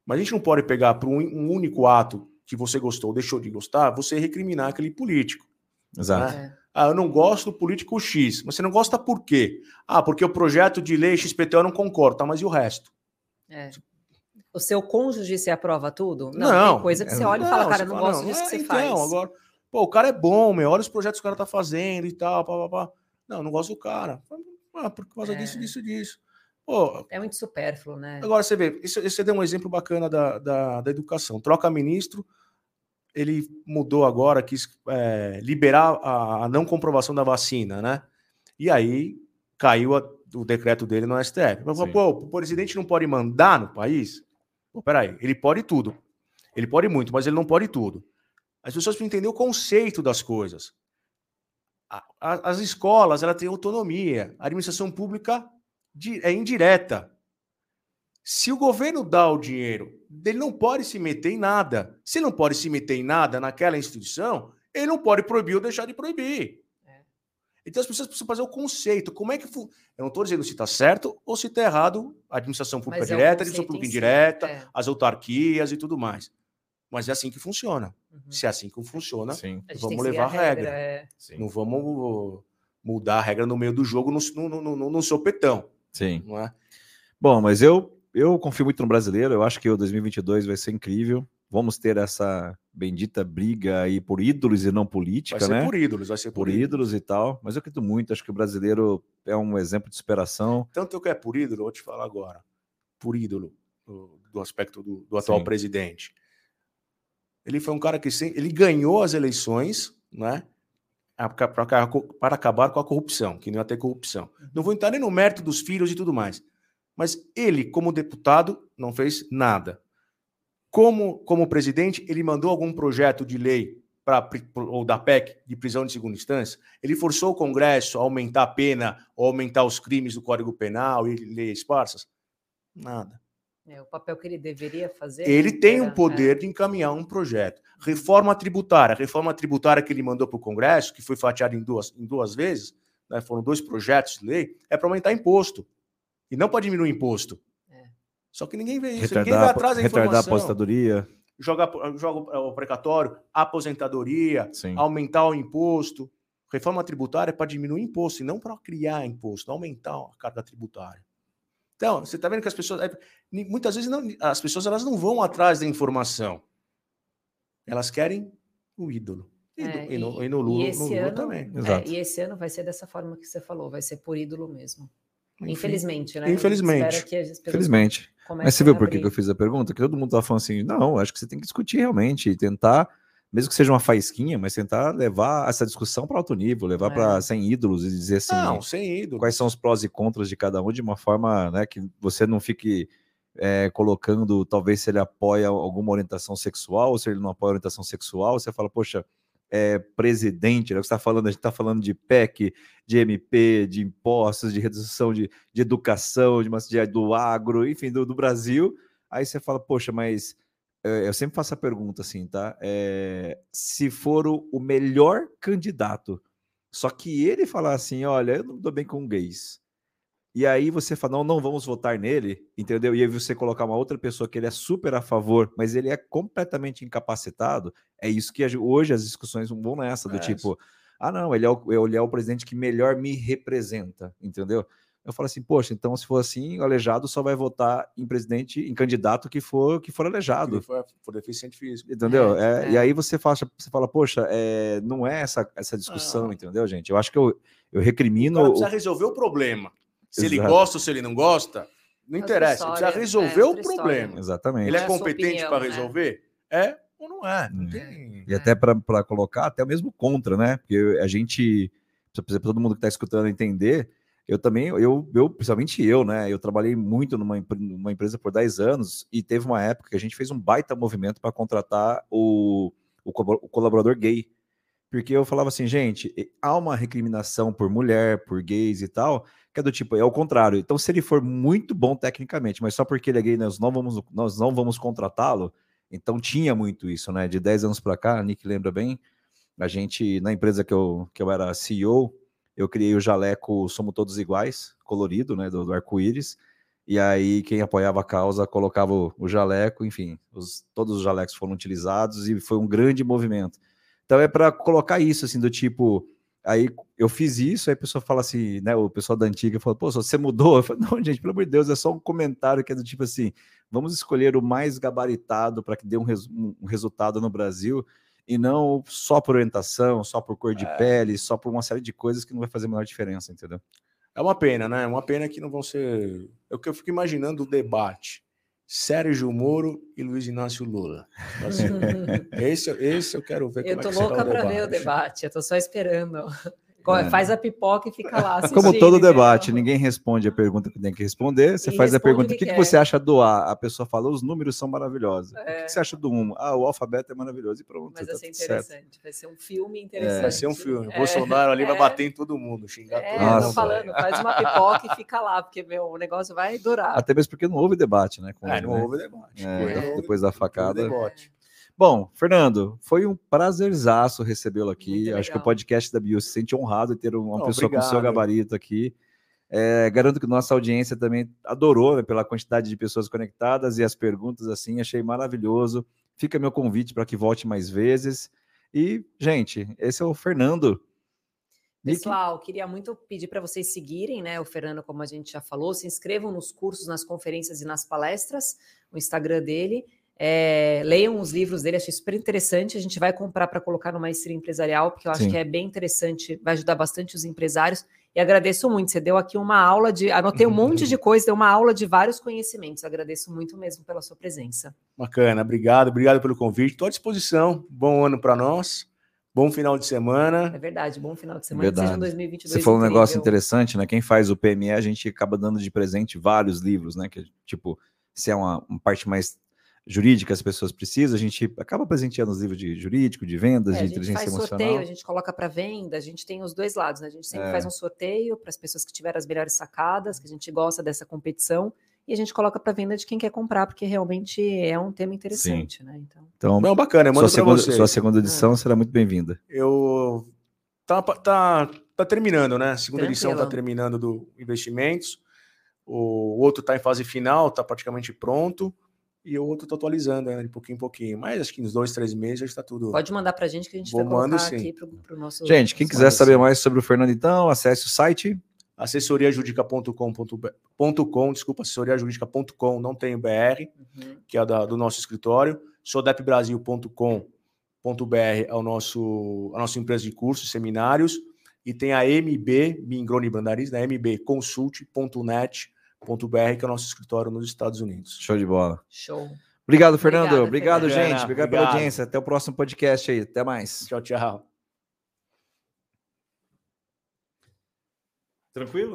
Mas a gente não pode pegar para um, um, único ato que você gostou ou deixou de gostar, você recriminar aquele político. Exato. Né? Ah, eu não gosto do político X. Mas você não gosta por quê? Ah, porque o projeto de lei XPTO eu não concordo. Tá, mas e o resto? É. O seu cônjuge se aprova tudo? Não, não tem coisa que você olha não, e fala, cara, não fala, gosto não, disso que você então, faz. Agora, pô, o cara é bom, meu, olha os projetos que o cara tá fazendo e tal, pá, pá, pá. Não, não gosto do cara. Ah, por causa é. disso, disso, disso. Pô, é muito supérfluo, né? Agora você vê, isso, você deu um exemplo bacana da, da, da educação. Troca ministro, ele mudou agora, quis é, liberar a, a, não comprovação da vacina, né? E aí caiu a, o decreto dele no STF. Mas, pô, o presidente não pode mandar no país? Pô, peraí, ele pode tudo. Ele pode muito, mas ele não pode tudo. As pessoas precisam entender o conceito das coisas. as escolas, ela têm autonomia. A administração pública é indireta. Se o governo dá o dinheiro, ele não pode se meter em nada. Se não pode se meter em nada naquela instituição, ele não pode proibir ou deixar de proibir. Então as pessoas precisam fazer o conceito. Como é que. Fu... Eu não estou dizendo se está certo ou se está errado a administração pública Mas é direta, é a administração pública indireta, é. as autarquias e tudo mais. Mas é assim que funciona. Uhum. Se é assim que funciona, Sim. vamos levar a regra. regra. É. Não vamos mudar a regra no meio do jogo no, no, no, no sopetão. Sim. Não é? Bom, mas eu, eu confio muito no brasileiro. Eu acho que o 2022 vai ser incrível vamos ter essa bendita briga aí por ídolos e não política, vai ser né? por ídolos, vai ser por, por ídolos. ídolos. e tal. Mas eu acredito muito, acho que o brasileiro é um exemplo de superação. Tanto eu que é por ídolo, vou te falar agora. Por ídolo, do, aspecto do, do atual Sim. presidente. Ele foi um cara que ele ganhou as eleições, né? Para acabar com a corrupção, que não ia ter corrupção. Não vou entrar nem no mérito dos filhos e tudo mais. Mas ele, como deputado, não fez nada. Como, como presidente, ele mandou algum projeto de lei pra, ou da PEC de prisão de segunda instância? Ele forçou o Congresso a aumentar a pena ou aumentar os crimes do Código Penal e leis esparsas? Nada. É, o papel que ele deveria fazer. Ele tem o um poder é. de encaminhar um projeto. Reforma tributária. Reforma tributária que ele mandou para o Congresso, que foi fatiada em duas, em duas vezes, né, foram dois projetos de lei, é para aumentar imposto. E não para diminuir imposto. Só que ninguém vê isso. Retardar, ninguém vai atrás da informação. Retardar a aposentadoria. Joga, joga o precatório, aposentadoria, Sim. aumentar o imposto. Reforma tributária é para diminuir imposto e não para criar imposto, aumentar a carga tributária. Então, você está vendo que as pessoas. É, muitas vezes não, as pessoas elas não vão atrás da informação. Elas querem o ídolo. E, é, e, no, e no Lula, e no Lula ano, também. É, e esse ano vai ser dessa forma que você falou, vai ser por ídolo mesmo. Infelizmente, né? Infelizmente. Infelizmente. Mas você viu por que eu fiz a pergunta? Que todo mundo tá falando assim, não, acho que você tem que discutir realmente e tentar, mesmo que seja uma faísquinha, mas tentar levar essa discussão para alto nível, levar é. para sem ídolos e dizer assim, não, sem ídolos. quais são os prós e contras de cada um de uma forma, né, que você não fique é, colocando, talvez se ele apoia alguma orientação sexual ou se ele não apoia orientação sexual, você fala, poxa, é, presidente, né? Você está falando, a gente está falando de PEC, de MP, de impostos, de redução de, de educação, de, de do agro, enfim, do, do, Brasil. Aí você fala, poxa, mas é, eu sempre faço a pergunta assim, tá? É, se for o, o, melhor candidato, só que ele falar assim, olha, eu não dou bem com gays. E aí você fala, não, não vamos votar nele, entendeu? E aí você colocar uma outra pessoa que ele é super a favor, mas ele é completamente incapacitado, é isso que hoje as discussões vão nessa, do é tipo, ah, não, ele é, o, ele é o presidente que melhor me representa, entendeu? Eu falo assim, poxa, então se for assim, o aleijado só vai votar em presidente, em candidato que for que for aleijado. Que for, for deficiente físico. Entendeu? É, é. E aí você fala, você fala poxa, é, não é essa, essa discussão, não. entendeu, gente? Eu acho que eu, eu recrimino. O cara precisa resolver o problema. Se Exato. ele gosta ou se ele não gosta, não interessa. Ele precisa resolver é, o problema. Exatamente. Ele é, é competente para né? resolver? É ou não é? Não tem... E até para colocar, até mesmo contra, né? Porque a gente, para todo mundo que está escutando entender eu também, eu, eu, principalmente eu, né? Eu trabalhei muito numa, numa empresa por 10 anos e teve uma época que a gente fez um baita movimento para contratar o, o, o, colaborador gay. Porque eu falava assim, gente, há uma recriminação por mulher, por gays e tal, que é do tipo, é o contrário. Então, se ele for muito bom tecnicamente, mas só porque ele é gay, nós não vamos, nós não vamos contratá-lo. Então, tinha muito isso, né? De 10 anos para cá, a Nick lembra bem, a gente, na empresa que eu, que eu era CEO, eu criei o jaleco Somos Todos Iguais, colorido, né, do, do arco-íris, e aí quem apoiava a causa colocava o, o jaleco, enfim, os, todos os jalecos foram utilizados e foi um grande movimento. Então é para colocar isso, assim, do tipo, aí eu fiz isso, aí a pessoa fala assim, né, o pessoal da antiga falou, pô, você mudou? Eu falei, não, gente, pelo amor de Deus, é só um comentário que é do tipo assim, vamos escolher o mais gabaritado para que dê um, res, um resultado no Brasil, e não só por orientação, só por cor de é. pele, só por uma série de coisas que não vai fazer a menor diferença, entendeu? É uma pena, né? É uma pena que não vão ser. É o que eu fico imaginando o debate. Sérgio Moro e Luiz Inácio Lula. Assim, [LAUGHS] esse, esse eu quero ver. Eu é louca para ver o debate, eu tô só esperando. É. Faz a pipoca e fica lá. [LAUGHS] Como todo debate, ninguém responde a pergunta que tem que responder. Você e faz a pergunta: o que, que, que você acha do A? A pessoa fala: os números são maravilhosos. É. O que, você acha do 1? Ah, o alfabeto é maravilhoso. E pronto. Mas vai ser interessante. Certo. Vai ser um filme interessante. É. Vai ser um filme. O Bolsonaro ali vai é. bater em todo mundo, xingar é, todo mundo. Tô falando, faz uma pipoca e fica lá, porque meu, o negócio vai durar. Não. Até mesmo porque não houve debate, né? Com é, ele, não né? houve debate. Depois da facada. Debate. Bom, Fernando, foi um prazerzaço recebê-lo aqui. Acho que o podcast da Bio se sente honrado em ter uma Não, pessoa obrigado. com seu gabarito aqui. É, garanto que nossa audiência também adorou né, pela quantidade de pessoas conectadas e as perguntas assim, achei maravilhoso. Fica meu convite para que volte mais vezes. E, gente, esse é o Fernando. Pessoal, queria muito pedir para vocês seguirem, né? O Fernando, como a gente já falou, se inscrevam nos cursos, nas conferências e nas palestras, o Instagram dele. É, leiam os livros dele, achei super interessante. A gente vai comprar para colocar no Maestria Empresarial, porque eu acho Sim. que é bem interessante, vai ajudar bastante os empresários. E agradeço muito. Você deu aqui uma aula de. Anotei um monte de coisa, deu uma aula de vários conhecimentos. Agradeço muito mesmo pela sua presença. Bacana, obrigado, obrigado pelo convite. Estou à disposição. Bom ano para nós. Bom final de semana. É verdade, bom final de semana. Verdade. Seja 2022. Você falou um negócio interessante, né? Quem faz o PME, a gente acaba dando de presente vários livros, né? Que, tipo, se é uma, uma parte mais jurídica as pessoas precisam, a gente acaba presenteando os livros de jurídico, de vendas, é, de inteligência emocional. A gente faz sorteio, a gente coloca para venda, a gente tem os dois lados, né? A gente sempre é. faz um sorteio para as pessoas que tiveram as melhores sacadas, que a gente gosta dessa competição, e a gente coloca para venda de quem quer comprar, porque realmente é um tema interessante, Sim. né? Então, então Não, bacana, sua segunda, sua segunda edição é. será muito bem-vinda. Eu tá, tá, tá terminando, né? A segunda Tranquilo. edição tá terminando do investimentos. O outro está em fase final, está praticamente pronto e o outro tô atualizando né, de pouquinho em pouquinho. Mas acho que nos dois, três meses já está tudo. Pode mandar para a gente que a gente Vou vai colocar aqui para o nosso. Gente, quem quiser saber mais sobre o Fernando, então, acesse o site assessoriajudica.com.com, desculpa, assessoriajudica.com, não tem BR, uhum. que é da, do nosso escritório. sodepbrasil.com.br é o nosso, a nossa empresa de cursos, seminários. E tem a MB, Mingrone Bandaris, da né, mbconsult.net br que é o nosso escritório nos Estados Unidos. Show de bola. Show. Obrigado, Fernando. Obrigado, Fernando. gente. Obrigado, Obrigado pela audiência. Até o próximo podcast aí. Até mais. Tchau, tchau. Tranquilo?